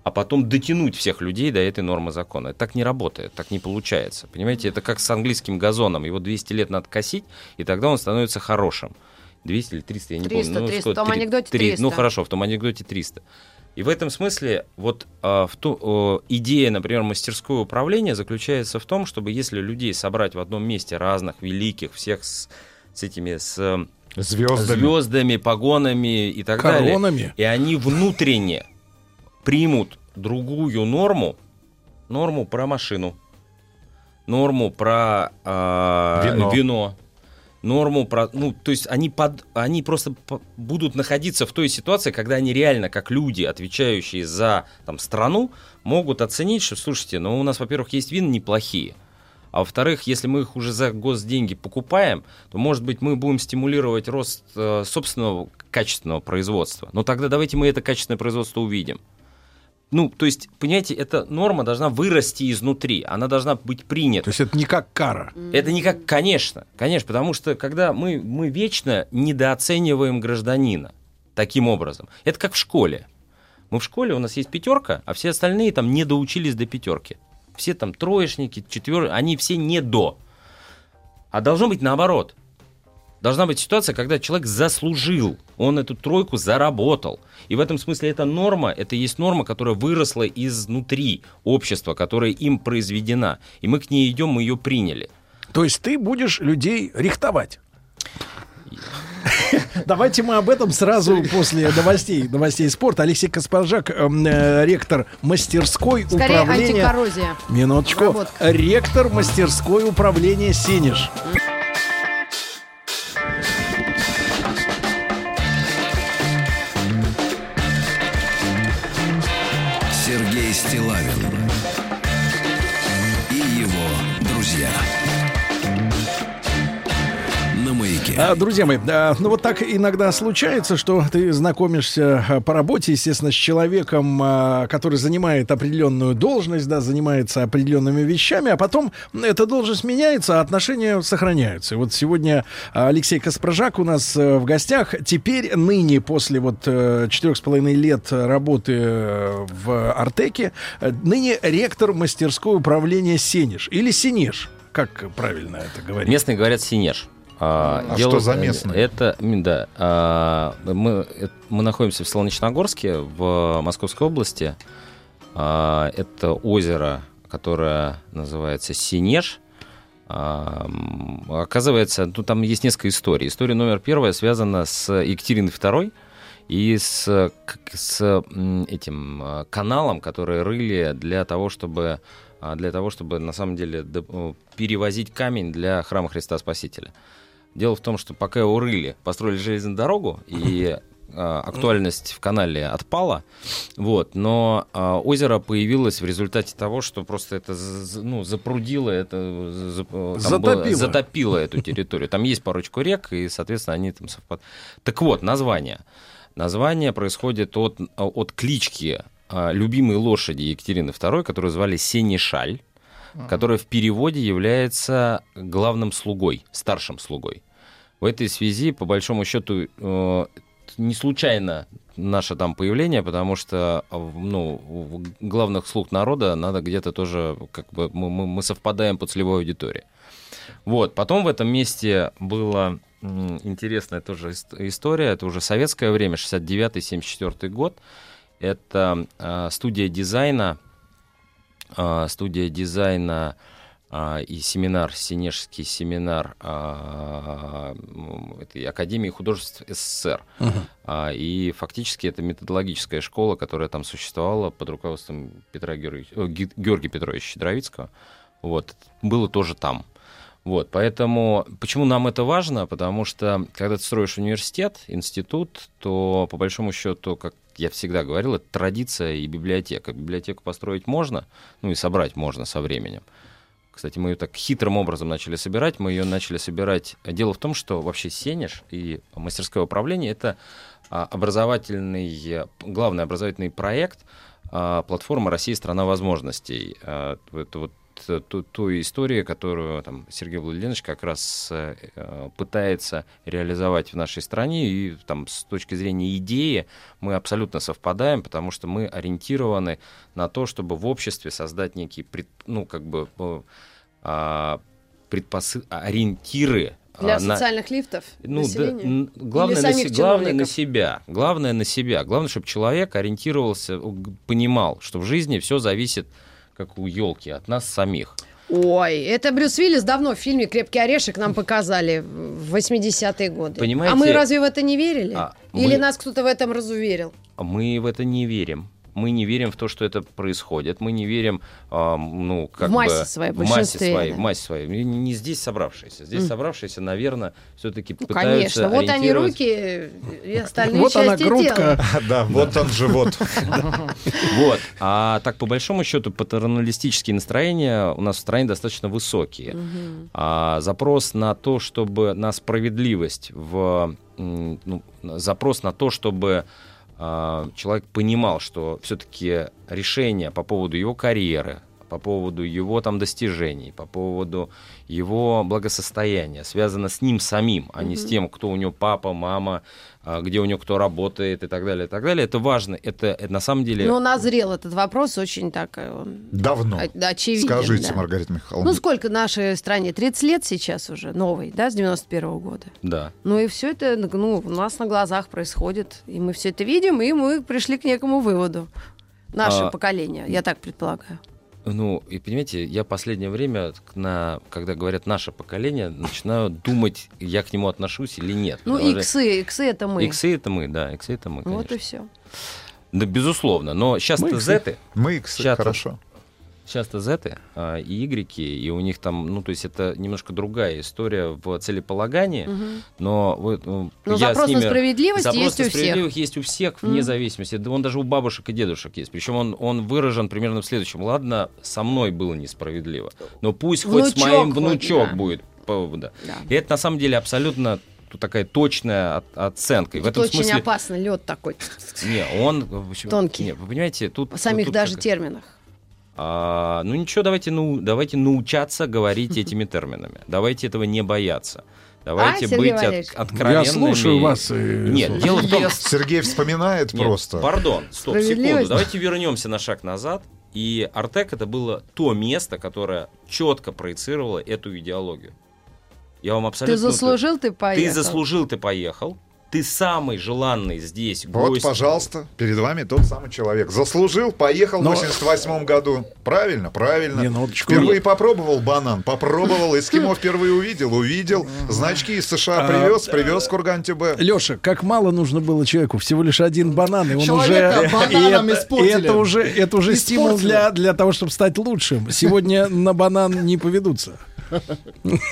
а потом дотянуть всех людей до этой нормы закона. Это так не работает, так не получается. Понимаете, это как с английским газоном. Его 200 лет надо косить, и тогда он становится хорошим. 200 или 300, я не 300, помню. 300, в том анекдоте три- 300. Ну хорошо, в том анекдоте 300. И в этом смысле вот а, в ту, идея, например, мастерского управления заключается в том, чтобы если людей собрать в одном месте разных великих, всех с, с этими с э, Звездами. звездами, погонами и так Коронами. далее, и они внутренне примут другую норму, норму про машину, норму про а, Вино. вино, норму про, ну, то есть они под, они просто будут находиться в той ситуации, когда они реально, как люди, отвечающие за там страну, могут оценить, что, слушайте, ну у нас, во-первых, есть вины неплохие. А во-вторых, если мы их уже за госденьги покупаем, то, может быть, мы будем стимулировать рост э, собственного качественного производства. Но тогда давайте мы это качественное производство увидим. Ну, то есть, понимаете, эта норма должна вырасти изнутри, она должна быть принята. То есть это не как кара. Это не как, конечно, конечно, потому что когда мы, мы вечно недооцениваем гражданина таким образом. Это как в школе. Мы в школе, у нас есть пятерка, а все остальные там не доучились до пятерки. Все там троечники, четверки, они все не до. А должно быть наоборот. Должна быть ситуация, когда человек заслужил, он эту тройку заработал. И в этом смысле эта норма, это есть норма, которая выросла изнутри общества, которая им произведена. И мы к ней идем, мы ее приняли. То есть ты будешь людей рихтовать. Давайте мы об этом сразу после новостей, новостей спорта. Алексей Каспаржак, эм, э, ректор мастерской Скорее управления... антикоррозия. Минуточку. Обработка. Ректор мастерской управления Синиш. Маяке. А, Друзья мои, а, ну вот так иногда случается, что ты знакомишься а, по работе, естественно, с человеком, а, который занимает определенную должность, да, занимается определенными вещами, а потом эта должность меняется, а отношения сохраняются. И вот сегодня а, Алексей Каспражак у нас э, в гостях. Теперь, ныне, после вот э, четырех с половиной лет работы э, в Артеке, ныне ректор мастерской управления Сенеж или Синеж. Как правильно это говорить? Местные говорят синеж. А, А что за местные? Это, да, а, мы, мы находимся в Солнечногорске, в Московской области. А, Это озеро, которое называется Синеж. А, Оказывается, ну, там есть несколько историй. История номер первая связана с Екатериной II и с, с этим каналом, который рыли для того, чтобы для того, чтобы на самом деле перевозить камень для храма Христа Спасителя. Дело в том, что пока его рыли, построили железную дорогу, и а, актуальность в канале отпала, вот, но а, озеро появилось в результате того, что просто это ну, запрудило, это за- там Затопило. было- затопило эту территорию. Там есть парочку рек, и, соответственно, они там совпадают. Так вот, название. Название происходит от, от клички а, любимой лошади Екатерины II, которую звали Сенешаль, которая в переводе является главным слугой, старшим слугой. В этой связи, по большому счету, э, не случайно наше там появление, потому что э, ну, главных слуг народа надо где-то тоже, как бы, мы, мы- совпадаем по целевой аудитории. Вот, потом в этом месте была интересная тоже ис- история, это уже советское время, 69-74 год, это э, студия дизайна студия дизайна а, и семинар, Синежский семинар а, этой Академии художеств СССР. А, И фактически это методологическая школа, которая там существовала под руководством Петра Ги- Георгия Петровича Щедровицкого. Вот. Было тоже там. Вот, поэтому почему нам это важно? Потому что когда ты строишь университет, институт, то по большому счету, как я всегда говорил, это традиция и библиотека. Библиотеку построить можно, ну и собрать можно со временем. Кстати, мы ее так хитрым образом начали собирать. Мы ее начали собирать. Дело в том, что вообще Сенеж и мастерское управление это а, образовательный, главный образовательный проект а, платформа Россия страна возможностей. А, Это вот ту, ту историю, которую там, Сергей Владимирович как раз э, э, пытается реализовать в нашей стране. И там, с точки зрения идеи мы абсолютно совпадаем, потому что мы ориентированы на то, чтобы в обществе создать некие, пред- ну, как бы, э, а, предпосы- ориентиры а, Для на- социальных лифтов ну, да, населения? н- главное, на, се- главное на себя. Главное на себя. Главное, чтобы человек ориентировался, понимал, что в жизни все зависит, как у елки, от нас самих. Ой, это Брюс Уиллис давно в фильме «Крепкий орешек» нам показали в 80-е годы. Понимаете, а мы разве в это не верили? а, Или мы- нас кто-то в этом разуверил? Мы в это не верим. Мы не верим в то, что это происходит. Мы не верим, а, ну, как В массе бы, своей, в в массе большинстве, своей, да. в массе своей. Не, не здесь собравшиеся. Здесь Мгм. собравшиеся, наверное, все-таки Ну, пытаются конечно. Вот они руки и остальные Вот она, части грудка. тела. Да, вот он живот. Вот. А так, по большому счету, патерналистические настроения у нас в стране достаточно высокие. А запрос на то, чтобы на справедливость, в, ну, запрос на то, чтобы человек понимал, что все-таки решение по поводу его карьеры, по поводу его там достижений, по поводу его благосостояния связано с ним самим, а не с тем, кто у него папа, мама, а, где у него кто работает и так далее, и так далее. Это важно. Это, это на самом деле... Но назрел этот вопрос очень так э, Давно. очевиден. Скажите, да. Маргарита Михайловна. Ну, сколько нашей стране? 30 лет сейчас уже, новый, да, с 91 года. Да. Ну и все это ну, у нас на глазах происходит, и мы все это видим, и мы пришли к некому выводу. Наше А, поколение, я так предполагаю. Ну, и понимаете, я последнее время, на, когда говорят наше поколение, начинаю думать, я к нему отношусь или нет. Ну, Потому иксы, иксы это мы. Иксы это мы, да, иксы это мы, вот конечно. и все. Да, безусловно. Но сейчас-то зеты. Мы иксы, хорошо. Сейчас-то зеты а, и игреки, и у них там, ну, то есть это немножко другая история в целеполагании, Мгм. но вот, ну, Но я запрос с на ними- справедливость запрос есть на у всех. справедливость есть у всех, вне Мгм. зависимости. Да он даже у бабушек и дедушек есть. Причем он, он выражен примерно в следующем. Ладно, со мной было несправедливо, но пусть хоть с Внучок моим хоть, внучок да. будет. да. Да. И это на самом деле абсолютно такая точная оценка. И в Это этом очень смысле... опасно, лед такой, Не, он... Тонкий. Не, вы понимаете, тут... в самих тут даже как- терминах. А, ну ничего, давайте, ну, давайте научаться говорить этими терминами. Давайте этого не бояться. Давайте А, Сергей быть от- откровенными. Я слушаю вас. и- Нет, дело в том... Сергей вспоминает Нет, просто. Пардон, стоп, секунду. Давайте вернемся на шаг назад. И Артек это было то место, которое четко проецировало эту идеологию. Я вам абсолютно... Ты заслужил, ты поехал. Ты заслужил, ты поехал. Ты самый желанный здесь Вот, гость. пожалуйста, перед вами тот самый человек. Заслужил, поехал Но- в 88 году. Правильно, правильно. Минуточку. Впервые попробовал банан, попробовал. Эскимо впервые увидел, увидел. Значки из США А, привез, привез Курган-Тюбе. Леша, как мало нужно было человеку, всего лишь один банан, и он Человека уже... бананом и это, испортили. это уже, это уже стимул для, для того, чтобы стать лучшим. Сегодня на банан не поведутся.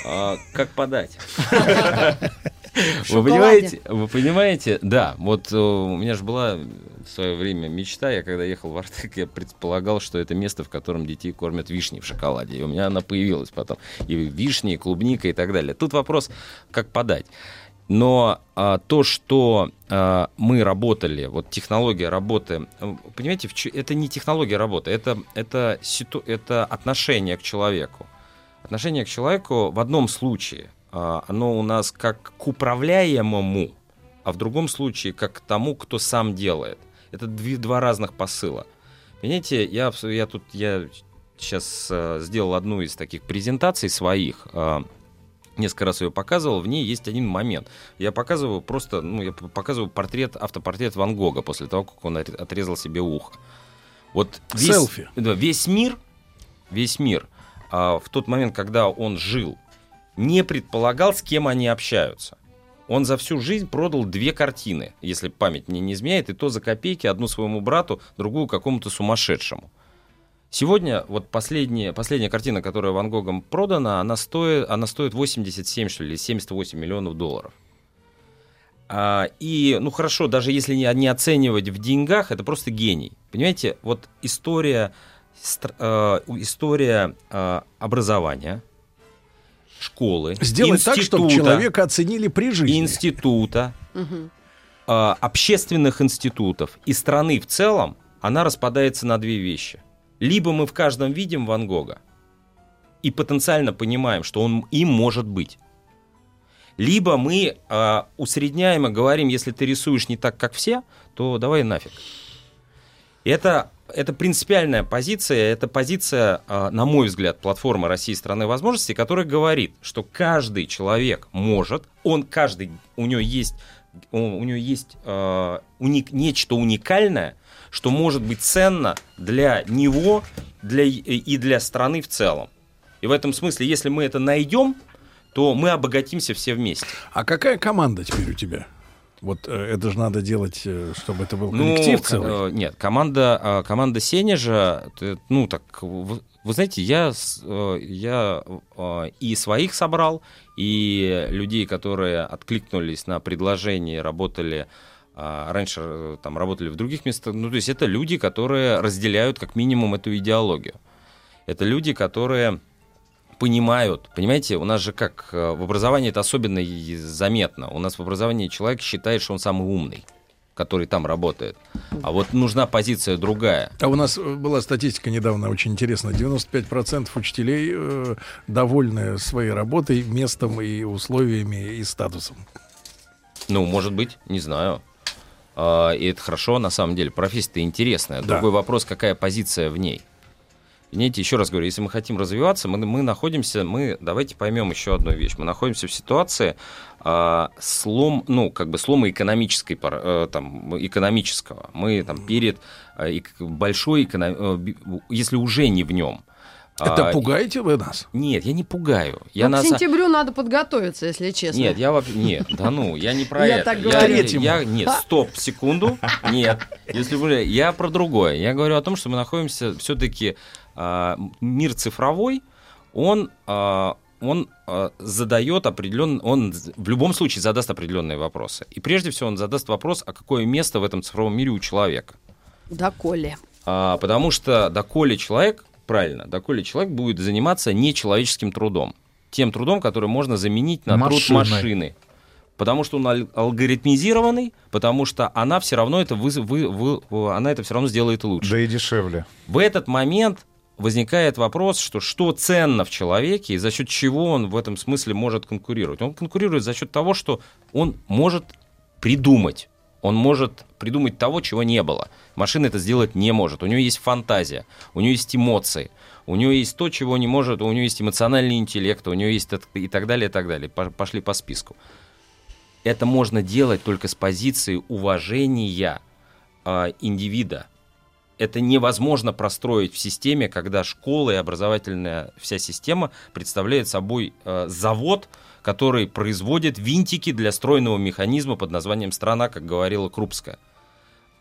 А, как подать? Вы понимаете, вы понимаете, да, вот э, у меня же была в свое время мечта, я когда ехал в Артек, я предполагал, что это место, в котором детей кормят вишней в шоколаде, и у меня она появилась потом, и вишни, и клубника и так далее. Тут вопрос, как подать. Но а, то, что а, мы работали, вот технология работы, э, понимаете, это не технология работы, это, это, ситу- это отношение к человеку. Отношение к человеку в одном случае, оно у нас как к управляемому, а в другом случае как к тому, кто сам делает. Это две- два разных посыла. Понимаете, я, я тут я сейчас э, сделал одну из таких презентаций своих. э, несколько раз ее показывал, в ней есть один момент. Я показываю просто, ну, я показываю портрет, автопортрет Ван Гога после того, как он отрезал себе ухо. Вот весь, Селфи. да, весь мир весь мир а, в тот момент, когда он жил, не предполагал, с кем они общаются. Он за всю жизнь продал две картины, если память мне не изменяет, и то за копейки, одну своему брату, другую какому-то сумасшедшему. Сегодня вот последняя, последняя картина, которая Ван Гогом продана, она стоит, она стоит 87, что ли, 78 миллионов долларов. А, и, ну хорошо, даже если не, не оценивать в деньгах, это просто гений. Понимаете, вот история, э, история э, образования, школы, Сделать так, чтобы института, человека оценили при жизни. института, э, общественных институтов и страны в целом, она распадается на две вещи. Либо мы в каждом видим Ван Гога и потенциально понимаем, что он им может быть. Либо мы э, усредняем и говорим, если ты рисуешь не так, как все, то давай нафиг. Это, это принципиальная позиция, это позиция, э, на мой взгляд, платформы России страны возможностей, которая говорит, что каждый человек может, он каждый, у него есть, у, у него есть э, уник, нечто уникальное, что может быть ценно для него для, и для страны в целом. И в этом смысле, если мы это найдем, то мы обогатимся все вместе. А какая команда теперь у тебя? Вот э, это же надо делать, э, чтобы это был Ну, коллектив к- целый. э, Нет, команда, э, команда Сенежа, ну так, вы, вы знаете, я, я и своих собрал, и людей, которые откликнулись на предложение, работали а, раньше там работали в других местах. Ну, то есть это люди, которые разделяют как минимум эту идеологию. Это люди, которые понимают, понимаете, у нас же как э, в образовании это особенно заметно. У нас в образовании человек считает, что он самый умный, который там работает. А вот нужна позиция другая. А у нас э, была статистика недавно очень интересная. 95% учителей э, довольны своей работой, местом и условиями и статусом. Ну, может быть, не знаю. А, И это хорошо, на самом деле. Профессия-то интересная. Да. Другой вопрос, какая позиция в ней. Понимаете, еще раз говорю, если мы хотим развиваться, мы, мы находимся, мы, давайте поймем еще одну вещь. Мы находимся в ситуации а, слом, ну, как бы слома экономической, э, там, экономического. Мы там перед а, эк- большой, эконом- э, если уже не в нем. Это А, пугаете вы нас? Нет, я не пугаю. Я Ну, на к сентябрю надо подготовиться, если честно. нет, я вообще... Нет, да ну, я не про Я это. так говорю. я, Нет, стоп, секунду. Нет. Если вы... Я про другое. Я говорю о том, что мы находимся все-таки... мир цифровой, он... а, он а, задает определенный, он в любом случае задаст определенные вопросы. И прежде всего он задаст вопрос, а какое место в этом цифровом мире у человека. Доколе. А, потому что доколе человек, правильно, доколе человек будет заниматься нечеловеческим трудом. Тем трудом, который можно заменить на труд Машиной. машины. Потому что он ал- алгоритмизированный, потому что она все равно это выз- вы- вы- она это все равно сделает лучше. Да и дешевле. В этот момент возникает вопрос, что что ценно в человеке и за счет чего он в этом смысле может конкурировать. Он конкурирует за счет того, что он может придумать. Он может придумать того, чего не было. Машина это сделать не может. У нее есть фантазия, у нее есть эмоции, у нее есть то, чего не может, у нее есть эмоциональный интеллект, у нее есть и так далее, и так далее. По- Пошли по списку. Это можно делать только с позиции уважения а, индивида. Это невозможно простроить в системе, когда школа и образовательная вся система представляет собой э, завод, который производит винтики для стройного механизма под названием «страна», как говорила Крупская.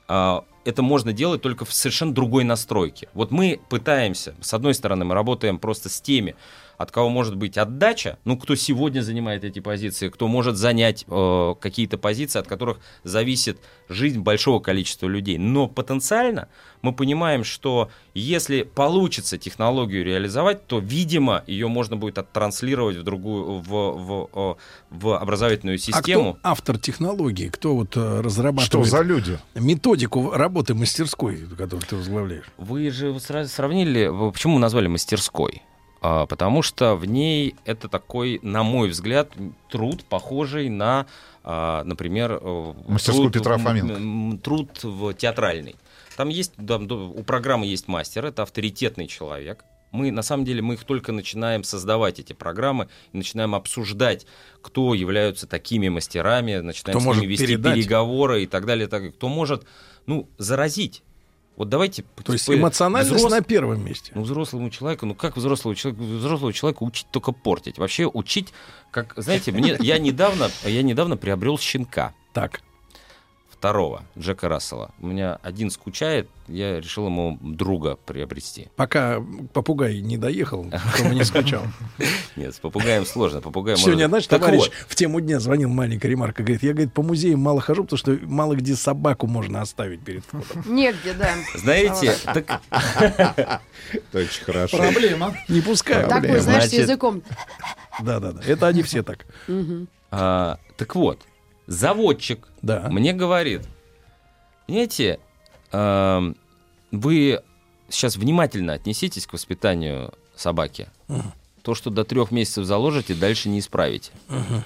А, это можно делать только в совершенно другой настройке. Вот мы пытаемся, с одной стороны, мы работаем просто с теми, от кого может быть отдача, ну, кто сегодня занимает эти позиции, кто может занять э, какие-то позиции, от которых зависит жизнь большого количества людей. Но потенциально мы понимаем, что если получится технологию реализовать, то, видимо, ее можно будет оттранслировать в другую, в, в, в образовательную систему. А кто автор технологии? Кто вот э, разрабатывает Что за люди? методику работы мастерской, которую ты возглавляешь? Вы же сравнили, почему назвали мастерской? А, потому что в ней это такой, на мой взгляд, труд, похожий на, а, например, э, Мастерскую труд, Петра Фоменко. труд в театральный. Там есть, там, у программы есть мастер, это авторитетный человек. Мы, на самом деле, мы их только начинаем создавать, эти программы, и начинаем обсуждать, кто являются такими мастерами, начинаем Кто с ними вести передать. переговоры и так далее, так. Кто может, ну, заразить вот давайте... То есть типа, эмоциональность взрос- на первом месте. Ну, взрослому человеку, ну как взрослого человека, взрослого человека учить только портить? Вообще учить, как, знаете, мне, я недавно, я недавно приобрел щенка. Так. Второго, Джека Рассела. У меня один скучает, я решил ему друга приобрести. Пока попугай не доехал, чтобы не скучал. Нет, с попугаем сложно. Попугай Сегодня, знаешь, товарищ в тему дня звонил маленькая ремарка, говорит, я, говорит, по музеям мало хожу, потому что мало где собаку можно оставить перед входом. Негде, да. Знаете, так... Очень хорошо. Проблема. Не пускаю. Такой, знаешь, языком. Да-да-да, это они все так. А, так вот, заводчик Да. мне говорит, понимаете, ам, вы сейчас внимательно отнеситесь к воспитанию собаки. Мгм. То, что до трех месяцев заложите, дальше не исправите. Мгм.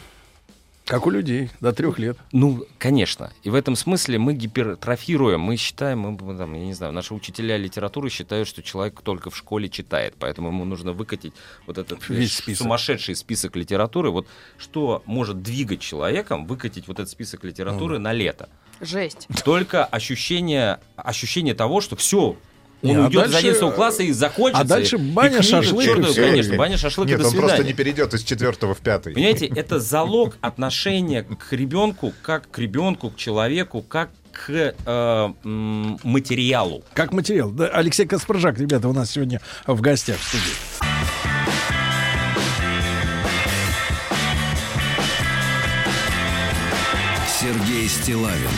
Как у людей, до трех лет. Ну, конечно. И в этом смысле мы гипертрофируем, мы считаем, мы, там, я не знаю, наши учителя литературы считают, что человек только в школе читает, поэтому ему нужно выкатить вот этот Весь список. сумасшедший список литературы. Вот что может двигать человеком, выкатить вот этот список литературы на лето. Жесть. Только ощущение, ощущение того, что все, он а уйдет из дальше- 11 класса и закончится. а дальше и баня, книга, шашлык, и всё. конечно, баня, шашлык, и Нет, до он просто свидания. не перейдет из четвертого в пятый. Понимаете, это залог отношения к ребенку, как к ребенку, к человеку, как к э, материалу. Как материал. Да, Алексей Каспаржак, ребята, у нас сегодня в гостях в студии. Сергей Стилавин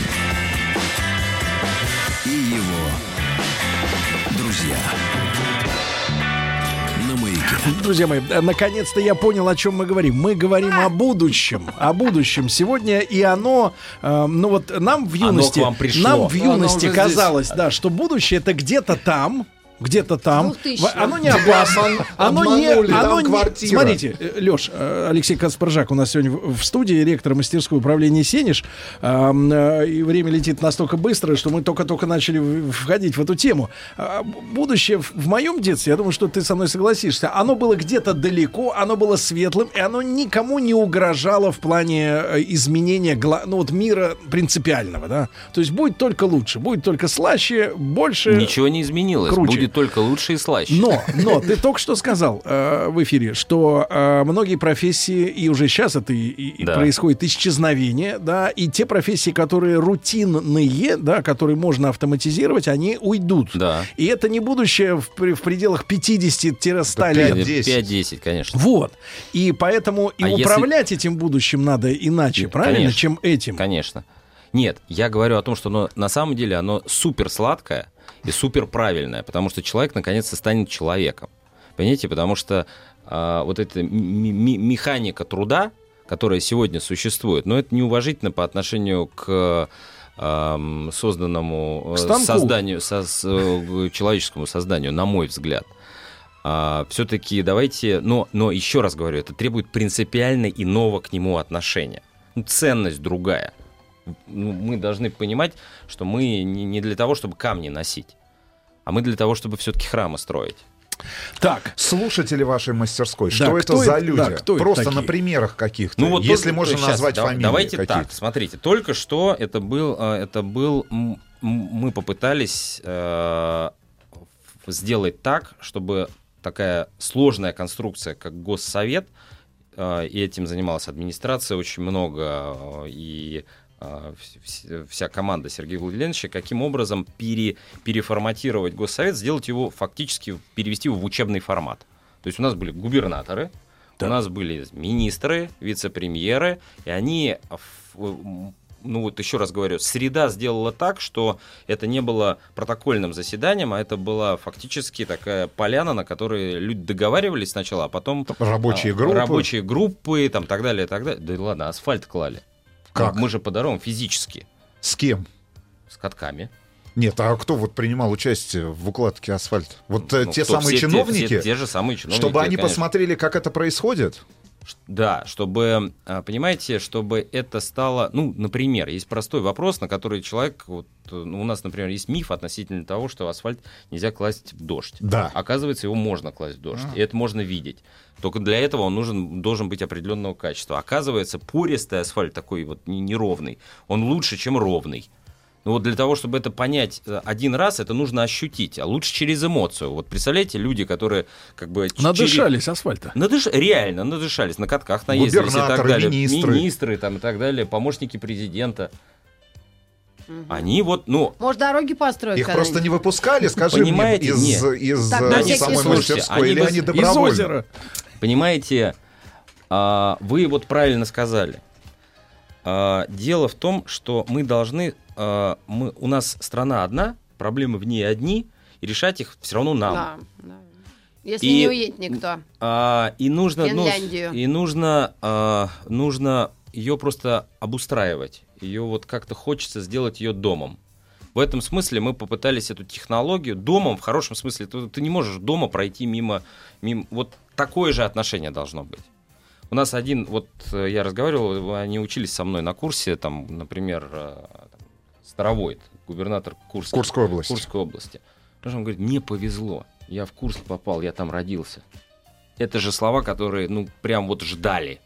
друзья. Друзья мои, э, наконец-то я понял, о чем мы говорим. Мы говорим о будущем. О будущем сегодня. И оно, э, ну вот нам в юности, нам в юности казалось, да, что будущее это где-то там, где-то там. 2000. В- Оно не опасно. Оно не, оно не- квартира. Смотрите, Леш, Алексей Каспаржак у нас сегодня в студии, ректор мастерской управления Сенеж. Э, И время летит настолько быстро, что мы только-только начали входить в эту тему. А, Будущее в моем детстве, я думаю, что ты со мной согласишься, оно было где-то далеко, оно было светлым, и оно никому не угрожало в плане э, изменения ну, вот мира принципиального. Да? То есть будет только лучше, будет только слаще, больше... Ничего не изменилось. круче. Будет только лучше и слаще. Но, но ты только что сказал э, в эфире, что э, многие профессии, и уже сейчас это и, и- Да. происходит исчезновение, да, и те профессии, которые рутинные, да, которые можно автоматизировать, они уйдут. Да. И это не будущее в, в пределах 50-100 лет. 5-10. 5-10, конечно. Вот. И поэтому и А если- управлять этим будущим надо иначе, Нет, правильно, конечно. чем этим. Конечно. Нет, я говорю о том, что оно, на самом деле оно супер сладкое и супер правильное, потому что человек наконец-то станет человеком. Понимаете, потому что а, вот эта механика труда, которая сегодня существует, но это неуважительно по отношению к созданному э, К станку. созданию, со- с- э, человеческому созданию, на мой взгляд. все-таки давайте, но, но еще раз говорю, это требует принципиально иного к нему отношения. Ну, ценность другая. Ну, мы должны понимать, что мы не, не для того, чтобы камни носить, а мы для того, чтобы все-таки храмы строить. Так. Слушатели вашей мастерской, Да, что это кто за это- люди? да, кто Просто такие? на примерах каких-то. Ну вот если только- можно щас, назвать да- фамилии Давайте какие-то. так, смотрите, только что это был, э, это был, мы попытались э, сделать так, чтобы такая сложная конструкция, как Госсовет, э, и этим занималась администрация очень много, э, и вся команда Сергея Владимировича, каким образом пере, переформатировать Госсовет, сделать его фактически, перевести его в учебный формат. То есть у нас были губернаторы, у нас были министры, вице-премьеры, и они, ну вот еще раз говорю, среда сделала так, что это не было протокольным заседанием, а это была фактически такая поляна, на которой люди договаривались сначала, а потом... Рабочие а, группы. Рабочие группы, там, так далее, так далее. Да ладно, асфальт клали. Как? Мы же по дорогам физически. С кем? С катками. Нет, а кто вот принимал участие в укладке асфальта? Вот э, Ну, те кто? самые Все те- чиновники, все те же самые чиновники, чтобы они конечно. посмотрели, как это происходит? Да, чтобы, а, понимаете, чтобы это стало, ну, например, есть простой вопрос, на который человек, вот, ну, у нас, например, есть миф относительно того, что асфальт нельзя класть в дождь. Да. Оказывается, его можно класть в дождь, А. и это можно видеть. Только для этого он нужен, должен быть определенного качества. Оказывается, пористый асфальт такой вот не- неровный, он лучше, чем ровный. Но вот для того, чтобы это понять э, один раз, это нужно ощутить, а лучше через эмоцию. Вот представляете, люди, которые как бы... Надышались через- асфальта. Надыш... Реально, надышались, на катках наездились и так далее. министры. Министры там, и так далее, помощники президента. Они вот, ну, Может, дороги построить Их просто не выпускали, скажи Понимаете? мне, из, Нет. из Так, э, самой случай. мастерской, Они или бы они с- из добровольно? озера. Понимаете, а, вы вот правильно сказали. А, Дело в том, что мы должны, а, мы, у нас страна одна, проблемы в ней одни, и решать их все равно нам. Да, да. Если И- не уедет никто. А, и нужно, ну, и нужно, а, нужно ее просто обустраивать. Ее вот как-то хочется сделать ее домом. В этом смысле мы попытались эту технологию домом, в хорошем смысле, ты, ты не можешь дома пройти мимо, мимо... Вот такое же отношение должно быть. У нас один, вот э, я разговаривал, они учились со мной на курсе, там, например, э, там, Старовойт, губернатор Курска, Курской области. Курской области. Потому что он говорит, мне повезло, я в Курск попал, я там родился. Это же слова, которые, ну, прям вот ждали.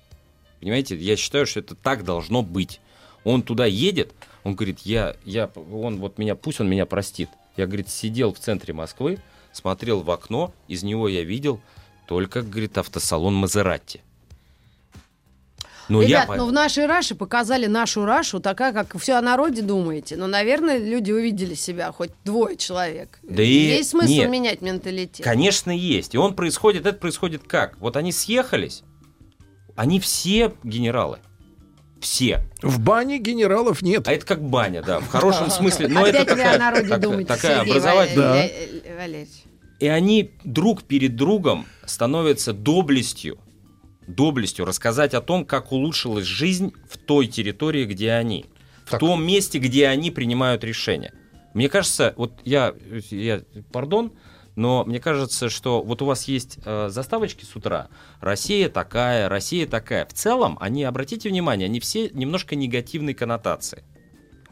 Понимаете, я считаю, что это так должно быть. Он туда едет, он говорит, я, я, он вот меня, пусть он меня простит. Я, говорит, сидел в центре Москвы, смотрел в окно, из него я видел только, говорит, автосалон Мазератти. Ну, Ребят, я... ну в нашей Раше показали нашу Рашу, такая, как все о народе думаете. Но, наверное, люди увидели себя, хоть двое человек. Да и- Есть смысл нет. менять менталитет. Конечно, есть. И он происходит, это происходит как? Вот они съехались, они все генералы. Все. В бане генералов нет. А это как баня, да, в хорошем смысле. Но Опять это такая, о народе так- думаете, такая образовательная. Валерьевич. И они друг перед другом становятся доблестью, доблестью рассказать о том, как улучшилась жизнь в той территории, где они, в том месте, где они принимают решения. Мне кажется, вот я, я пардон, но мне кажется, что вот у вас есть э, заставочки с утра. Россия такая, Россия такая. В целом, они, обратите внимание, они все немножко негативной коннотации.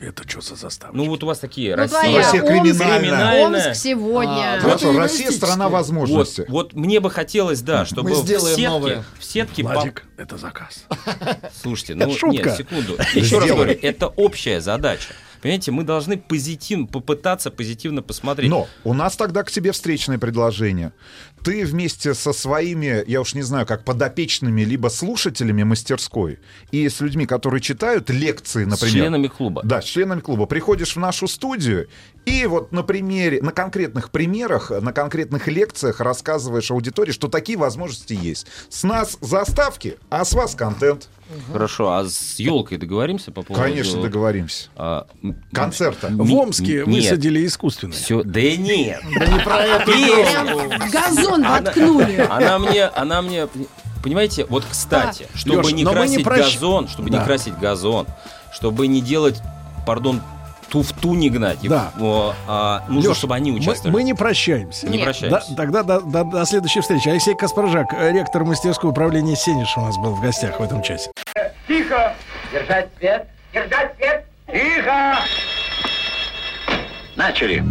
Это что за заставка? Ну вот у вас такие Ну, Россия, твоя Россия криминальная. Омск сегодня. А, Хорошо, Россия страна возможностей. Вот, вот мне бы хотелось, да, чтобы Мы в сетке, новое. в сетке по- Владик, это заказ. Слушайте, ну нет, секунду. Еще раз говорю, это общая задача. Понимаете, мы должны позитивно попытаться позитивно посмотреть. Но у нас тогда к тебе встречное предложение. Ты вместе со своими, я уж не знаю, как подопечными, либо слушателями мастерской и с людьми, которые читают лекции, с например. членами клуба. Да, с членами клуба. Приходишь в нашу студию и вот на примере, на конкретных примерах, на конкретных лекциях рассказываешь аудитории, что такие возможности есть. С нас заставки, а с вас контент. Хорошо, а с елкой договоримся по поводу? Конечно, договоримся. а, Концерта. В Омске Нет. высадили искусственно. Все, да нет. Да не про это газон воткнули. Она мне, она мне, понимаете, вот кстати, чтобы не красить газон, чтобы не красить газон, чтобы не делать, пардон, туфту не гнать, и, Да. о, а, нужно, Лёш, чтобы они мы, участвовали. мы не прощаемся. Не Нет. прощаемся. Да, тогда до, до- до следующей встречи. Алексей Каспаржак, ректор мастерской управления Сенеж у нас был в гостях в этом часе. Тихо! Держать свет! Держать свет! Тихо! Начали.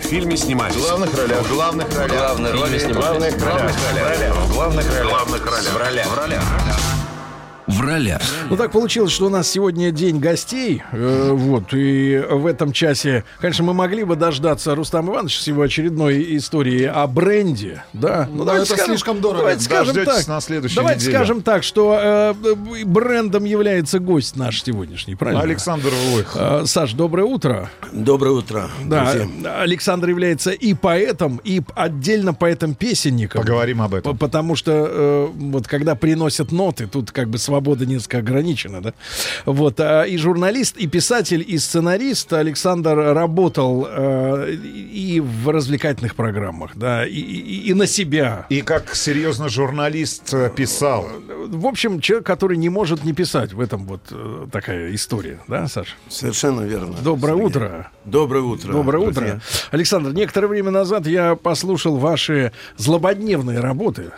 В фильме снимались. В главных ролях. В главных ролях. Главные роли снимались. главных ролях. В главных ролях. В главных ролях. В ролях. В ролях. В ролях. Ну так получилось, что у нас сегодня день гостей. э, вот, и в этом часе, конечно, мы могли бы дождаться Рустама Ивановича с его очередной истории о бренде. Да, Но это слишком дорого. Давайте скажем так. на следующей давайте неделе. скажем так, что э, э, брендом является гость наш сегодняшний, правильно? Александр Войх. Э, Саш, доброе утро. Доброе утро. Да, друзья. Александр является и поэтом, и отдельно поэтом-песенником. Поговорим об этом. Потому что э, вот когда приносят ноты, тут как бы свобода несколько ограничена, да. Вот а, и журналист, и писатель, и сценарист Александр работал э, и в развлекательных программах, да, и, и- и на себя. И как серьезно журналист э, писал. В общем, человек, который не может не писать, в этом вот э, такая история, да, Саш? Совершенно верно. Доброе Сергей. утро. Доброе утро. Доброе друзья. утро. Александр, некоторое время назад я послушал ваши злободневные работы.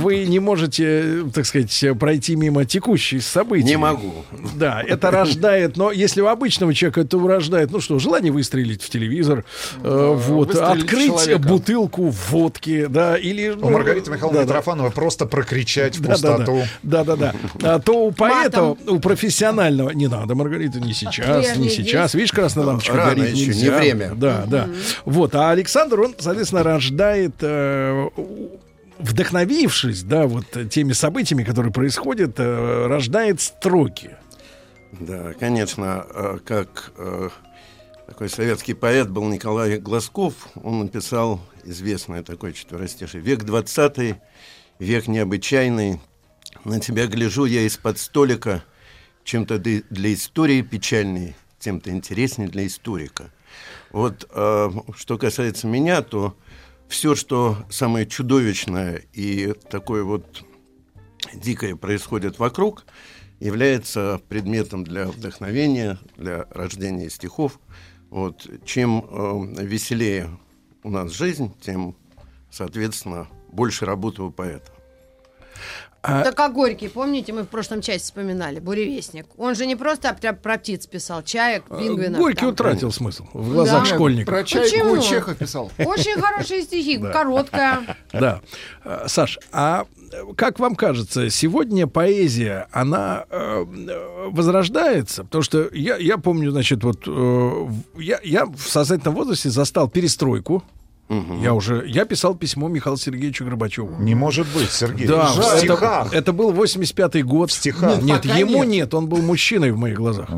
Вы не можете, так сказать, пройти мимо текущих событий. Не могу. Да, это рождает, но если у обычного человека это рождает, ну что, желание выстрелить в телевизор, э, вот, выстрелить открыть человека. бутылку водки, да, или... У Маргариты Михайловны да, да. Митрофанова просто прокричать в Да, да, пустоту. да, да, да, да. А то у поэта, у профессионального не надо, Маргарита, не сейчас, не сейчас. Видишь, красная лампочка Рано горит, еще, нельзя. не время. Да, да. Вот, а Александр, он, соответственно, рождает э, вдохновившись, да, вот теми событиями, которые происходят, э, рождает строки. Да, конечно, э, как э, такой советский поэт был Николай Глазков, он написал известное такое четверостишее. «Век двадцатый, век необычайный, на тебя гляжу я из-под столика, чем-то для истории печальный, тем-то интереснее для историка». Вот э, что касается меня, то все, что самое чудовищное и такое вот дикое происходит вокруг, является предметом для вдохновения, для рождения стихов. Вот. Чем э, веселее у нас жизнь, тем, соответственно, больше работы у поэта. Так как Горький, помните, мы в прошлом части вспоминали, «Буревестник». Он же не просто про, про птиц писал, чаек, пингвинов. Горький там. утратил смысл в глазах Да. школьников. Про чайку Почему? Чехов писал. Очень хорошие стихи, короткая. Да. Э, Саш, а как вам кажется, сегодня поэзия, она э, возрождается? Потому что я, я помню, значит, вот э, я, я в сознательном возрасте застал перестройку. Я уже, я писал письмо Михаилу Сергеевичу Горбачеву. Не может быть, Сергей. Да, в это, стихах. это был 85-й год. В стихах. Нет, Пока ему нет. нет. он был мужчиной в моих глазах.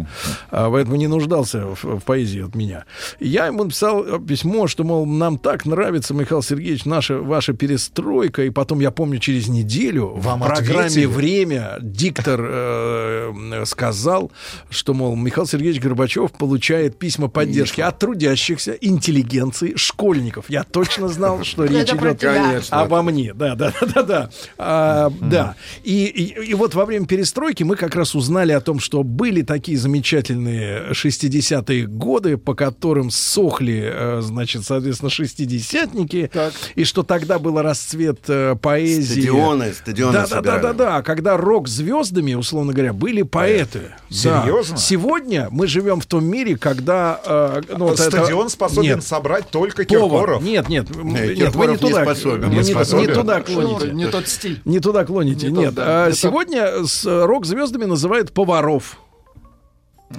А, поэтому не нуждался в, в поэзии от меня. Я ему написал э, письмо, что, мол, нам так нравится, Михаил Сергеевич, наша, ваша перестройка. И потом, я помню, через неделю Вам в программе ответили? «Время» диктор э, сказал, что, мол, Михаил Сергеевич Горбачев получает письма поддержки от трудящихся, интеллигенции, школьников. Я точно знал, что Это речь идет обо мне. Да, да, да, да, да. А, да. И, и, и вот во время перестройки мы как раз узнали о том, что были такие замечательные 60-е годы, по которым сохли, э, значит, соответственно, шестидесятники, и что тогда был расцвет э, поэзии. Стадионы, стадионы Да, да, да, да, да. Когда рок звездами, условно говоря, были поэты. Да. Серьезно? Сегодня мы живем в том мире, когда э, ну, вот это- Стадион способен Нет. собрать только. Киркоров. Нет, нет, Не, нет, вы не туда, не Не не, способен. не туда клоните. Не тот стиль. Не туда клоните, Не тот, нет. да, А не тот. сегодня с э, рок-звездами называют поваров.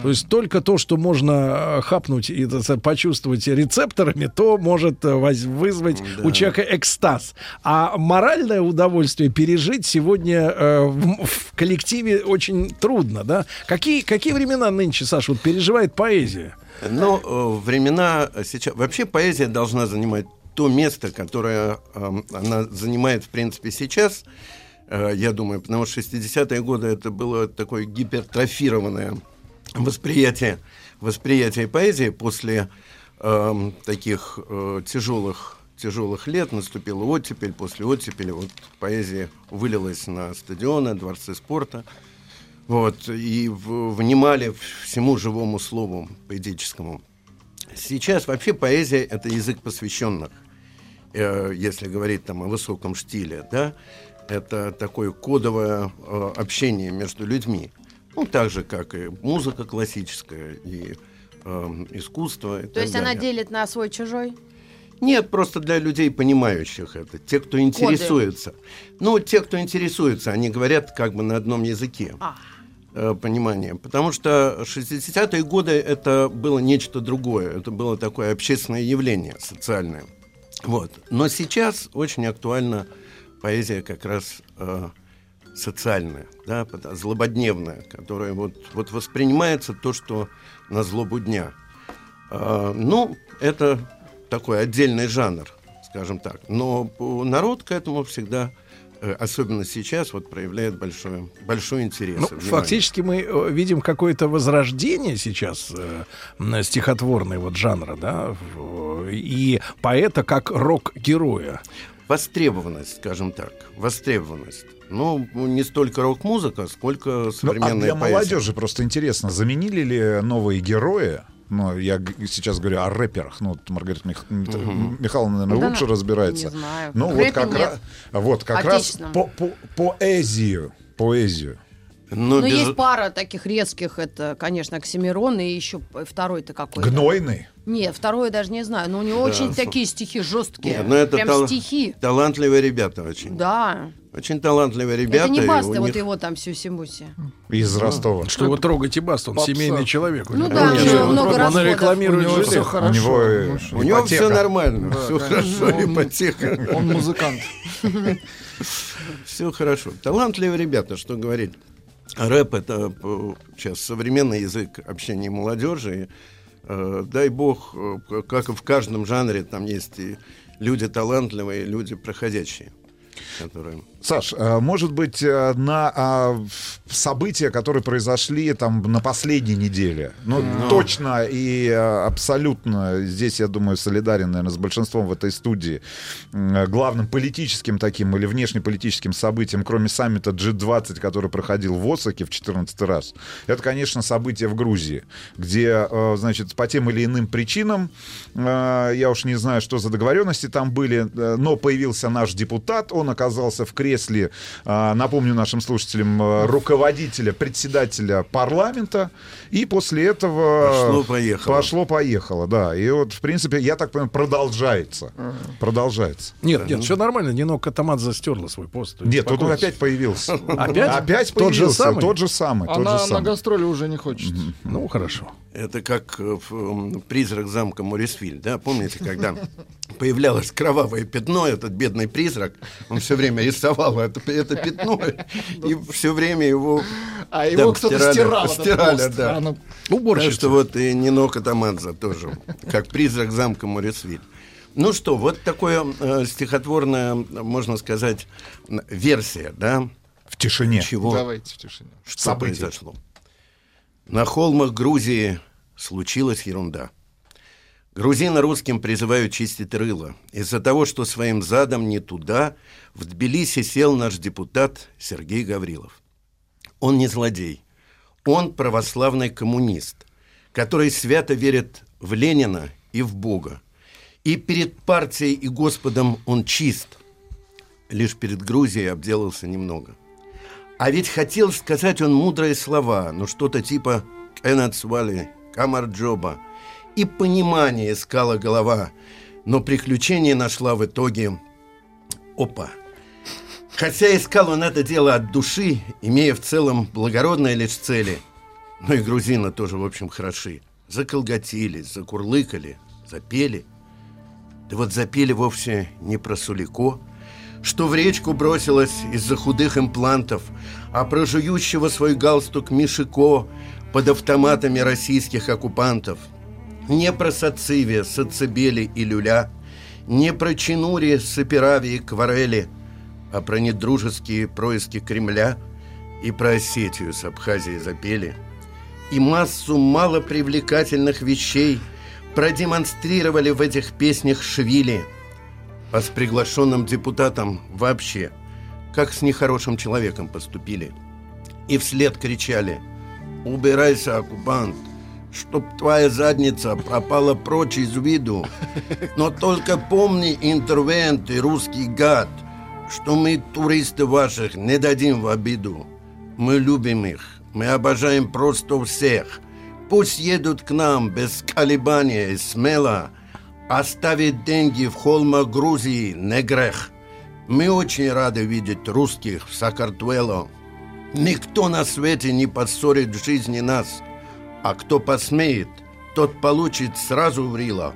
То есть только то, что можно э, хапнуть и почувствовать рецепторами, то может э, вызвать у человека экстаз. А моральное удовольствие пережить сегодня э, в, в коллективе очень трудно, да? Какие, какие времена нынче, Саша, вот переживает поэзия? Но э, времена сейчас... Вообще поэзия должна занимать то место, которое эм, она занимает, в принципе, сейчас, э, я думаю, потому что 60-е годы это было такое гипертрофированное восприятие, восприятие поэзии. После эм, таких э, тяжелых тяжелых лет наступила оттепель, после оттепели вот поэзия вылилась на стадионы, дворцы спорта. Вот, и в- внимали всему живому слову поэтическому. Сейчас вообще поэзия — это язык посвященных, э, если говорить там о высоком штиле, да, это такое кодовое э, общение между людьми. Ну, так же, как и музыка классическая, и э, искусство. и То есть она далее. делит на свой-чужой? Нет, просто для людей, понимающих это, те, кто интересуется. Ну, те, кто интересуется, они говорят как бы на одном языке. А. э, Понимание. Потому что 60-е годы это было нечто другое. Это было такое общественное явление, социальное. Вот. Но сейчас очень актуальна поэзия как раз э, социальная, да, злободневная, которая вот, вот воспринимается то, что на злобу дня. А, ну, это такой отдельный жанр, скажем так. Но по- народ к этому всегда, э, особенно сейчас, вот проявляет большой, большой интерес. Ну, внимание. фактически мы э, видим какое-то возрождение сейчас э, стихотворной вот жанра, да, и поэта как рок-героя. Востребованность, скажем так, востребованность. Ну, не столько рок-музыка, сколько Ну, а современная для поэзия. молодежи просто интересно, заменили ли новые герои Ну, я г- сейчас говорю о рэперах. Ну, вот Маргарита Мих- М- Михайловна, наверное, Да лучше на- разбирается. не знаю. Ну, вот как, нет. раз, вот как раз по, по- поэзию. Поэзию. Ну, есть пара таких резких, это, конечно, Оксимирон, и еще второй-то какой-то. Гнойный. Нет, второй я даже не знаю, но у него Да, очень такие стихи жесткие. Нет, ну это Прям тал- стихи. талантливые ребята очень. Да. Очень талантливые ребята. это не и Баста, вот них- его там Сюси-Муси. Из Ростова. Что вы трогаете Баст, он Попса. семейный человек. Ну да, он- у него он- много Он расходов. рекламирует У него всё хорошо. У него, э, У него ипотека. все нормально, Да, все конечно. хорошо, Он- ипотека. Он музыкант. Все хорошо. Талантливые ребята, что говорить. Рэп это э, сейчас современный язык общения молодежи. Э, дай бог, э, как и в каждом жанре, там есть и люди талантливые, и люди проходящие. Которые... Саш, э, может быть, э, на а, события, которые произошли там на последней неделе, ну, Ну. точно и э, абсолютно, здесь, я думаю, солидарен, наверное, с большинством в этой студии, главным политическим таким или внешнеполитическим событием, кроме саммита G20, который проходил в Осаке в 14 раз, это, конечно, событие в Грузии, где, значит, по тем или иным причинам, я уж не знаю, что за договоренности там были, но появился наш депутат, он оказался в кресле, э, напомню нашим слушателям, э, руководителя, председателя парламента, и после этого... Пошло-поехало. Пошло-поехало, да. И вот, в принципе, я так понимаю, продолжается. Продолжается. Нет, нет, все нормально. Нино Катамадзе стерла свой пост. Нет, тут он опять появился. Опять? Опять Тот же самый? Тот же самый. тот Она на гастроли уже не хочет. Ну, хорошо. Это как э, м, призрак замка Морисвиль, да? Помните, когда появлялось кровавое пятно, этот бедный призрак, он все время рисовал это, это пятно, и все время его... А его кто-то стирал, Стирали, да. А, ну, Так что вот и Нино Катамадзе тоже, как призрак замка Морисвиль. Ну что, вот такое э, стихотворная, можно сказать, версия, да? В тишине. Чего? Давайте в тишине. Что Событий. произошло? На холмах Грузии случилась ерунда. Грузины русским призывают чистить рыло. Из-за того, что своим задом не туда, в Тбилиси сел наш депутат Сергей Гаврилов. Он не злодей. Он православный коммунист, который свято верит в Ленина и в Бога. И перед партией и Господом он чист. Лишь перед Грузией обделался немного. А ведь хотел сказать он мудрые слова, ну что-то типа «Кеннет Камарджоба». И понимание искала голова, но приключение нашла в итоге «Опа». Хотя искал он это дело от души, имея в целом благородные лишь цели. Но и грузины тоже, в общем, хороши. Заколготились, закурлыкали, запели. Да вот запели вовсе не про Сулико, что в речку бросилась из-за худых имплантов, а про жующего свой галстук Мишико под автоматами российских оккупантов. Не про Сациве, Сацебели и Люля, не про Чинури, Сапирави и Кварели, а про недружеские происки Кремля и про Осетию с Абхазией запели. И массу малопривлекательных вещей продемонстрировали в этих песнях швили – а с приглашенным депутатом вообще, как с нехорошим человеком поступили. И вслед кричали «Убирайся, оккупант, чтоб твоя задница пропала прочь из виду. Но только помни, интервент и русский гад, что мы, туристы ваших, не дадим в обиду. Мы любим их, мы обожаем просто всех. Пусть едут к нам без колебания и смело, Оставить деньги в холмах Грузии не грех. Мы очень рады видеть русских в Сакартвело. Никто на свете не поссорит в жизни нас, а кто посмеет, тот получит сразу в рило.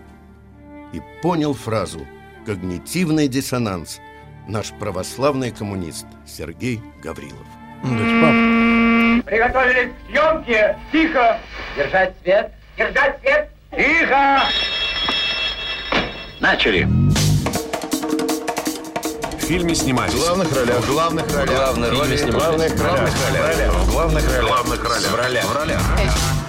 И понял фразу «Когнитивный диссонанс» наш православный коммунист Сергей Гаврилов. Приготовились к съемке. Тихо. Держать свет. Держать свет. Тихо. Начали. В фильме снимались. В главных ролях. В главных ролях. Главные роли снимались. В главных ролях. В главных ролях. В главных ролях. В ролях. В ролях. В ролях.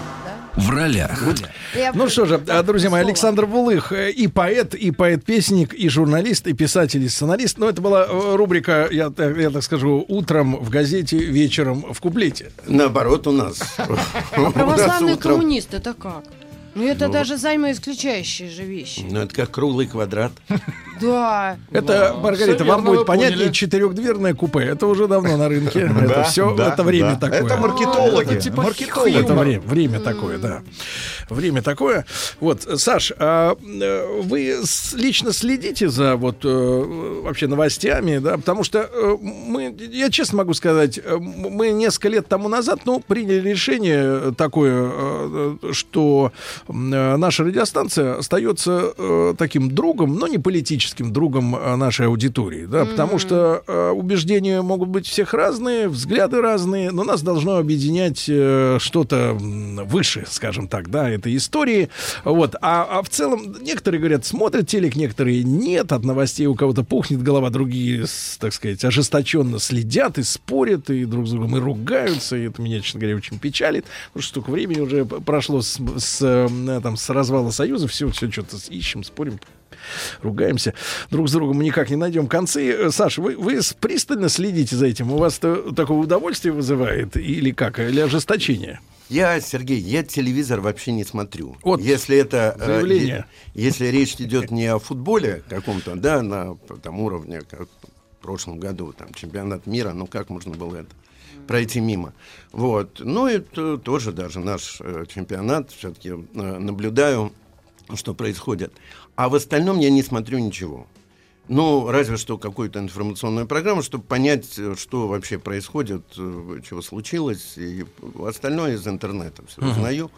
Ну что же, друзья мои, Александр Булых э, и поэт, и поэт-песник, и журналист, и писатель, и сценарист. Но это была э, рубрика, я, так- я так скажу, утром в газете, вечером в куплете. Наоборот, у нас. А православный коммунист это как? Ну, это Ну, даже взаимоисключающие же вещи. Ну, это как круглый квадрат. Да. Это, Маргарита, вам будет понятнее четырехдверное купе. Это уже давно на рынке. Это Да, все, это время такое. Это маркетологи. Типа Маркетологи. Это время, время такое, да. Время такое. Вот, Саш, а э, вы лично следите за вот э, вообще новостями, да? Потому что э, мы, я честно могу сказать, мы несколько лет тому назад, ну, приняли решение такое, что наша радиостанция остается э, таким другом, но не политическим другом э, нашей аудитории, да, потому что э, убеждения могут быть всех разные, взгляды разные, но нас должно объединять э, что-то выше, скажем так, да, этой истории. Вот. А, а в целом некоторые говорят, смотрят телек, некоторые нет, от новостей у кого-то пухнет голова, другие, так сказать, ожесточенно следят и спорят, и друг с другом и ругаются, и это меня, честно говоря, очень печалит, потому что столько времени уже прошло с, с, э, там, с развала Союза, все, все что-то ищем, спорим, ругаемся друг с другом, мы никак не найдем концы. Э, Саша, вы, вы пристально следите за этим? У вас это такое удовольствие вызывает или как? Или ожесточение? Я, Сергей, я телевизор вообще не смотрю. Вот если это э, заявление. е- если речь идет не о футболе каком-то, да, на там уровне, как в прошлом году, там чемпионат мира, ну как можно было это пройти мимо? Вот, ну и тоже даже наш э, чемпионат все-таки наблюдаю, что происходит. А в остальном я не смотрю ничего. Ну, разве что какую-то информационную программу, чтобы понять, э, что вообще происходит, э, чего случилось. И остальное из интернета все узнаю.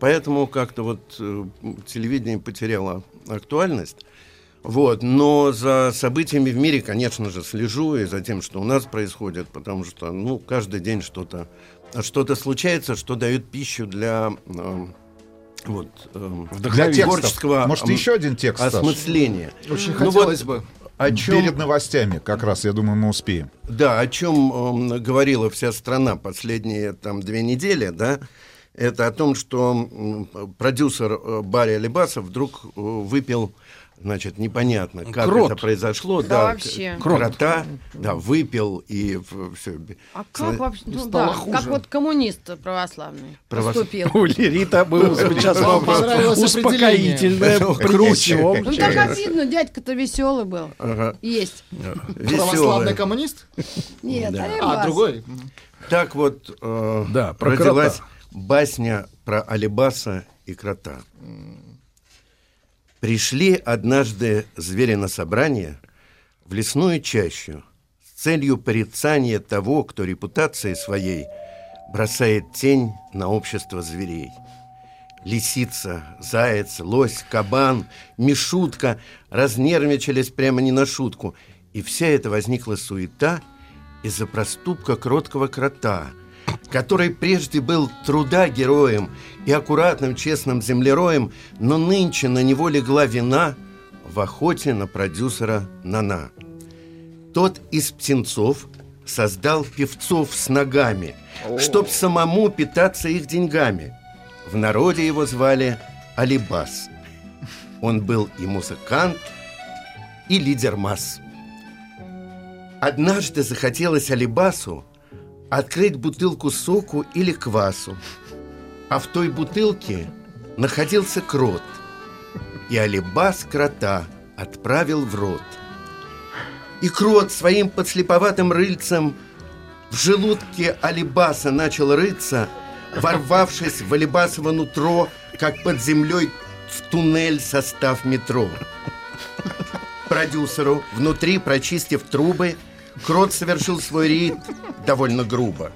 Поэтому как-то вот э, телевидение потеряло актуальность. Вот. Но за событиями в мире, конечно же, слежу и за тем, что у нас происходит, потому что ну, каждый день что-то что случается, что дает пищу для э, вот, э, Для творческого Может, м, еще один текст, Саш? осмысления. Очень Ну хотелось вот бы. О чем, Перед новостями как раз, я думаю, мы успеем. да, о чем м, говорила вся страна последние там две недели, да, это о том, что продюсер э, Барри Алибасов вдруг э, выпил, значит, непонятно, как Крот. это произошло, Да, да, вообще. Крот. крота, да, выпил и все. А как вообще, ну да, как вот коммунист православный Правос- поступил. У Лерита был сейчас вопрос успокоительное. принесем. Ну так обидно, дядька-то веселый был. Есть. Православный коммунист? Нет. Алибас. А, другой? Так вот э, Да, про родилась басня про Алибаса и крота. Пришли однажды звери на собрание в лесную чащу с целью порицания того, кто репутацией своей бросает тень на общество зверей. Лисица, заяц, лось, кабан, мишутка разнервничались прямо не на шутку. И вся эта возникла суета из-за проступка кроткого крота, который прежде был труда героем и аккуратным честным землероем, но нынче на него легла вина в охоте на продюсера Нана. Тот из птенцов создал певцов с ногами, чтоб самому питаться их деньгами. В народе его звали Алибас. Он был и музыкант, и лидер масс. Однажды захотелось Алибасу открыть бутылку соку или квасу. А в той бутылке находился крот. И Алибас крота отправил в рот. И крот своим подслеповатым рыльцем в желудке Алибаса начал рыться, ворвавшись в Алибасово нутро, как под землей в туннель состав метро. Продюсеру, внутри прочистив трубы, крот совершил свой рейд довольно грубо.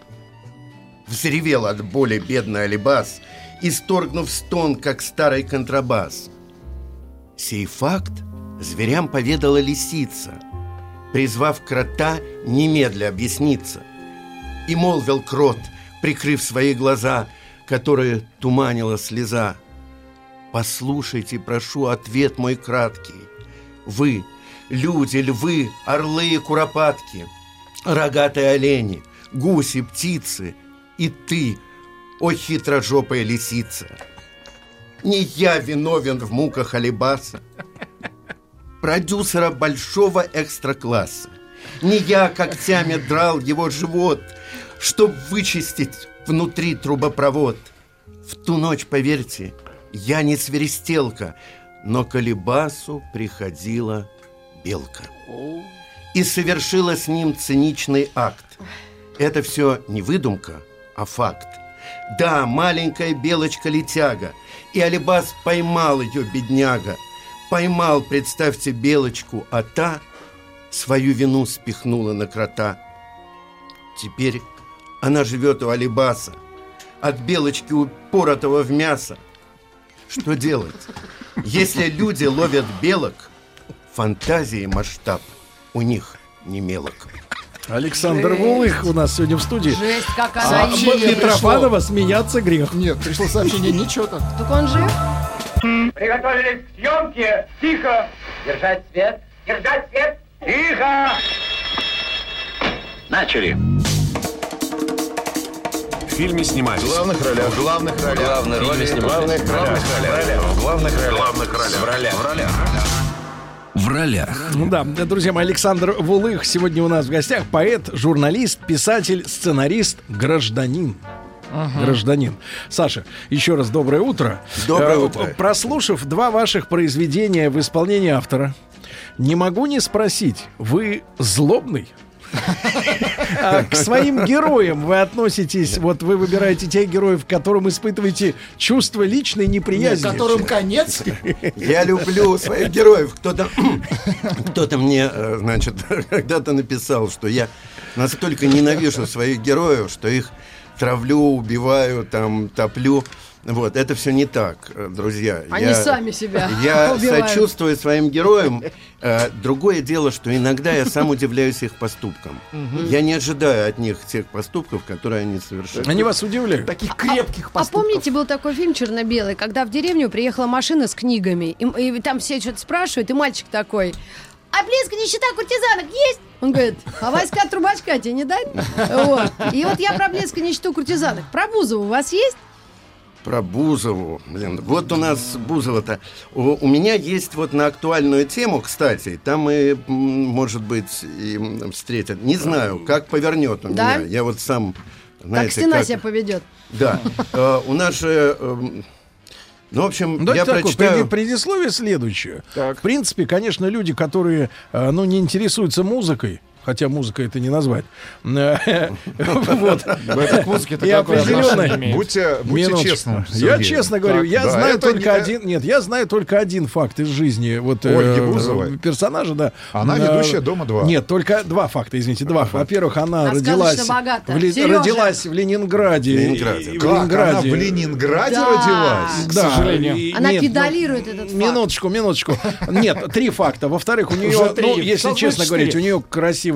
Взревел от боли бедный Алибас, исторгнув стон, как старый контрабас. Сей факт зверям поведала лисица, призвав крота немедля объясниться. И молвил крот, прикрыв свои глаза, которые туманила слеза. Послушайте, прошу, ответ мой краткий. Вы, люди, львы, орлы и куропатки, рогатые олени, гуси, птицы и ты, о хитрожопая лисица. Не я виновен в муках Алибаса, продюсера большого экстра-класса. Не я когтями драл его живот, чтоб вычистить внутри трубопровод. В ту ночь, поверьте, я не свиристелка, но к Алибасу приходила белка. И совершила с ним циничный акт. Это все не выдумка, а факт. Да, маленькая белочка-летяга. И Алибас поймал ее, бедняга. Поймал, представьте, белочку, а та свою вину спихнула на крота. Теперь она живет у Алибаса. От белочки упоротого в мясо. Что делать? Если люди ловят белок, фантазии и масштаб у них не мелок. Александр Вулых у нас сегодня в студии. Жесть, как она А едет. Митрофанова смеяться грех. Нет, пришло сообщение, ничего так. Так он жив? Приготовились к съемке. Тихо. Держать свет. Держать свет. Тихо. Начали. В фильме снимались. В главных ролях. В главных ролях. Главные роли снимались. В главных ролях. В главных ролях. В главных ролях. В ролях. В ролях. В ролях. Ну да, друзья мои, Александр Вулых сегодня у нас в гостях. Поэт, журналист, писатель, сценарист, гражданин. Гражданин. Саша, еще раз доброе утро. Доброе Э, утро. Прослушав два ваших произведения в исполнении автора, не могу не спросить, вы злобный? А К своим героям вы относитесь, вот вы выбираете тех героев, к которым испытываете чувство личной неприязни. Которым конец. Я люблю своих героев. Кто-то, кто-то мне, э, значит, когда-то написал, что я настолько ненавижу своих героев, что их травлю, убиваю, там, топлю. Вот, это все не так, э, друзья. Они сами себя Я убивают. сочувствую своим героям. Э, Другое дело, что иногда я сам удивляюсь их поступкам. Я не ожидаю от них тех поступков, которые они совершают. Они вас удивляют? Таких крепких А помните, был такой фильм черно-белый, когда в деревню приехала машина с книгами, и, там все что-то спрашивают, и мальчик такой, а блеск нищета куртизанок есть? Он говорит, а войска трубачка тебе не дать? Вот. И вот я про блеск и нищету куртизанок. Про Бузову у вас есть? Про Бузову. Блин, вот у нас Бузова-то. У, у меня есть вот на актуальную тему, кстати, там мы, м, может быть, и встретят. Не знаю, как повернет у Да? меня. Я вот сам, Как знаете, стена как- себя поведет. Да. Э, У нас же... эм, Ну, в общем, Ну, я такое, прочитаю... преди- предисловие следующее. В принципе, конечно, люди, которые э, ну, не интересуются музыкой, хотя музыка это не назвать. э, Вот. это к музыке-то И какое отношение определенно- имеет? Будьте, честным, Я честно говорю, я знаю только один. Нет, я знаю только один факт из жизни вот э, Бузовой? персонажа, да. Она Э, ведущая «Дома-2». Нет, только два факта, извините, два. Во-первых, она родилась родилась в Ленинграде. В Ленинграде. в Ленинграде родилась? Да, сожалению. Она ну, педалирует этот факт. Минуточку, минуточку. Нет, три факта. Во-вторых, у нее, ну, если честно говорить, у нее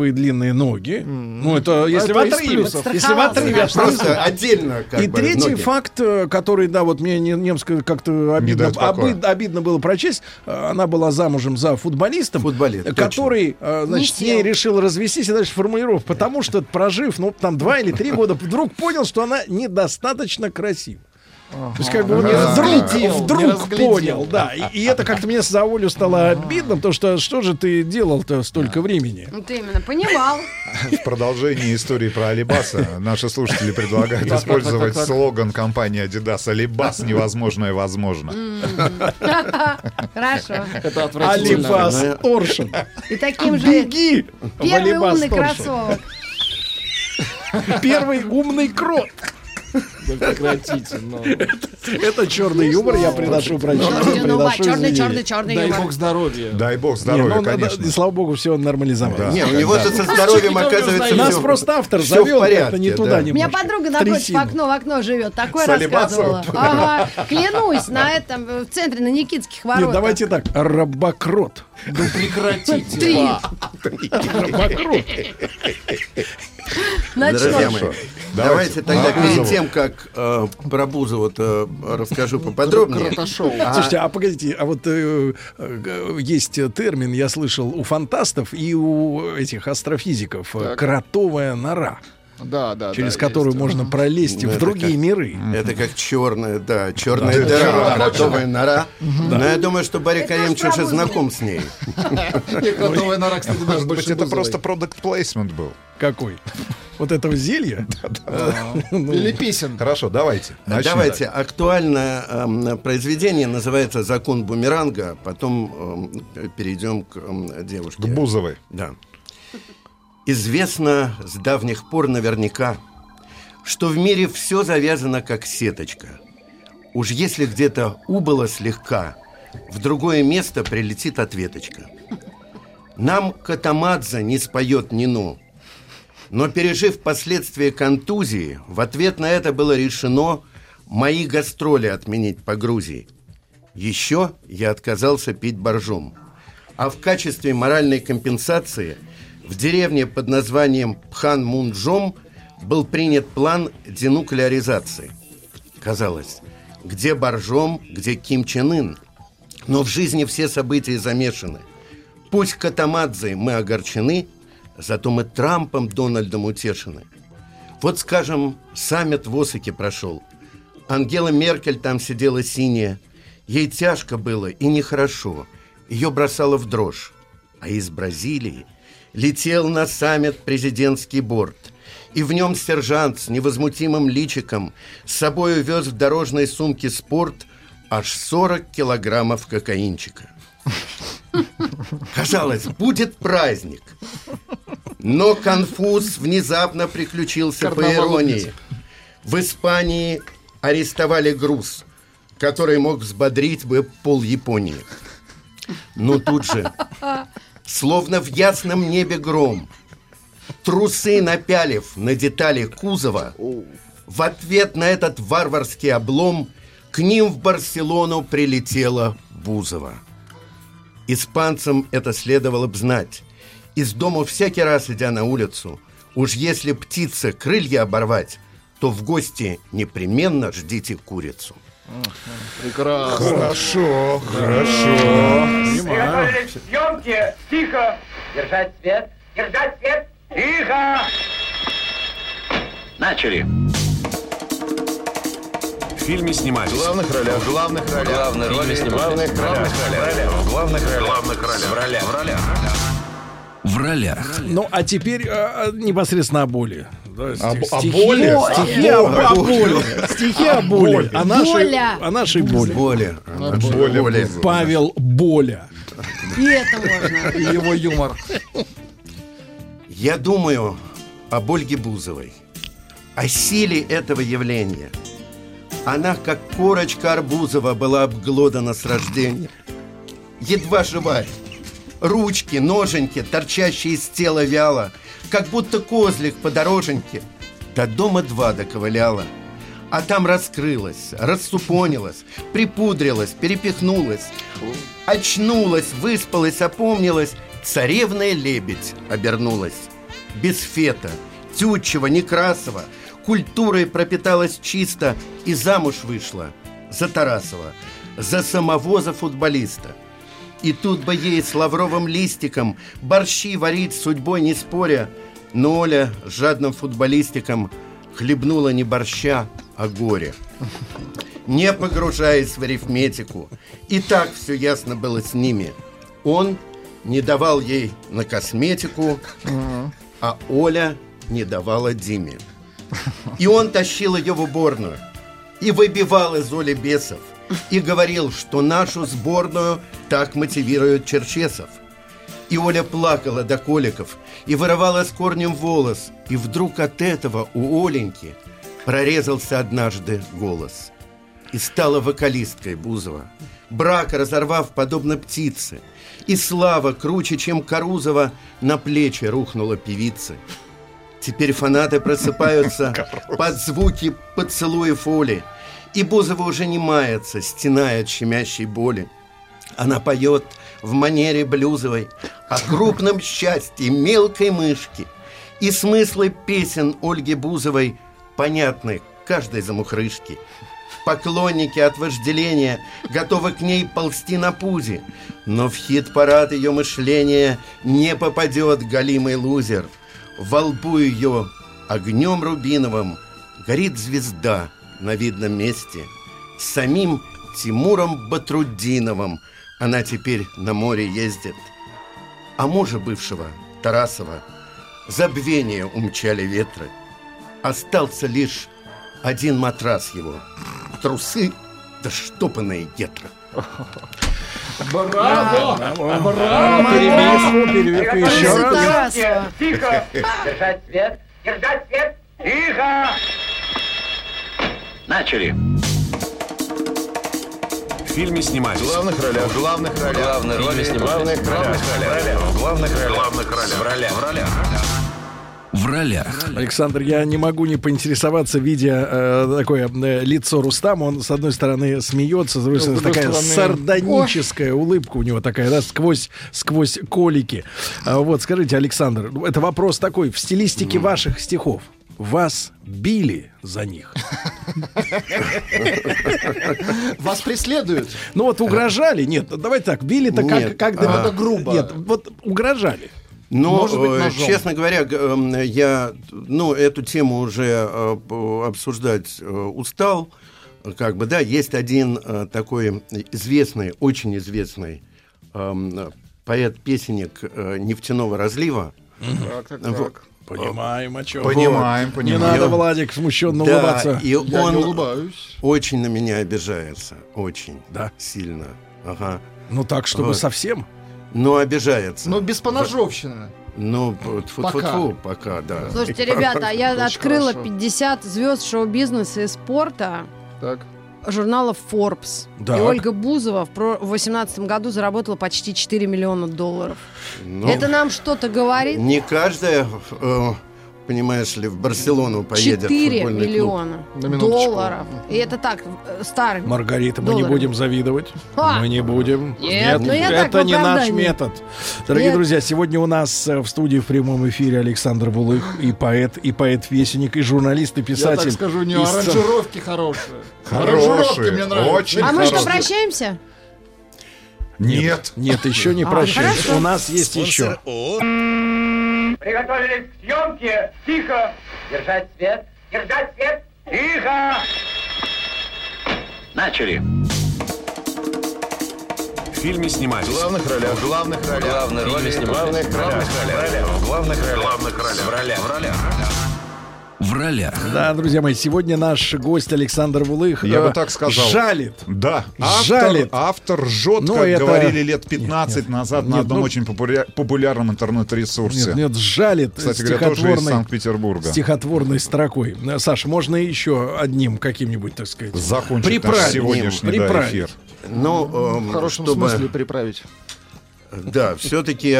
красивые длинные ноги. Ну, это если Это в отрыве. Если в отрыве от Просто отдельно как И бы, третий ноги. факт, э, который, да, вот мне не- немско как-то обидно, обы- обидно было прочесть. Э, Она была замужем за футболистом, Футболист, э, точно. который, э, значит, с ней решил развестись. И дальше формулировка. Потому что, прожив, ну, там, два или три года, вдруг понял, что она недостаточно красива. То есть, как бы он Не вдруг, разглядел, не вдруг понял, да. И, и это как-то мне за волю стало обидно, потому что что же ты делал-то столько времени? Вот именно, понимал. В продолжении истории про Алибаса наши слушатели предлагают использовать слоган компании Adidas «Алибас невозможное возможно». Хорошо. Это отвратительно. Алибас Торшин. И таким же Беги! первый умный кроссовок. Первый умный крот. Прекратите, ну. Это черный юмор, я приношу прощения. Ну, ва, приношу черный, черный, черный Дай юмор. бог здоровья. Дай бог Не, здоровья, ну, конечно. и слава богу, все нормализовалось. Не, у него-то со здоровьем оказывается Нас просто автор завел порядке, не да. туда У меня подруга напротив окно в окно живет. Такое рассказывала. Ага. Клянусь, на этом, в центре, на Никитских воротах. Давайте так. Рабокрот. Да прекратите. Три. Друзья мои, давайте тогда перед тем, как э, про Бузову-то расскажу поподробнее. А, Слушайте, а погодите, а вот э, э, есть термин, я слышал, у фантастов и у этих астрофизиков э, кротовая нора. Да, да, через да, которую есть. можно пролезть Ну, в другие как- миры. Это как черная, да, черная Да. дыра, Да. кротовая нора. Мгм. Но Да. я думаю, что Барри Каемчиш и знаком с ней. Кротовая нора, кстати, даже Может быть, больше это просто продукт плейсмент был. Какой? Вот этого зелья? Ну, Или песен. Хорошо, давайте. Давайте, актуальное эм, произведение называется «Закон бумеранга», потом эм, перейдем к эм, девушке. К Бузовой. Да. Известно с давних пор наверняка, что в мире все завязано как сеточка. Уж если где-то убыло слегка, в другое место прилетит ответочка. Нам Катамадзе не споет ни ну, но пережив последствия контузии, в ответ на это было решено мои гастроли отменить по Грузии. Еще я отказался пить боржом. А в качестве моральной компенсации в деревне под названием Пхан-Мунджом был принят план денуклеаризации. Казалось, где боржом, где Ким Чен Ын. Но в жизни все события замешаны. Пусть Катамадзе мы огорчены, зато мы Трампом Дональдом утешены. Вот, скажем, саммит в Осаке прошел. Ангела Меркель там сидела синяя. Ей тяжко было и нехорошо. Ее бросало в дрожь. А из Бразилии летел на саммит президентский борт. И в нем сержант с невозмутимым личиком с собой вез в дорожной сумке спорт аж 40 килограммов кокаинчика. Казалось, будет праздник. Но конфуз внезапно приключился по Карнавал иронии. В Испании арестовали груз, который мог взбодрить бы пол Японии. Но тут же, словно в ясном небе гром, трусы напялив на детали кузова, в ответ на этот варварский облом к ним в Барселону прилетела Бузова. Испанцам это следовало бы знать. Из дома всякий раз, идя на улицу, уж если птица крылья оборвать, то в гости непременно ждите курицу. Прекрасно. Хорошо, Приготовились к съемке. Тихо. Держать свет. Держать свет. Тихо. Начали. В фильме снимались. В главных ролях. В главных ролях. Главные роли снимались. В главных ролях. В главных ролях. В главных ролях. В ролях. В ролях. В ролях. Ну, а теперь а, непосредственно о боли. Да, О стих- о стихи- боли? Стихи О о, о боли. боли. Стихи о боли. О нашей, о нашей боли. Боли. Боля Боли. Бузова. Павел Боля. И это можно. И его юмор. Я думаю об Ольге Бузовой, о силе этого явления. Она, как корочка Арбузова, была обглодана с рождения. Едва живая. Ручки, ноженьки, торчащие из тела вяло, как будто козлик по дороженьке. До дома два доковыляла. А там раскрылась, рассупонилась, припудрилась, перепихнулась, очнулась, выспалась, опомнилась, царевная лебедь обернулась. Без фета, Тютчева, Некрасова, культурой пропиталась чисто и замуж вышла за Тарасова, за самого за футболиста. И тут бы ей с лавровым листиком борщи варить судьбой не споря, но Оля жадным футболистиком хлебнула не борща, а горе. Не погружаясь в арифметику, и так все ясно было с ними. Он не давал ей на косметику, а Оля не давала Диме. И он тащил ее в уборную и выбивал из Оли бесов, и говорил, что нашу сборную так мотивирует Черчесов. И Оля плакала до коликов и вырывала с корнем волос, и вдруг от этого у Оленьки прорезался однажды голос. И стала вокалисткой Бузова, брак разорвав подобно птице, и слава круче, чем Карузова, на плечи рухнула певицы. Теперь фанаты просыпаются под звуки поцелуев Оли, и Бузова уже не мается, стеная от щемящей боли. Она поет в манере блюзовой о крупном счастье мелкой мышки. И смыслы песен Ольги Бузовой понятны каждой замухрышке. Поклонники от вожделения готовы к ней ползти на пузе, но в хит-парад ее мышления не попадет галимый лузер. Во лбу ее огнем рубиновым горит звезда на видном месте. С самим Тимуром Батрудиновым она теперь на море ездит. А мужа бывшего, Тарасова, забвение умчали ветры. Остался лишь один матрас его, трусы да штопанные гетры. Браво! Браво! Перебивку, перебивку еще раз. Тихо! Держать свет! Держать свет! Тихо! Начали. В фильме снимались. В главных ролях. В главных ролях. Главные роли снимались. В главных ролях. В главных ролях. В главных ролях. В ролях. В ролях. В ролях. Александр, я не могу не поинтересоваться, видя э, такое э, лицо Рустама. Он, с одной стороны, смеется, с другой стороны, такая стороны- сардоническая улыбка у него такая, да, сквозь, сквозь колики. А вот, скажите, Александр, ну, это вопрос такой, в стилистике ваших стихов. Вас били за них. Вас преследуют. Ну вот угрожали? Нет, давайте так, били-то как, как а- Это грубо. Нет, вот угрожали. Но, Может быть, э, ножом. честно говоря, эм, я ну, эту тему уже э, обсуждать э, устал. Как бы, да, есть один такой известный, очень известный эм, поэт-песенник нефтяного разлива. Так, так, так. Понимаем, о чем. Понимаем, Не понимаем. надо, Владик, смущенно Да, улыбаться. и Я не он улыбаюсь. очень на меня обижается, очень Да. сильно. Ага. Ну так, чтобы Вот. совсем. Но обижается. Но без поножовщины. Ну, тьфу Пока. тьфу пока, да. Слушайте, ребята, а я открыла хорошо. 50 звезд шоу-бизнеса и спорта Так. Журнала Forbes. Так. И Ольга Бузова в 2018 году заработала почти 4 миллиона долларов. Ну, Это нам что-то говорит? Не каждая, э, понимаешь ли, в Барселону поедет. в 4 футбольный клуб. миллиона На минуточку. долларов. И это так, э, старый. Маргарита, мы не Долларов. будем завидовать. А! Мы не будем. Нет, ну я так, это не наш оправдании. метод. Дорогие Нет. друзья, сегодня у нас э, в студии в прямом эфире Александр Булых, и поэт, и поэт-вестник, и журналист, и Я писатель. так скажу, не И сцен- аранжировки хорошие. Хорошие, Аранжировки мне нравятся. очень А мы что, прощаемся? Нет. Нет, еще не А, прощаемся. хорошо. У нас есть еще. Приготовились к съемке! Тихо! Держать свет! Держать свет! Тихо! Начали. В фильме снимались. В главных ролях. В главных ролях. Главные роли снимались. В главных ролях. В главных ролях. В главных ролях. В ролях. В ролях. В ролях. Да, друзья мои, сегодня наш гость Александр Булых Я э, бы так сказал. жалит. Да, автор, Жалит. автор жжет, Ну, как это- говорили лет 15 Нет, нет. назад на Нет, одном ну- очень популя- популярном интернет-ресурсе. Нет, нет, жалит Кстати говоря, тоже из Санкт-Петербурга. стихотворной строкой. Э, Саш, можно еще одним каким-нибудь, так сказать, Закончить приправить. наш сегодняшний да, приправить. эфир. Ну, эм, В хорошем чтобы- смысле приправить. Да, все-таки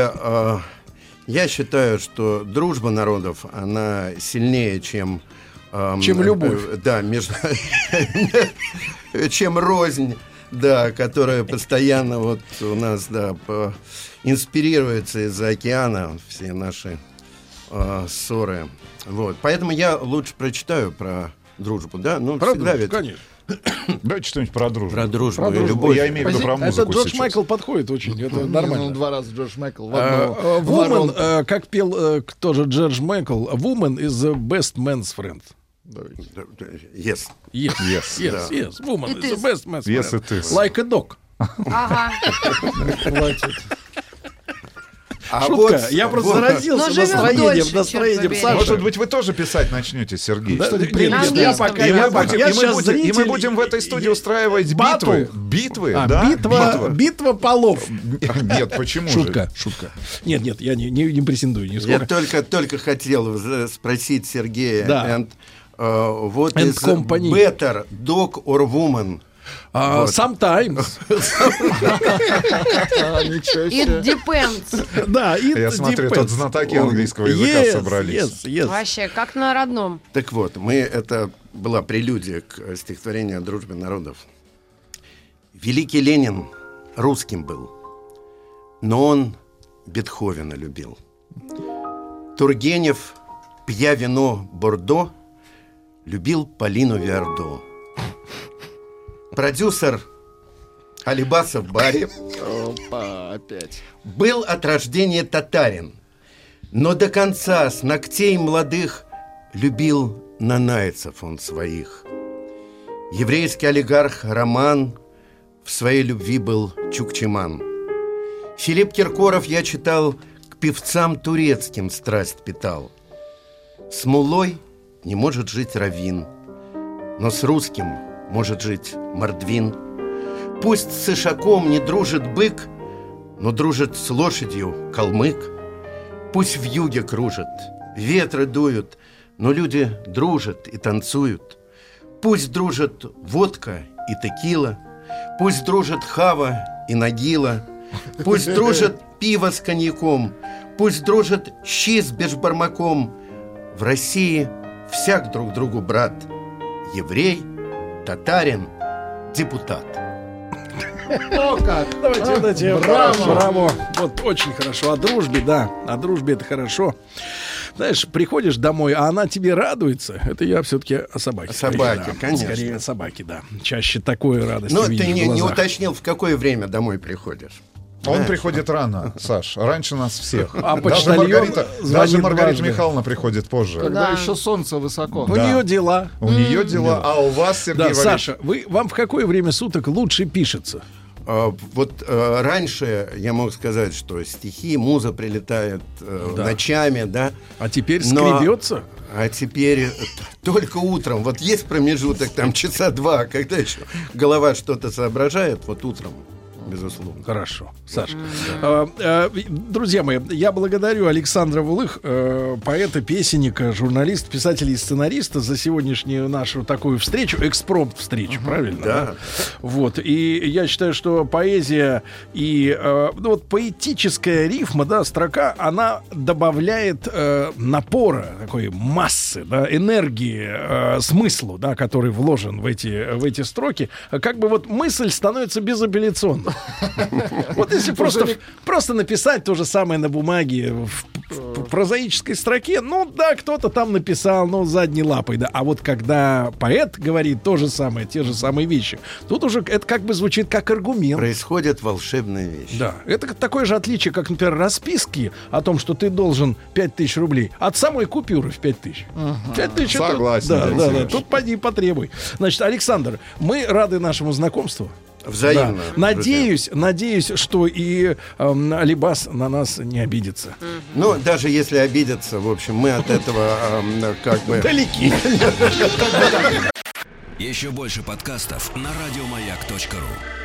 я считаю, что дружба народов, она сильнее, чем... эм, Чем любовь. э, Да, между... чем рознь, да, которая постоянно вот у нас, да, по- инспирируется из-за океана, все наши э, ссоры. Вот, поэтому я лучше прочитаю про дружбу, да, ну, Про всегда дружбу, ведь конечно. Давайте что-нибудь про дружбу. про дружбу Про и дружбу. любовь. Я имею в виду про Это музыку Джордж сейчас. Майкл подходит очень, это нормально. Ну, два раза Джордж Майкл. В А, одно- а, в Woman, ворон. э, как пел э, кто же Джордж Майкл, woman is the best man's friend. Yes. Yes, Yes. yes, yes. Woman is the best man's Yes, friend. it is. Like a dog. Ага. А Шутка. вот- Я просто вот- заразился настроением, дольше, настроением. Саши. Может быть, вы тоже писать начнете, Сергей? Да, На нет, я пока- И я мы, будем, я и, мы будем, и мы будем в этой студии устраивать Батл. битвы. Битвы, А, да? битва, битва полов. Нет, почему Шутка, же? шутка. Нет, нет, я не, не, не претендую Я нисколько. только, только хотел спросить Сергея. Да. And, э, what And is company. better, dog or woman? А, Вот. Sometimes. А, It depends. Да, it Я смотрю, depends. тут знатоки английского языка Yes, собрались. yes, yes. Вообще, как на родном. Так вот, мы это была прелюдия к стихотворению о дружбе народов. Великий Ленин русским был, но он Бетховена любил. Тургенев, пья вино Бордо, любил Полину Виардо. Продюсер Алибасов Барри Опа, опять. был от рождения татарин, но до конца с ногтей молодых любил нанайцев он своих. Еврейский олигарх Роман в своей любви был чукчиман. Филипп Киркоров, я читал, к певцам турецким страсть питал. С мулой не может жить равин, но с русским может жить мордвин. Пусть с ишаком не дружит бык, но дружит с лошадью калмык. Пусть в юге кружит, ветры дуют, но люди дружат и танцуют. Пусть дружат водка и текила, пусть дружат хава и нагила, пусть дружат пиво с коньяком, пусть дружат щи с бешбармаком. В России всяк друг другу брат, еврей, татарин, депутат. О, как! Давайте, давайте. браво! Браво! Вот очень хорошо. О дружбе, да. О дружбе это хорошо. Знаешь, приходишь домой, а она тебе радуется. Это я все-таки о собаке. О собаке, скорее, да. конечно. Скорее о собаке, да. Чаще такой радости Но видишь ты в не, не уточнил, в какое время домой приходишь. Он Знаешь. приходит рано, Саш, раньше нас всех. А даже Маргарита, даже Маргарита дважды. Михайловна приходит позже. Когда Да. еще солнце высоко. У Да. нее дела. У нее дела, а у вас, Сергей Да, Валерьевич, Саша, вы, вам в какое время суток лучше пишется? А, Вот э, раньше я мог сказать, что стихи, муза прилетает э, Да. ночами, да. А теперь Но- скребется? А теперь только утром. Вот есть промежуток там часа два, когда еще голова что-то соображает, вот утром, безусловно. Хорошо, Саша. А, а, друзья мои, я благодарю Александра Вулых, э, поэта, песенника, журналиста, писателя и сценариста за сегодняшнюю нашу такую встречу, экспромт встречу, правильно? Да. Вот. И я считаю, что поэзия и э, ну, вот поэтическая рифма, да, строка, она добавляет э, напора, такой массы, да, энергии, э, смыслу, да, который вложен в эти, в эти строки. Как бы вот мысль становится безапелляционной. Вот если просто, просто написать то же самое на бумаге в, в прозаической строке, ну да, кто-то там написал, ну, задней лапой, да. А вот когда поэт говорит то же самое, те же самые вещи, тут уже это как бы звучит как аргумент. Происходят волшебные вещи. Да, это как- такое же отличие, как, например, расписки о том, что ты должен 5000 рублей от самой купюры в 5000. 5000 это- Согласен, Да, Алексей да, да. Иванович. Тут поди и потребуй. Значит, Александр, мы рады нашему знакомству. Взаимно. Да. Надеюсь, надеюсь, что и эм, Алибас на нас не обидится. Ну, даже если обидятся, в общем, мы от этого эм, как бы... Далеки. Еще больше подкастов на радиомаяк.ру.